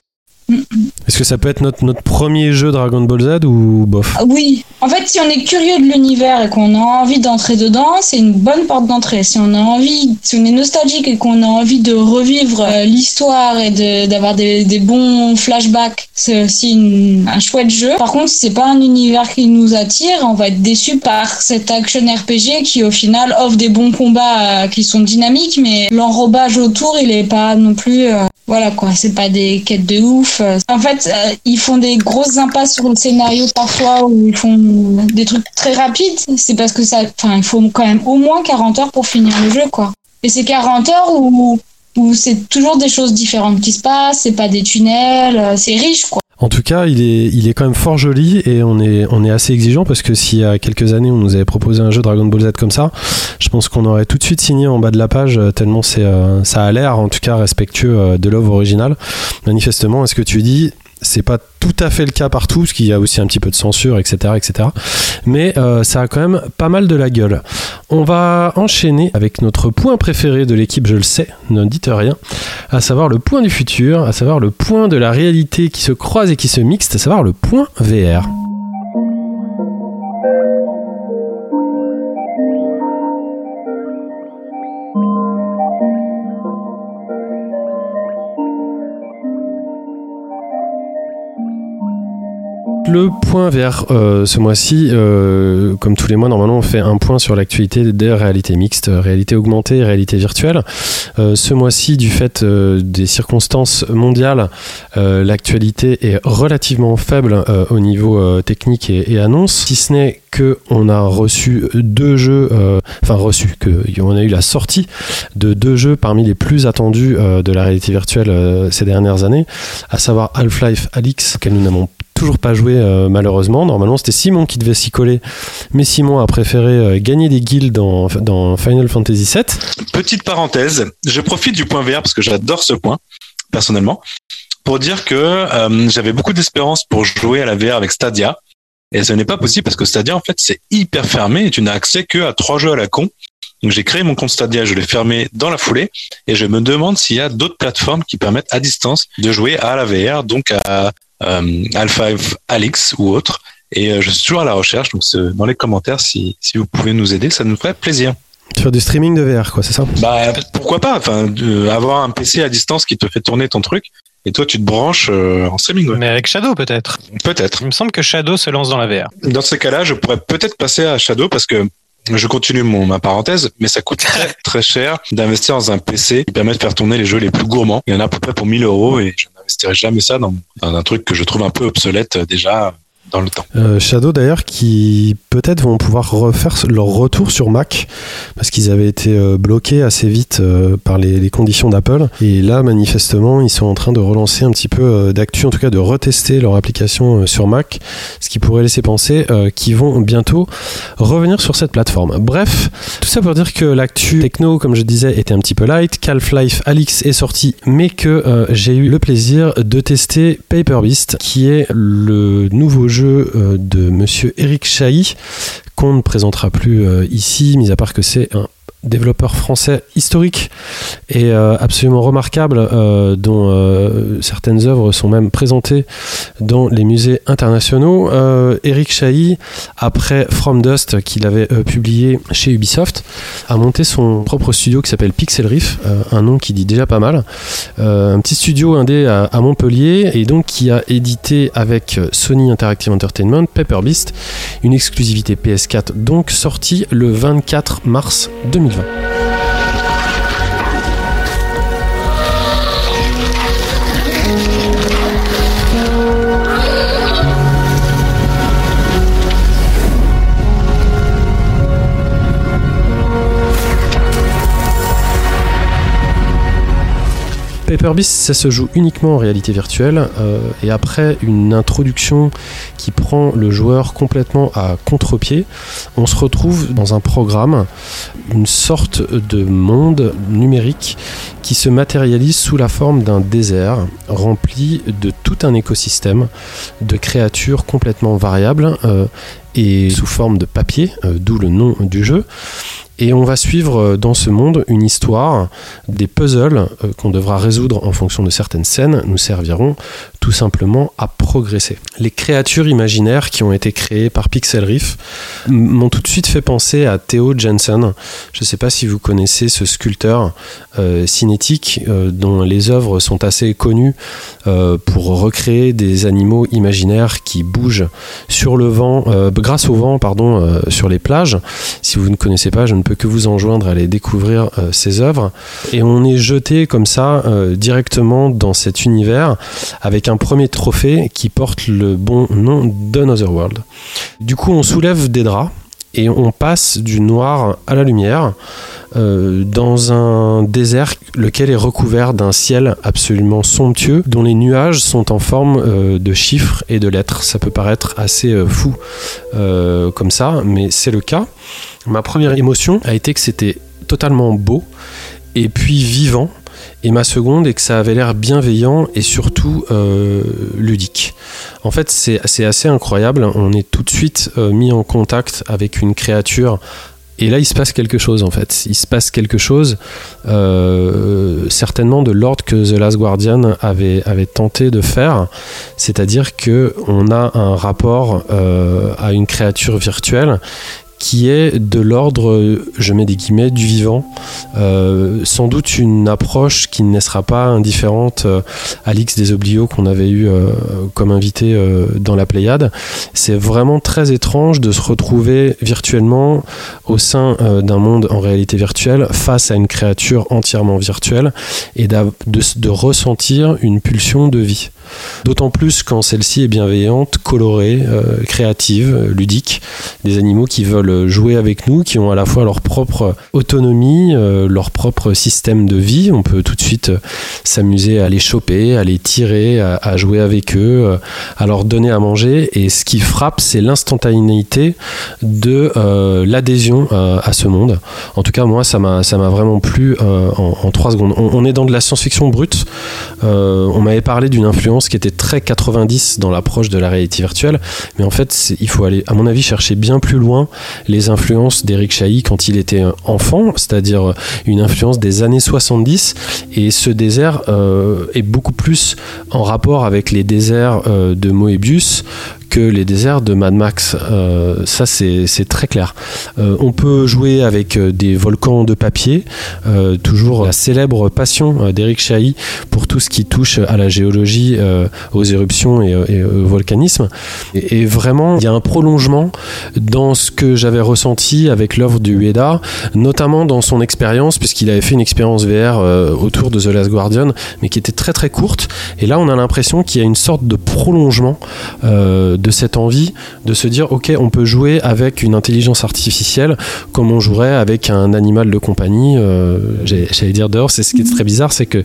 Est-ce que ça peut être notre, notre premier jeu Dragon Ball Z ou bof Ah Oui, en fait, si on est curieux de l'univers et qu'on a envie d'entrer dedans, c'est une bonne porte d'entrée. Si on a envie, si on est nostalgique et qu'on a envie de revivre euh, l'histoire et d'avoir des, des bons flashbacks, c'est aussi un chouette jeu. Par contre, si c'est pas un univers qui nous attire, on va être déçu par cet action RPG qui, au final, offre des bons combats euh, qui sont dynamiques, mais l'enrobage autour, il est pas non plus. Voilà quoi, c'est pas des quêtes de ouf. En fait, euh, ils font des grosses impasses sur le scénario parfois où ils font des trucs très rapides. C'est parce que ça, enfin, il faut quand même au moins 40 heures pour finir le jeu quoi. Et c'est 40 heures où, où c'est toujours des choses différentes qui se passent, c'est pas des tunnels, c'est riche quoi. En tout cas, il est, il est quand même fort joli et on est, on est assez exigeant parce que s'il y a quelques années on nous avait proposé un jeu Dragon Ball Z comme ça, je pense qu'on aurait tout de suite signé en bas de la page euh, tellement c'est, euh, ça a l'air en tout cas respectueux euh, de l'œuvre originale. Manifestement, est-ce que tu dis c'est pas tout à fait le cas partout, parce qu'il y a aussi un petit peu de censure, etc., etc. Mais euh, ça a quand même pas mal de la gueule. On va enchaîner avec notre point préféré de l'équipe, je le sais, ne dites rien, à savoir le point du futur, à savoir le point de la réalité qui se croise et qui se mixte, à savoir le point VR. Le point VR euh, ce mois-ci, euh, comme tous les mois, normalement, on fait un point sur l'actualité des réalités mixtes, réalité augmentée, réalité virtuelle. Euh, ce mois-ci, du fait des circonstances mondiales, l'actualité est relativement faible au niveau technique et, annonce, si ce n'est que on a reçu deux jeux, enfin reçu, que on a eu la sortie de deux jeux parmi les plus attendus de la réalité virtuelle ces dernières années, à savoir Half-Life Alix, auquel nous n'avons toujours pas joué euh, malheureusement. Normalement, c'était Simon qui devait s'y coller, mais Simon a préféré euh, gagner des guildes dans, dans Final Fantasy VII. Petite parenthèse, je profite du point VR parce que j'adore ce point, personnellement, pour dire que euh, j'avais beaucoup d'espérance pour jouer à la VR avec Stadia. Et ce n'est pas possible parce que Stadia, en fait, c'est hyper fermé et tu n'as accès que à trois jeux à la con. Donc j'ai créé mon compte Stadia, je l'ai fermé dans la foulée et je me demande s'il y a d'autres plateformes qui permettent à distance de jouer à la VR, donc à euh, Half-Life Alix ou autre. Et euh, je suis toujours à la recherche, donc c'est dans les commentaires si, si vous pouvez nous aider, ça nous ferait plaisir. Faire du streaming de VR, quoi, c'est ça? Bah pourquoi pas Enfin, de- avoir un PC à distance qui te fait tourner ton truc et toi tu te branches euh, en streaming. ouais. Mais avec Shadow peut-être. Peut-être. Il me semble que Shadow se lance dans la VR. Dans ces cas-là, je pourrais peut-être passer à Shadow parce que je continue mon ma parenthèse, mais ça coûte très très cher d'investir dans un PC qui permet de faire tourner les jeux les plus gourmands. Il y en a à peu près pour 1000 euros et je n'investirai jamais ça dans, dans un truc que je trouve un peu obsolète euh, déjà dans le temps. Euh, Shadow d'ailleurs qui peut-être vont pouvoir refaire leur retour sur Mac parce qu'ils avaient été euh, bloqués assez vite euh, par les, conditions d'Apple. Et là manifestement ils sont en train de relancer un petit peu d'actu en tout cas de retester leur application sur Mac ce qui pourrait laisser penser qu'ils vont bientôt revenir sur cette plateforme. Bref tout ça pour dire que l'actu techno comme je disais était un petit peu light. qu'Half-Life Alix est sorti mais que j'ai eu le plaisir de tester Paper Beast qui est le nouveau jeu euh, de monsieur Eric Chahi qu'on ne présentera plus euh, ici mis à part que c'est un développeur français historique et euh, absolument remarquable euh, dont euh, certaines œuvres sont même présentées dans les musées internationaux. Eric Chahi, après From Dust qu'il avait publié chez Ubisoft, a monté son propre studio qui s'appelle Pixel Riff, un nom qui dit déjà pas mal. Un petit studio indé à, à Montpellier et donc qui a édité avec Sony Interactive Entertainment Paper Beast, une exclusivité PS4 donc sortie le 24 mars 2020. можно. Paper Beast, ça se joue uniquement en réalité virtuelle euh, et après une introduction qui prend le joueur complètement à contre-pied, on se retrouve dans un programme, une sorte de monde numérique qui se matérialise sous la forme d'un désert rempli de tout un écosystème de créatures complètement variables euh, et sous forme de papier, euh, d'où le nom du jeu. Et on va suivre euh, dans ce monde une histoire, des puzzles euh, qu'on devra résoudre en fonction de certaines scènes. Nous serviront tout simplement à progresser. Les créatures imaginaires qui ont été créées par Pixel Riff m'ont tout de suite fait penser à Theo Jensen. Je ne sais pas si vous connaissez ce sculpteur euh, cinétique euh, dont les œuvres sont assez connues euh, pour recréer des animaux imaginaires qui bougent sur le vent, grâce au vent, pardon, sur les plages. Si vous ne connaissez pas, je ne peux que vous enjoindre à aller découvrir ses œuvres. Et on est jeté comme ça directement dans cet univers avec un premier trophée qui porte le bon nom d'Another World. Du coup, on soulève des draps et on passe du noir à la lumière euh, dans un désert lequel est recouvert d'un ciel absolument somptueux dont les nuages sont en forme euh, de chiffres et de lettres. Ça peut paraître assez euh, fou comme ça, mais c'est le cas. Ma première émotion a été que c'était totalement beau et puis vivant. Et ma seconde est que ça avait l'air bienveillant et surtout euh, ludique. En fait, c'est assez incroyable. On est tout de suite euh, mis en contact avec une créature. Et là, il se passe quelque chose en fait. Il se passe quelque chose, euh, certainement de l'ordre que The Last Guardian avait, avait tenté de faire. C'est-à-dire que on a un rapport à une créature virtuelle qui est de l'ordre, euh, je mets des guillemets, du vivant. Euh, sans doute une approche qui ne sera pas indifférente euh, à l'X des Oblios qu'on avait eu euh, comme invité euh, dans la Pléiade. C'est vraiment très étrange de se retrouver virtuellement au sein euh, d'un monde en réalité virtuelle face à une créature entièrement virtuelle et de, de ressentir une pulsion de vie. D'autant plus quand celle-ci est bienveillante, colorée, euh, créative, euh, ludique. Des animaux qui veulent jouer avec nous, qui ont à la fois leur propre autonomie, euh, leur propre système de vie. On peut tout de suite euh, s'amuser à les choper, à les tirer, à, jouer avec eux, euh, à leur donner à manger. Et ce qui frappe, c'est l'instantanéité de l'adhésion à ce monde. En tout cas, moi, ça m'a vraiment plu en, trois secondes. On, est dans de la science-fiction brute. On m'avait parlé d'une influence qui était très 90 dans l'approche de la réalité virtuelle, mais en fait, il faut aller, à mon avis, chercher bien plus loin les influences d'Eric Chahi quand il était enfant, c'est-à-dire une influence des années 70. Et ce désert euh, est beaucoup plus en rapport avec les déserts euh, de Moebius que les déserts de Mad Max. Euh, ça, c'est très clair. Euh, on peut jouer avec euh, des volcans de papier, euh, toujours la célèbre passion euh, d'Eric Chahi pour tout ce qui touche à la géologie, euh, aux éruptions et, au volcanisme. Et, vraiment, il y a un prolongement dans ce que j'avais ressenti avec l'œuvre du Ueda, notamment dans son expérience, puisqu'il avait fait une expérience VR euh, autour de The Last Guardian, mais qui était très très courte. Et là, on a l'impression qu'il y a une sorte de prolongement euh, de cette envie de se dire, ok, on peut jouer avec une intelligence artificielle comme on jouerait avec un animal de compagnie. euh, J'allais dire dehors, c'est ce qui est très bizarre, c'est que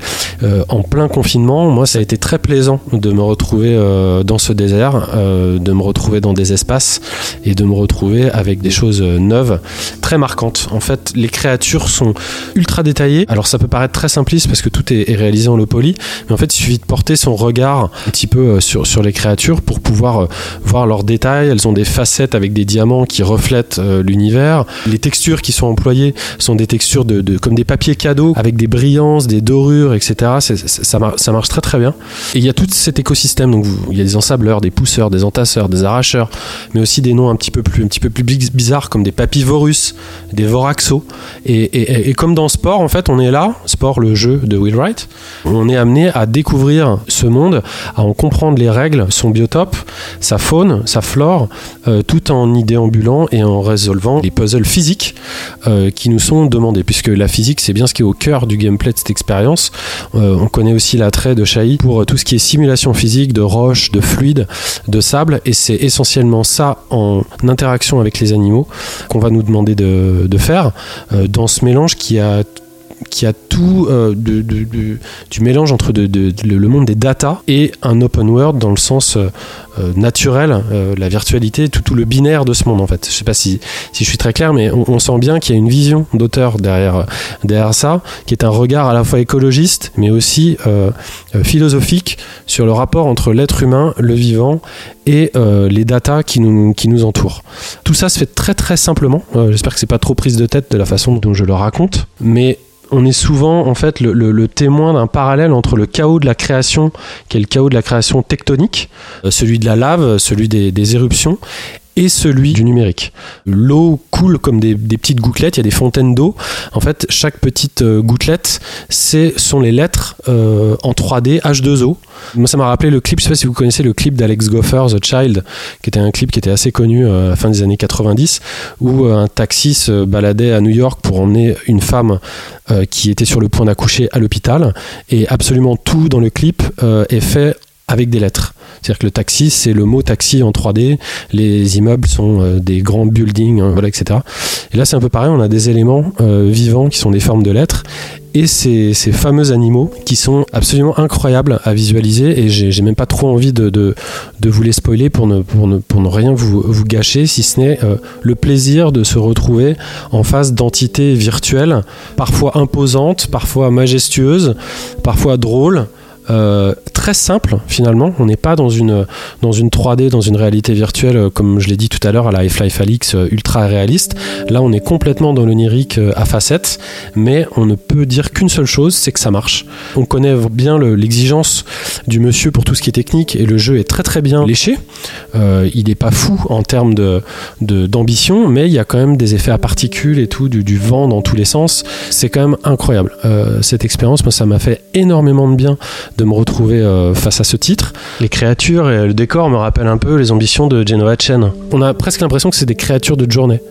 en plein confinement, moi, ça a été très plaisant de me retrouver dans ce désert, de me retrouver dans des espaces et de me retrouver avec des choses euh, neuves, très marquantes. En fait, les créatures sont ultra détaillées. Alors, ça peut paraître très simpliste parce que tout est, réalisé en low poly, mais en fait, il suffit de porter son regard un petit peu euh, sur, les créatures pour pouvoir euh, voir leurs détails. Elles ont des facettes avec des diamants qui reflètent l'univers. Les textures qui sont employées sont des textures de, comme des papiers cadeaux avec des brillances, des dorures, etc. Ça marche très très bien. Et il y a tout cet écosystème. Donc vous- il y a des ensableurs, des pousseurs, des entasseurs, des arracheurs, mais aussi des noms un petit peu plus, un petit peu plus biz- bizarres comme des papivorus, des voraxos. Et, comme dans Sport, en fait, on est là, Sport, le jeu de Will Wright, on est amené à découvrir ce monde, à en comprendre les règles, son biotope, sa faune, sa flore, euh, tout en y déambulant et en résolvant les puzzles physiques euh, qui nous sont demandés, puisque la physique, c'est bien ce qui est au cœur du gameplay de cette expérience. Euh, on connaît aussi l'attrait de Shai pour tout ce qui est simulation physique de roches, de fluides, de sable, et c'est essentiellement ça en interaction avec les animaux qu'on va nous demander de, faire euh, dans ce mélange qui a qui a tout euh, du mélange entre le monde des data et un open world dans le sens euh, euh, naturel, la virtualité, tout, le binaire de ce monde en fait. Je sais pas si, je suis très clair, mais on, sent bien qu'il y a une vision d'auteur derrière, ça, qui est un regard à la fois écologiste, mais aussi philosophique sur le rapport entre l'être humain, le vivant et les datas qui nous, qui nous entourent. Tout ça se fait très très simplement. J'espère que c'est pas trop prise de tête de la façon dont je le raconte, mais on est souvent en fait le, témoin d'un parallèle entre le chaos de la création, qui est le chaos de la création tectonique, euh, celui de la lave, celui des éruptions, et celui du numérique. L'eau coule comme des, des petites gouttelettes, il y a des fontaines d'eau. En fait, chaque petite euh, gouttelette, c'est sont les lettres euh, en 3D H2O. Moi, ça m'a rappelé le clip, je sais pas si vous connaissez le clip d'Alex Goffer, The Child, qui était un clip qui était assez connu euh, à la fin des années 90, où euh, un taxi se baladait à New York pour emmener une femme euh, qui était sur le point d'accoucher à l'hôpital. Et absolument tout dans le clip euh, est fait avec des lettres. C'est-à-dire que le taxi, c'est le mot taxi en 3D, les immeubles sont euh, des grands buildings, hein, voilà, etc. Et là, c'est un peu pareil, on a des éléments euh, vivants qui sont des formes de lettres, et ces, fameux animaux qui sont absolument incroyables à visualiser, et j'ai même pas trop envie de, vous les spoiler pour ne, rien vous, vous gâcher, si ce n'est euh, le plaisir de se retrouver en face d'entités virtuelles, parfois imposantes, parfois majestueuses, parfois drôles, euh, très simple finalement. On n'est pas dans une, dans une 3D, dans une réalité virtuelle, euh, comme je l'ai dit tout à l'heure, à la Half-Life Alix euh, ultra réaliste. Là, on est complètement dans l'onirique à facettes, mais on ne peut dire qu'une seule chose, c'est que ça marche. On connaît bien le- l'exigence du monsieur pour tout ce qui est technique, et le jeu est très très bien léché. Il n'est pas fou en termes de, de- d'ambition, mais il y a quand même des effets à particules et tout, du, vent dans tous les sens. C'est quand même incroyable. Cette expérience, moi, ça m'a fait énormément de bien de me retrouver euh, face à ce titre. Les créatures et le décor me rappellent un peu les ambitions de Genova Chen. On a presque l'impression que c'est des créatures de journée.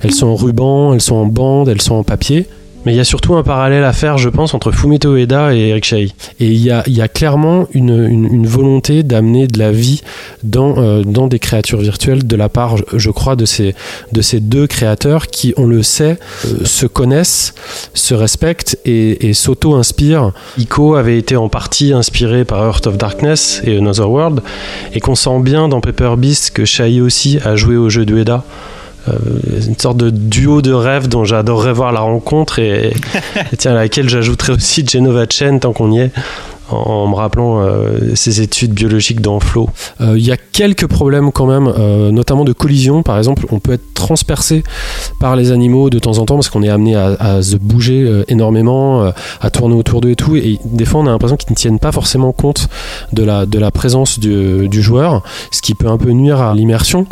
Elles sont en ruban, elles sont en bande, elles sont en papier. Mais il y a surtout un parallèle à faire, je pense, entre Fumito Ueda et Eric Chahi. Et il y a, clairement une, volonté d'amener de la vie dans, euh, dans des créatures virtuelles de la part, je- crois, de ces, de ces deux créateurs qui, on le sait, euh, se connaissent, se respectent et, et s'auto-inspirent. Ico avait été en partie inspiré par Earth of Darkness et Another World, et qu'on sent bien dans Paper Beast que Chahi aussi a joué au jeu d'Ueda. Euh, une sorte de duo de rêve dont j'adorerais voir la rencontre et, et tiens à laquelle j'ajouterais aussi Genova Chen tant qu'on y est en, me rappelant euh, ses études biologiques dans Flow. Euh, Il y a quelques problèmes quand même, euh, notamment de collision. Par exemple, on peut être transpercé par les animaux de temps en temps parce qu'on est amené à, se bouger énormément, à tourner autour d'eux et tout. Et des fois, on a l'impression qu'ils ne tiennent pas forcément compte de la, présence du, joueur, ce qui peut un peu nuire à l'immersion.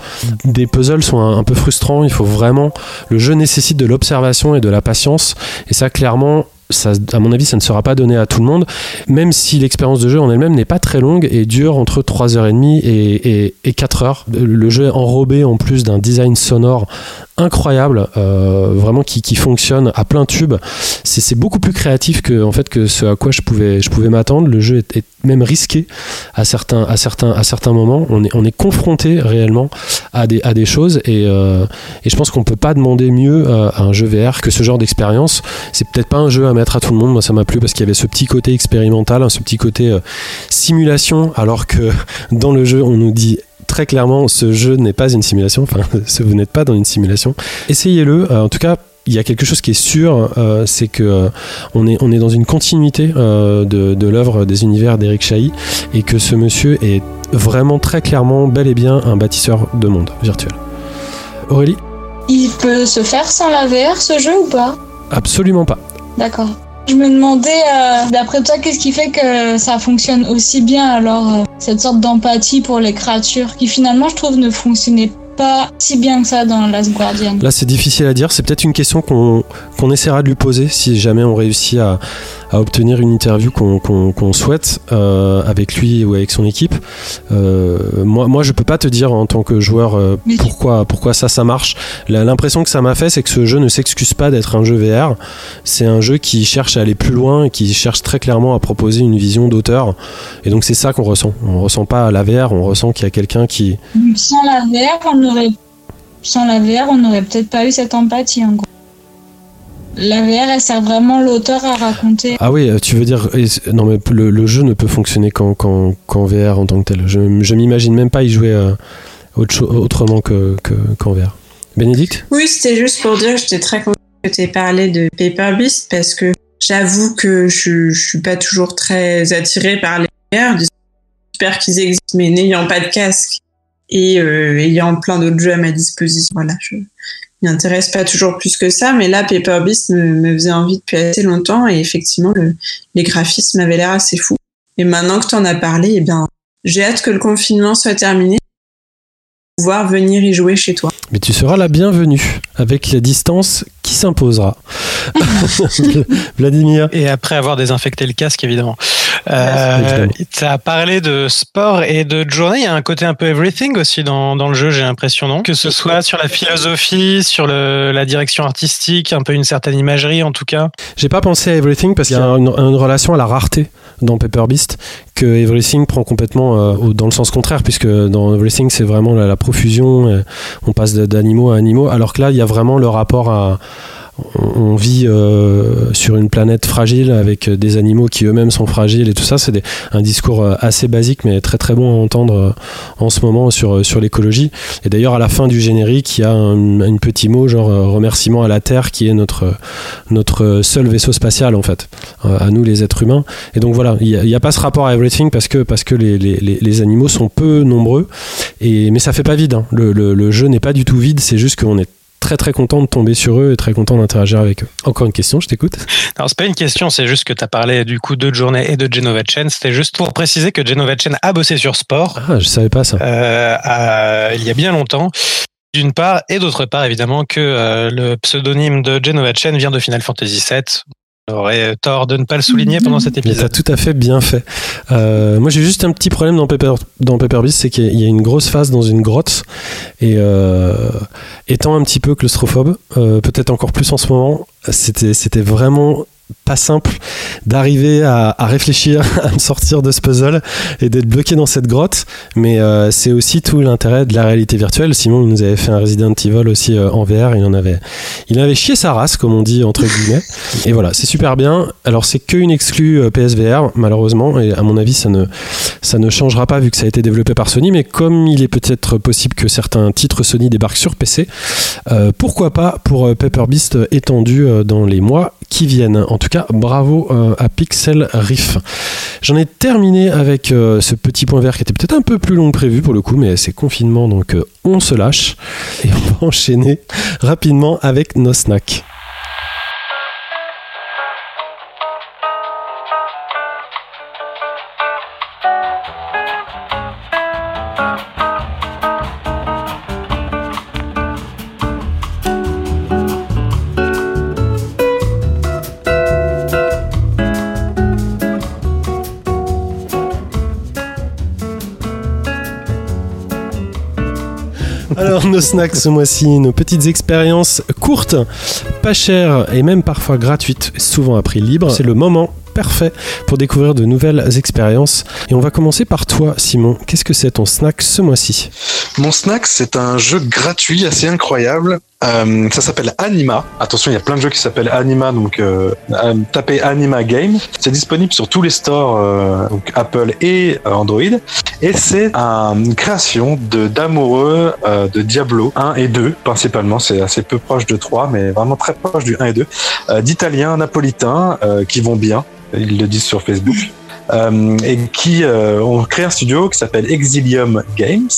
Des puzzles sont un peu frustrants. Il faut vraiment. Le jeu nécessite de l'observation et de la patience. Et ça, clairement. À mon avis, ça ne sera pas donné à tout le monde, même si l'expérience de jeu en elle-même n'est pas très longue et dure entre 3h30 et, et, et 4 heures. Le jeu est enrobé en plus d'un design sonore incroyable, euh, vraiment qui, fonctionne à plein tube. C'est beaucoup plus créatif que, en fait, que ce à quoi je pouvais, je pouvais m'attendre. Le jeu est, même risqué à certains, à certains, à certains moments. On est, on est confronté réellement à des, choses et, euh, et je pense qu'on peut pas demander mieux euh, à un jeu VR que ce genre d'expérience. C'est peut-être pas un jeu à mettre à tout le monde. Moi, ça m'a plu parce qu'il y avait ce petit côté expérimental, hein, ce petit côté simulation, alors que dans le jeu, on nous dit très clairement, ce jeu n'est pas une simulation. Enfin, vous n'êtes pas dans une simulation. Essayez-le. Euh, en tout cas, il y a quelque chose qui est sûr, euh, c'est que euh, on est on est dans une continuité euh, de, de l'œuvre des univers d'Eric Chahi et que ce monsieur est vraiment très clairement bel et bien un bâtisseur de monde virtuel. Aurélie? Il peut se faire sans la VR ce jeu ou pas? Absolument pas. D'accord. Je me demandais, euh, d'après toi, qu'est-ce qui fait que ça fonctionne aussi bien alors, euh, cette sorte d'empathie pour les créatures qui finalement, je trouve, ne fonctionnait pas si bien que ça dans Last Guardian. Là, c'est difficile à dire. C'est peut-être une question qu'on qu'on essaiera de lui poser si jamais on réussit à, à obtenir une interview qu'on qu'on souhaite euh, avec lui ou avec son équipe. Euh, moi, moi, je peux pas te dire en tant que joueur euh, pourquoi, pourquoi ça, ça marche. L'impression que ça m'a fait, c'est que ce jeu ne s'excuse pas d'être un jeu VR. C'est un jeu qui cherche à aller plus loin et qui cherche très clairement à proposer une vision d'auteur. Et donc, c'est ça qu'on ressent. On ressent pas la VR, on ressent qu'il y a quelqu'un qui, Sans la VR, on aurait, sans la VR, on n'aurait peut-être pas eu cette empathie en gros. la VR, elle sert vraiment l'auteur à raconter. Ah oui, euh, tu veux dire non mais le, le jeu ne peut fonctionner qu'en qu'en- qu'en VR en tant que tel. Je, je m'imagine même pas y jouer euh, autre autrement que que- qu'en VR. Bénédicte? Oui, c'était juste pour dire que j'étais très contente que tu aies parlé de Paper Beast parce que j'avoue que je, je suis pas toujours très attirée par les VR. J'espère qu'ils existent, mais n'ayant pas de casque et euh, ayant plein d'autres jeux à ma disposition, voilà, je m'y intéresse pas toujours plus que ça. Mais là, Paper Beast me, faisait envie depuis assez longtemps et effectivement, le, les graphismes avaient l'air assez fous. Et maintenant que tu en as parlé, eh bien, j'ai hâte que le confinement soit terminé pour pouvoir venir y jouer chez toi. Mais tu seras la bienvenue avec la distance qui s'imposera. Vladimir Et après avoir désinfecté le casque, évidemment. Euh, tu as parlé de sport et de journée. Il y a un côté un peu everything aussi dans, dans le jeu, j'ai l'impression, non? Que ce soit sur la philosophie, sur le, la direction artistique, un peu une certaine imagerie en tout cas. J'ai pas pensé à Everything parce qu'il y a une, une relation à la rareté dans Paper Beast que Everything prend complètement euh, dans le sens contraire puisque dans Everything c'est vraiment la, la profusion, euh, on passe d'animaux à animaux alors que là il y a vraiment le rapport à on vit euh, sur une planète fragile avec euh, des animaux qui eux-mêmes sont fragiles et tout ça. C'est un discours euh, assez basique mais très très bon à entendre en ce moment sur, sur l'écologie. Et d'ailleurs à la fin du générique, il y a un, petit mot genre remerciement à la Terre qui est notre, notre seul vaisseau spatial en fait, à nous les êtres humains. Et donc voilà, il n'y a, pas ce rapport à Everything parce que, parce que les, les, les- animaux sont peu nombreux. Et, mais ça fait pas vide. hein. Le, le- le jeu n'est pas du tout vide, c'est juste qu'on est très très content de tomber sur eux et très content d'interagir avec eux. Encore une question, je t'écoute. Alors c'est pas une question, c'est juste que tu as parlé du coup de journée et de Genova Chen. C'était juste pour préciser que Genova Chen a bossé sur sport Ah, je savais pas ça. euh, à- il y a bien longtemps. D'une part, et d'autre part, évidemment, que euh, le pseudonyme de Genova Chen vient de Final Fantasy VII. Aurait tort de ne pas le souligner pendant cet Mais t'as épisode. tout à fait bien fait. Euh, moi, j'ai juste un petit problème dans Paper, dans Paper Beast, c'est qu'il y a une grosse phase dans une grotte. Et euh, étant un petit peu claustrophobe, euh, peut-être encore plus en ce moment, c'était, c'était vraiment pas simple d'arriver à, à réfléchir à me sortir de ce puzzle et d'être bloqué dans cette grotte. Mais euh, c'est aussi tout l'intérêt de la réalité virtuelle. Simon nous avait fait un Resident Evil aussi euh, en VR il en avait il avait chié sa race comme on dit entre guillemets. Et voilà c'est super bien. Alors c'est qu'une exclue euh, PSVR malheureusement. Et à mon avis ça ne ça ne changera pas vu que ça a été développé par Sony. Mais comme il est peut-être possible que certains titres Sony débarquent sur PC euh, pourquoi pas pour Paper Beast étendu dans les mois qui viennent. En tout cas, bravo euh, à Pixel Riff. J'en ai terminé avec euh, ce petit point vert qui était peut-être un peu plus long que prévu pour le coup, mais c'est confinement donc euh, on se lâche et on va enchaîner rapidement avec nos snacks. Alors nos snacks ce mois-ci, nos petites expériences courtes, pas chères et même parfois gratuites, souvent à prix libre. C'est le moment parfait pour découvrir de nouvelles expériences. Et on va commencer par toi, Simon. Qu'est-ce que c'est ton snack ce mois-ci? Mon snack, c'est un jeu gratuit assez incroyable. Euh, ça s'appelle Anima. Attention, il y a plein de jeux qui s'appellent Anima, donc euh, euh, tapez Anima Game. C'est disponible sur tous les stores, euh, donc Apple et euh, Android. Et c'est un- une création de d'amoureux euh, de Diablo 1 et 2 principalement. C'est assez peu proche de 3, mais vraiment très proche du 1 et 2. Euh, D'Italiens napolitains qui vont bien. Ils le disent sur Facebook. Euh, et qui euh, ont créé un studio qui s'appelle Exilium Games.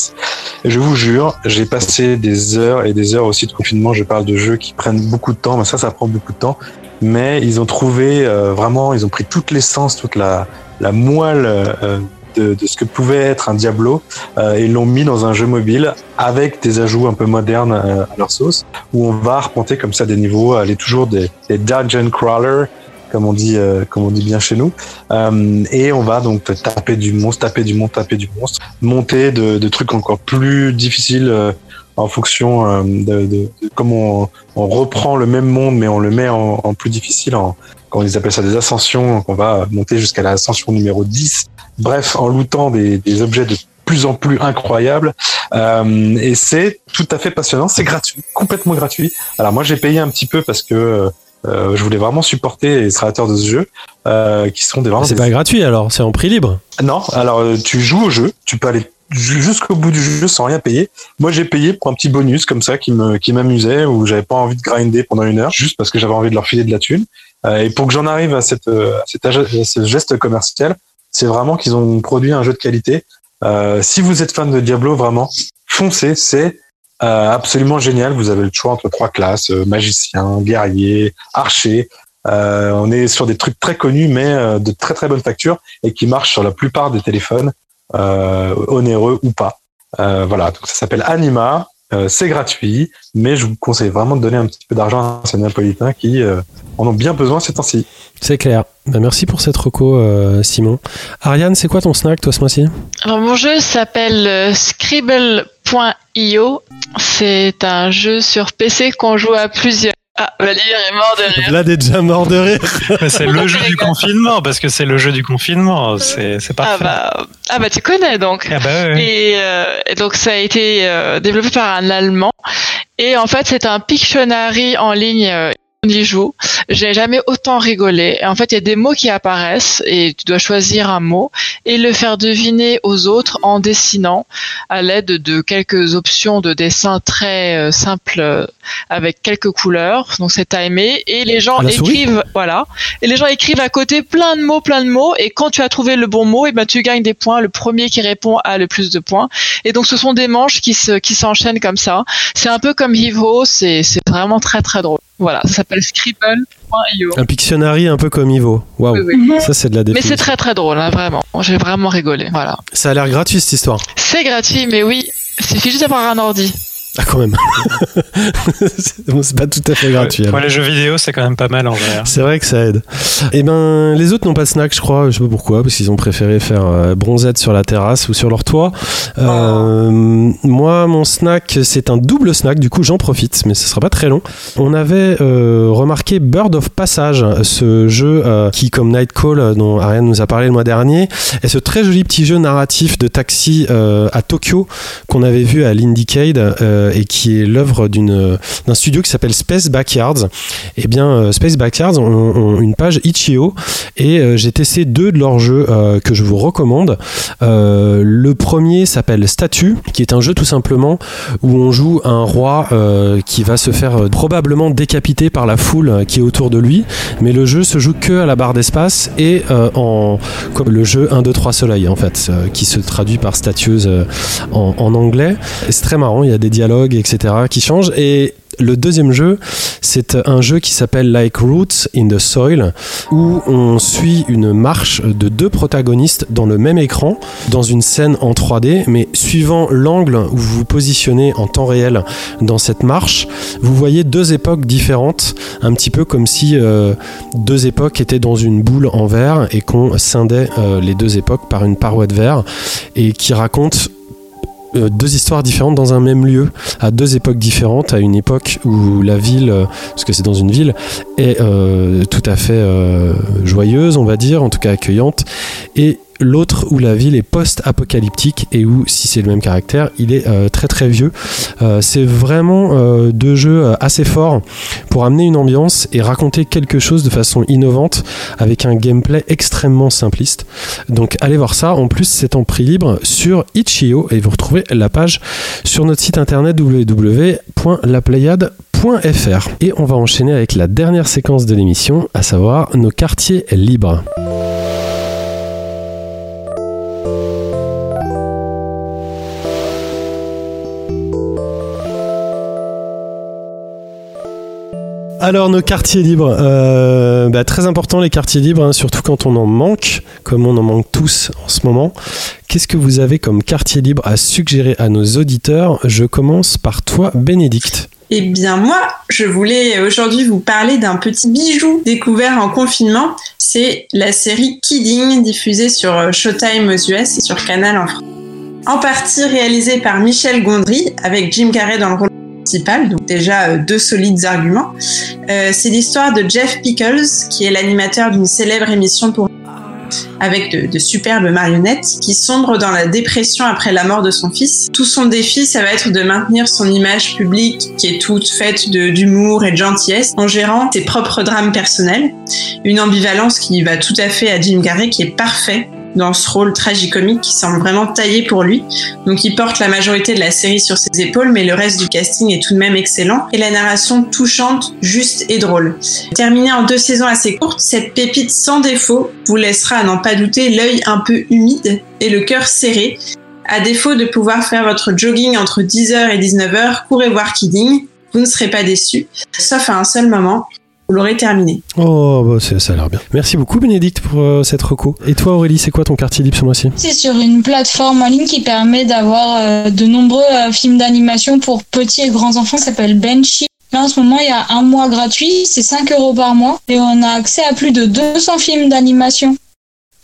Je vous jure, j'ai passé des heures et des heures aussi de confinement. Je parle de jeux qui prennent beaucoup de temps, mais ça, ça prend beaucoup de temps. Mais ils ont trouvé euh, vraiment, ils ont pris toute l'essence, toute la, la moelle euh, de, de ce que pouvait être un Diablo euh, et l'ont mis dans un jeu mobile avec des ajouts un peu modernes euh, à leur sauce, où on va arpenter comme ça des niveaux, aller toujours des, des dungeon crawlers, comme on dit, euh, comme on dit bien chez nous. Euh, et on va donc taper du monstre, taper du monstre, taper du monstre, monter de, de trucs encore plus difficiles euh, en fonction euh, de, de, de comment on, on reprend le même monde, mais on le met en, en plus difficile. En, quand ils appellent ça des ascensions, qu'on va monter jusqu'à l'ascension numéro 10. Bref, en lootant des, des objets de plus en plus incroyables. Euh, et c'est tout à fait passionnant. C'est gratuit, complètement gratuit. Alors moi, j'ai payé un petit peu parce que euh, je voulais vraiment supporter les créateurs de ce jeu, euh, qui sont des vraiment C'est des- pas gratuit alors, c'est en prix libre. Non, alors euh, tu joues au jeu, tu peux aller ju- jusqu'au bout du jeu sans rien payer. Moi, j'ai payé pour un petit bonus comme ça qui me qui m'amusait où j'avais pas envie de grinder pendant une heure, juste parce que j'avais envie de leur filer de la thune. Euh, et pour que j'en arrive à cette euh, à cet à ce geste commercial, c'est vraiment qu'ils ont produit un jeu de qualité. Euh, si vous êtes fan de Diablo, vraiment, foncez, c'est absolument génial. Vous avez le choix entre trois classes euh, magicien, guerrier, archer. Euh, on est sur des trucs très connus, mais euh, de très très bonne facture et qui marchent sur la plupart des téléphones, euh, onéreux ou pas. Euh, voilà, donc ça s'appelle Anima. Euh, c'est gratuit, mais je vous conseille vraiment de donner un petit peu d'argent à ces Napolitains qui euh, en ont bien besoin ces temps-ci. C'est clair. Bah, merci pour cette reco, euh, Simon. Ariane, c'est quoi ton snack, toi, ce mois-ci? Alors mon jeu s'appelle euh, Scribble.io. C'est un jeu sur PC qu'on joue à plusieurs. Ah, Valérie est mort de rire. Là, déjà mort de rire. C'est le jeu du confinement, parce que c'est le jeu du confinement. C'est Ah parfait. bah, ah bah tu connais donc. Ah bah ouais, ouais. Et, euh, et donc ça a été euh, développé par un Allemand. Et en fait c'est un Pictionary en ligne. On y joue. J'ai jamais autant rigolé. Et en fait, il y a des mots qui apparaissent et tu dois choisir un mot et le faire deviner aux autres en dessinant à l'aide de quelques options de dessin très euh, simples euh, avec quelques couleurs. Donc c'est timé et les gens écrivent, voilà. Et les gens écrivent à côté plein de mots, plein de mots. Et quand tu as trouvé le bon mot, et ben tu gagnes des points. Le premier qui répond a le plus de points. Et donc ce sont des manches qui se qui s'enchaînent comme ça. C'est un peu comme Hivo. C'est c'est vraiment très très drôle. Voilà, ça s'appelle Scribble.io. Un Pictionary un peu comme Ivo. Waouh. Oui, oui. Ça, c'est de la Mais définition. c'est très très drôle, hein, vraiment. J'ai vraiment rigolé. Voilà. Ça a l'air gratuit, cette histoire. C'est gratuit, mais oui, il suffit juste d'avoir un ordi. Ah, quand même. c'est bon, c'est pas tout à fait gratuit. Pour alors. les jeux vidéo, c'est quand même pas mal en vrai. hein. C'est vrai que ça aide. Et ben, les autres n'ont pas de snack, je crois. Je sais pas pourquoi, parce qu'ils ont préféré faire euh, bronzette sur la terrasse ou sur leur toit. Euh, Moi, mon snack, c'est un double snack. Du coup, j'en profite, mais ce sera pas très long. On avait euh, remarqué Bird of Passage, ce jeu euh, qui, comme Nightcall, dont Ariane nous a parlé le mois dernier, est ce très joli petit jeu narratif de taxi euh, à Tokyo qu'on avait vu à l'Indiecade euh, et qui est l'œuvre d'une d'un studio qui s'appelle Space Backyards. Eh bien, euh, Space Backyards ont, une page Itch.io et euh, j'ai testé deux de leurs jeux euh, que je vous recommande. Euh, le premier s'appelle Statue, qui est un jeu tout simplement où on joue un roi euh, qui va se faire euh, probablement décapiter par la foule euh, qui est autour de lui, mais le jeu se joue que à la barre d'espace et euh, en comme le jeu 1 2 3 soleil en fait, euh, qui se traduit par statueuse euh, en, en anglais. Et c'est très marrant, il y a des dialogues etc qui changent. Et le deuxième jeu, c'est un jeu qui s'appelle Like Roots in the Soil, où on suit une marche de deux protagonistes dans le même écran, dans une scène en 3D, mais suivant l'angle où vous vous positionnez en temps réel dans cette marche, vous voyez deux époques différentes, un petit peu comme si euh, deux époques étaient dans une boule en verre et qu'on scindait euh, les deux époques par une paroi de verre, et qui raconte euh, deux histoires différentes dans un même lieu, à deux époques différentes, à une époque où la ville, euh, parce que c'est dans une ville, est euh, tout à fait euh, joyeuse, on va dire, en tout cas accueillante, et l'autre où la ville est post-apocalyptique et où, si c'est le même caractère, il est euh, très très vieux. Euh, c'est vraiment euh, deux jeux assez forts pour amener une ambiance et raconter quelque chose de façon innovante avec un gameplay extrêmement simpliste. Donc allez voir ça. En plus, c'est en prix libre sur Itch.io et vous retrouvez la page sur notre site internet www.laplayade.fr. Et on va enchaîner avec la dernière séquence de l'émission, à savoir nos quartiers libres. Alors nos quartiers libres, Euh, bah, très important les quartiers libres, hein, surtout quand on en manque, comme on en manque tous en ce moment. Qu'est-ce que vous avez comme quartier libre à suggérer à nos auditeurs? Je commence par toi, Bénédicte. Eh bien moi, je voulais aujourd'hui vous parler d'un petit bijou découvert en confinement. C'est la série Kidding diffusée sur Showtime aux US et sur Canal en France. En partie réalisée par Michel Gondry avec Jim Carrey dans le rôle donc déjà euh, deux solides arguments. Euh, c'est l'histoire de Jeff Pickles, qui est l'animateur d'une célèbre émission pour avec de, de superbes marionnettes, qui sombre dans la dépression après la mort de son fils. Tout son défi, ça va être de maintenir son image publique qui est toute faite d'humour et de gentillesse en gérant ses propres drames personnels. Une ambivalence qui va tout à fait à Jim Carrey, qui est parfait dans ce rôle tragicomique qui semble vraiment taillé pour lui. Donc il porte la majorité de la série sur ses épaules, mais le reste du casting est tout de même excellent et la narration touchante, juste et drôle. Terminée en deux saisons assez courtes, cette pépite sans défaut vous laissera à n'en pas douter l'œil un peu humide et le cœur serré. À défaut de pouvoir faire votre jogging entre 10h et 19h, courez voir Kidding, vous ne serez pas déçus, sauf à un seul moment, vous l'aurez terminé. Oh, bah, ça a l'air bien. Merci beaucoup, Bénédicte, pour euh, cette reco. Et toi, Aurélie, c'est quoi ton quartier libre ce mois-ci? C'est sur une plateforme en ligne qui permet d'avoir euh, de nombreux euh, films d'animation pour petits et grands enfants, ça s'appelle Benchy. Là, en ce moment, il y a un mois gratuit, c'est 5 euros par mois, et on a accès à plus de 200 films d'animation.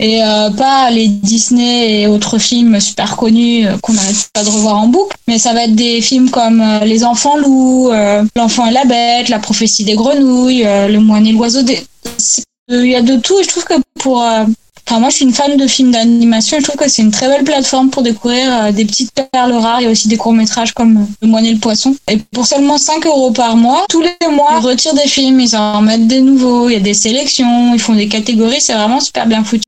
Et euh, pas les Disney et autres films super connus euh, qu'on n'arrête pas de revoir en boucle, mais ça va être des films comme euh, Les Enfants Loups, euh, L'Enfant et la Bête, La Prophétie des Grenouilles, Le Moine et l'Oiseau des... Il y a de tout, et je trouve que pour... Enfin, moi, je suis une fan de films d'animation. Et je trouve que c'est une très belle plateforme pour découvrir des petites perles rares. Il y a aussi des courts-métrages comme Le Moine et le Poisson. Et pour seulement 5 euros par mois, tous les mois, ils retirent des films, ils en mettent des nouveaux, il y a des sélections, ils font des catégories, c'est vraiment super bien foutu.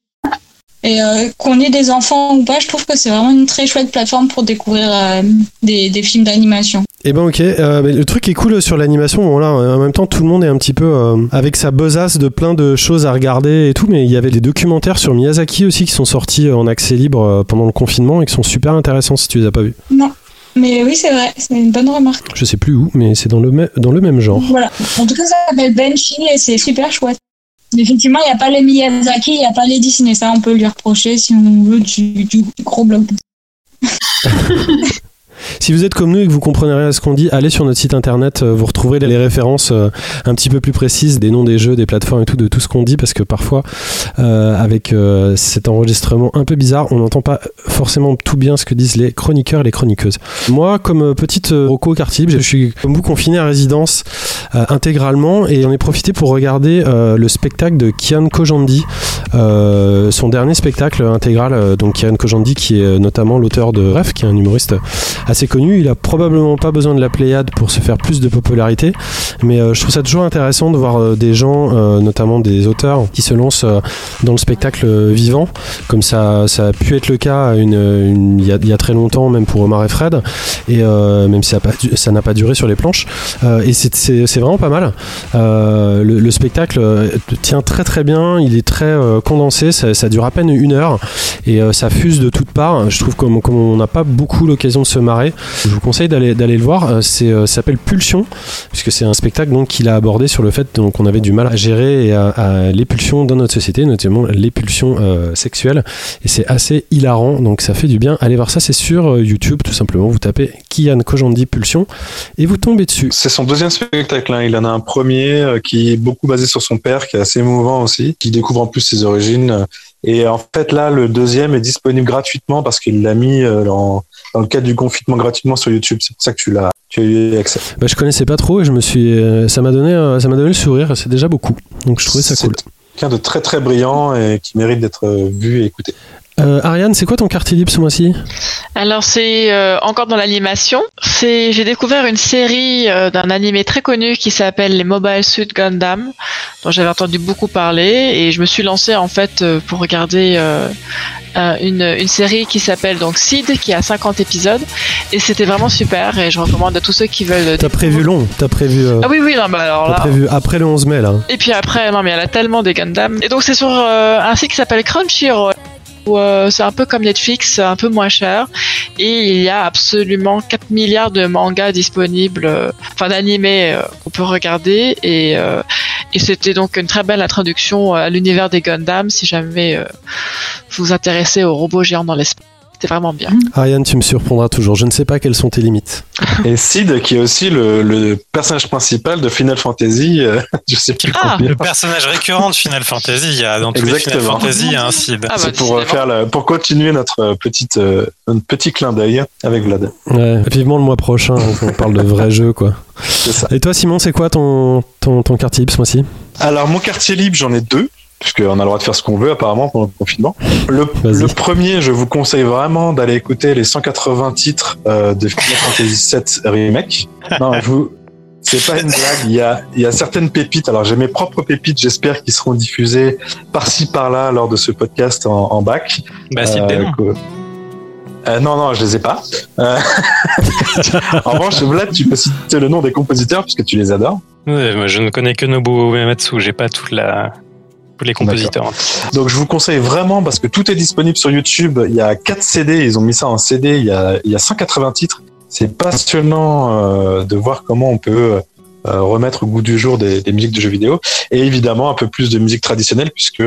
Et euh, qu'on ait des enfants ou pas, je trouve que c'est vraiment une très chouette plateforme pour découvrir euh, des, des films d'animation. Eh ben ok, Euh, le truc qui est cool sur l'animation, bon là en même temps tout le monde est un petit peu avec sa besace de plein de choses à regarder et tout, mais il y avait des documentaires sur Miyazaki aussi qui sont sortis en accès libre pendant le confinement et qui sont super intéressants si tu les as pas vus. Non. Mais oui, c'est vrai, c'est une bonne remarque. Je sais plus où, mais c'est dans le, dans le même genre. Voilà. En tout cas, ça s'appelle Benchy et c'est super chouette. Effectivement, il n'y a pas les Miyazaki, il n'y a pas les Disney. Ça, on peut lui reprocher si on veut du, du gros bloc. Si vous êtes comme nous et que vous comprenez rien à ce qu'on dit, allez sur notre site internet, euh, vous retrouverez les références euh, un petit peu plus précises des noms des jeux, des plateformes et tout, de tout ce qu'on dit, parce que parfois, euh, avec cet enregistrement un peu bizarre, on n'entend pas forcément tout bien ce que disent les chroniqueurs et les chroniqueuses. Moi, comme petite euh, Rocco quartier je suis comme vous confiné à résidence intégralement et j'en ai profité pour regarder le spectacle de Kian Kojandi, son dernier spectacle intégral. donc Kian Kojandi, qui est notamment l'auteur de Ref, qui est un humoriste assez connu. Il a probablement pas besoin de la Pléiade pour se faire plus de popularité, mais euh, je trouve ça toujours intéressant de voir euh, des gens, euh, notamment des auteurs, qui se lancent dans le spectacle vivant, comme ça, ça a pu être le cas il y, a, très longtemps, même pour Omar et Fred, et même si ça n'a pas duré sur les planches. Et c'est- vraiment pas mal. Le, le spectacle tient très très bien, il est très condensé, ça, dure à peine une heure et ça fuse de toutes parts. Je trouve comme, comme on n'a pas beaucoup l'occasion de se marrer, je vous conseille d'aller le voir. Euh, C'est euh, ça s'appelle Pulsion puisque c'est un spectacle donc qu'il a abordé sur le fait qu'on avait du mal à gérer les pulsions dans notre société, notamment les pulsions euh, sexuelles. Et c'est assez hilarant, donc ça fait du bien. Allez voir ça, c'est sur YouTube tout simplement. Vous tapez Kian Kojandi Pulsion et vous tombez dessus. C'est son deuxième spectacle. hein. Il en a un premier qui est beaucoup basé sur son père, qui est assez émouvant aussi, qui découvre en plus ses origines. Et en fait, là, le deuxième est disponible gratuitement parce qu'il l'a mis euh, dans, le cadre du confinement gratuitement sur YouTube. C'est pour ça que tu l'as, tu as eu accès. Bah, je connaissais pas trop et je me suis, euh, ça m'a donné, ça m'a donné le sourire. C'est déjà beaucoup, donc je trouvais ça C'est cool. Quelqu'un de très très brillant et qui mérite d'être euh, vu et écouté. Euh, Ariane, c'est quoi ton quartier libre ce mois-ci? Alors c'est euh, encore dans l'animation. C'est j'ai découvert une série euh, d'un animé très connu qui s'appelle les Mobile Suit Gundam, dont j'avais entendu beaucoup parler et je me suis lancée en fait euh, pour regarder euh, euh, une, une série qui s'appelle donc Seed qui a 50 épisodes et c'était vraiment super et je recommande à tous ceux qui veulent. T'as prévu long, t'as prévu, euh, Ah oui oui non bah alors là. prévu après le 11 mai là. Et puis après, non mais en a tellement des Gundam. Et donc c'est sur euh, un site qui s'appelle Crunchyroll. euh, c'est un peu comme Netflix, un peu moins cher. Et il y a absolument 4 milliards de mangas disponibles, euh, enfin d'animés euh, qu'on peut regarder. Et, euh, et c'était donc une très belle introduction à l'univers des Gundam si jamais euh, vous vous intéressez aux robots géants dans l'espace. C'était vraiment bien. Ariane, tu me surprendras toujours. Je ne sais pas quelles sont tes limites. Et Sid, qui est aussi le, le personnage principal de Final Fantasy, euh, je sais plus Ah, combien. Le personnage récurrent de Final Fantasy, il y a dans tous les Final Exactement. Fantasy, il y a un Sid. Ah bah, C'est pour euh, faire la, pour continuer notre euh, petite, euh, un petit clin d'œil avec Vlad. Ouais, vivement le mois prochain, on parle de vrais jeux quoi. Ça. Et toi, Simon, c'est quoi ton, ton, ton quartier libre ce mois-ci? Alors mon quartier libre, j'en ai deux. Puisqu'on a le droit de faire ce qu'on veut apparemment pendant le confinement. Le, le premier, je vous conseille vraiment d'aller écouter les 180 titres euh, de Final Fantasy VII Remake. Non, vous, c'est pas une blague. Il y a, il y a certaines pépites. Alors j'ai mes propres pépites, j'espère, qui seront diffusées par-ci par-là lors de ce podcast en, en bac. Bah, c'est Euh, non. que- Euh, non, non, je les ai pas. Euh, en revanche, Vlad, tu peux citer le nom des compositeurs puisque tu les adores. Ouais, moi, je ne connais que Nobuo Uematsu, j'ai pas toute la... les compositeurs. Donc je vous conseille vraiment parce que tout est disponible sur YouTube. Il y a 4 CD, ils ont mis ça en CD. Il y a, il y a 180 titres. C'est passionnant euh, de voir comment on peut euh, remettre au goût du jour des, des musiques de jeux vidéo et évidemment un peu plus de musique traditionnelle puisque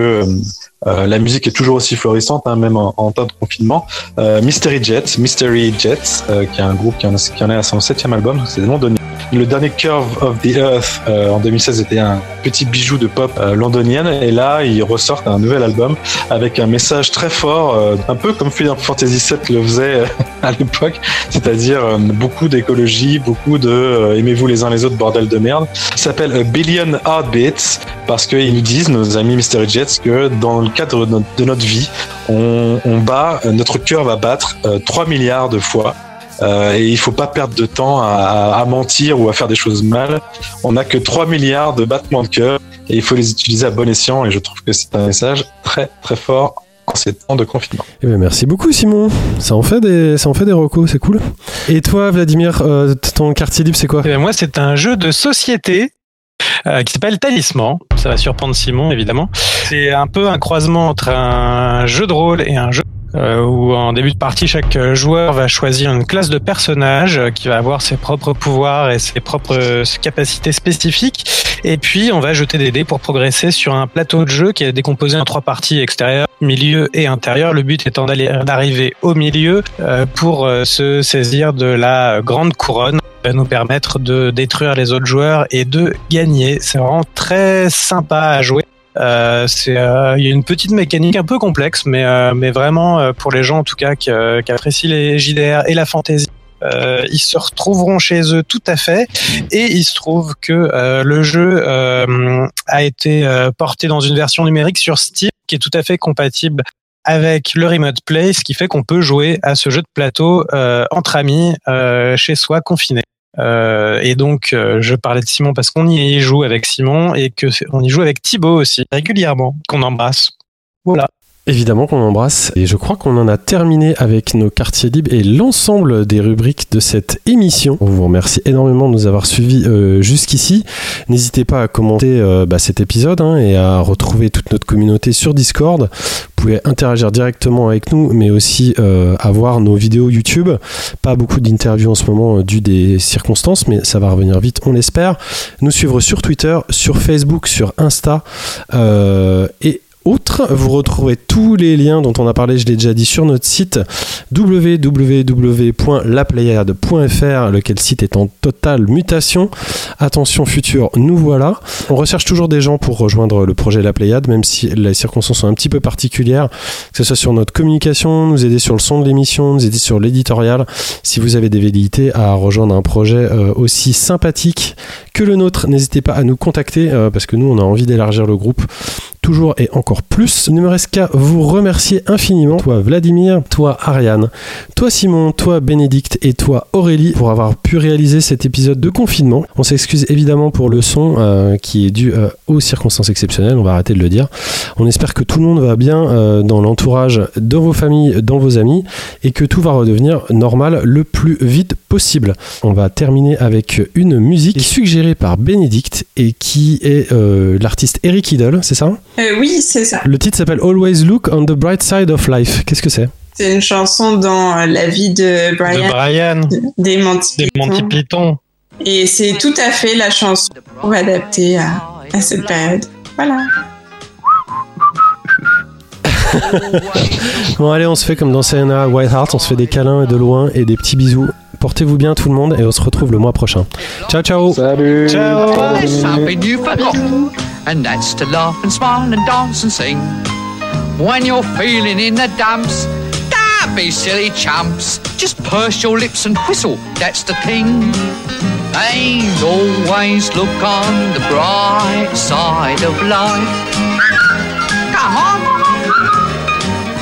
euh, la musique est toujours aussi florissante, hein, même en, temps de confinement. Euh, Mystery Jets, Mystery Jets, euh, qui est un groupe qui en, est à son septième album, c'est londonien. Le dernier Curve of the Earth euh, en 2016 était un petit bijou de pop euh, londonienne et là ils ressortent un nouvel album avec un message très fort, un peu comme Final Fantasy VII le faisait à l'époque, c'est-à-dire beaucoup d'écologie, beaucoup de aimez-vous les uns les autres bordel de merde. Il s'appelle A Billion Heartbeats parce qu'ils nous disent, nos amis Mystery Jets, que dans le cadre de notre, de notre vie, on, on bat, euh, notre cœur va battre euh, 3 milliards de fois. Euh, et il faut pas perdre de temps à, mentir ou à faire des choses mal. On n'a que 3 milliards de battements de cœur et il faut les utiliser à bon escient. Et je trouve que c'est un message très très fort en ces temps de confinement. Eh ben, merci beaucoup Simon. Ça en fait des, ça en fait des recos, c'est cool. Et toi Vladimir, euh, ton quartier libre c'est quoi? Eh ben, moi, c'est un jeu de société euh, qui s'appelle Talisman. Ça va surprendre Simon, évidemment. C'est un peu un croisement entre un jeu de rôle et un jeu euh, où en début de partie, chaque joueur va choisir une classe de personnage euh, qui va avoir ses propres pouvoirs et ses propres capacités spécifiques. Et puis, on va jeter des dés pour progresser sur un plateau de jeu qui est décomposé en trois parties extérieures, milieu et intérieur. Le but étant d'arriver au milieu pour se saisir de la grande couronne va nous permettre de détruire les autres joueurs et de gagner. C'est vraiment très sympa à jouer. Euh, euh, il y a une petite mécanique un peu complexe, mais, euh, mais vraiment euh, pour les gens en tout cas qui, euh, qui apprécient les JDR et la fantasy. Euh, ils se retrouveront chez eux tout à fait et il se trouve que le jeu a été porté dans une version numérique sur Steam qui est tout à fait compatible avec le remote play, ce qui fait qu'on peut jouer à ce jeu de plateau entre amis chez soi confiné. Euh, et donc, euh, je parlais de Simon parce qu'on y joue avec Simon et que on y joue avec Thibaut aussi régulièrement, qu'on embrasse. Voilà. Évidemment qu'on embrasse et je crois qu'on en a terminé avec nos quartiers libres et l'ensemble des rubriques de cette émission. On vous remercie énormément de nous avoir suivis euh, jusqu'ici. N'hésitez pas à commenter euh, bah, cet épisode hein, et à retrouver toute notre communauté sur Discord. Vous pouvez interagir directement avec nous, mais aussi euh, avoir nos vidéos YouTube. Pas beaucoup d'interviews en ce moment euh, dû des circonstances, mais ça va revenir vite, on l'espère. Nous suivre sur Twitter, sur Facebook, sur Insta euh, et autres. Vous retrouvez tous les liens dont on a parlé, je l'ai déjà dit, sur notre site www.laplayade.fr, lequel site est en totale mutation. Attention futur, nous voilà. On recherche toujours des gens pour rejoindre le projet La Pléiade, même si les circonstances sont un petit peu particulières, que ce soit sur notre communication, nous aider sur le son de l'émission, nous aider sur l'éditorial. Si vous avez des velléités à rejoindre un projet euh, aussi sympathique que le nôtre, n'hésitez pas à nous contacter euh, parce que nous, on a envie d'élargir le groupe toujours et encore plus. Il ne me reste qu'à vous remercier infiniment, toi Vladimir, toi Ariane, toi Simon, toi Bénédicte et toi Aurélie pour avoir pu réaliser cet épisode de confinement. On s'excuse évidemment pour le son euh, qui est dû euh, aux circonstances exceptionnelles, on va arrêter de le dire. On espère que tout le monde va bien euh, dans l'entourage, dans vos familles, dans vos amis et que tout va redevenir normal le plus vite possible. On va terminer avec une musique suggérée par Bénédicte et qui est l'artiste Eric Idle, c'est ça? Euh, oui, c'est ça. Le titre s'appelle Always Look on the Bright Side of Life. Qu'est-ce que c'est? C'est une chanson dans euh, la vie de De Brian, Brian, des Monty des Python. Monty Python. Et c'est tout à fait la chanson adaptée à, à cette période. Voilà. Bon allez, on se fait comme dans Serena Whiteheart, on se fait des câlins de loin et des petits bisous. Portez-vous bien tout le monde et on se retrouve le mois prochain. Ciao ciao Salut Ciao. And that's to laugh and smile and dance and sing. When you're feeling in the dumps, don't be silly chumps. Just purse your lips and whistle, that's the thing. And always look on the bright side of life.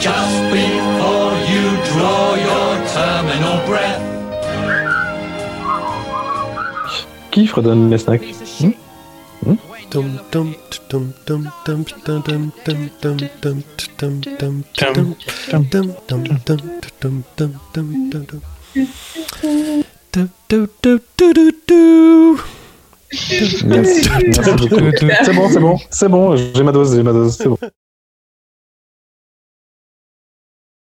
Just before you draw your terminal breath. Qui fredonne les snacks C'est bon, c'est bon, c'est bon, j'ai ma dose, j'ai ma dose, c'est bon.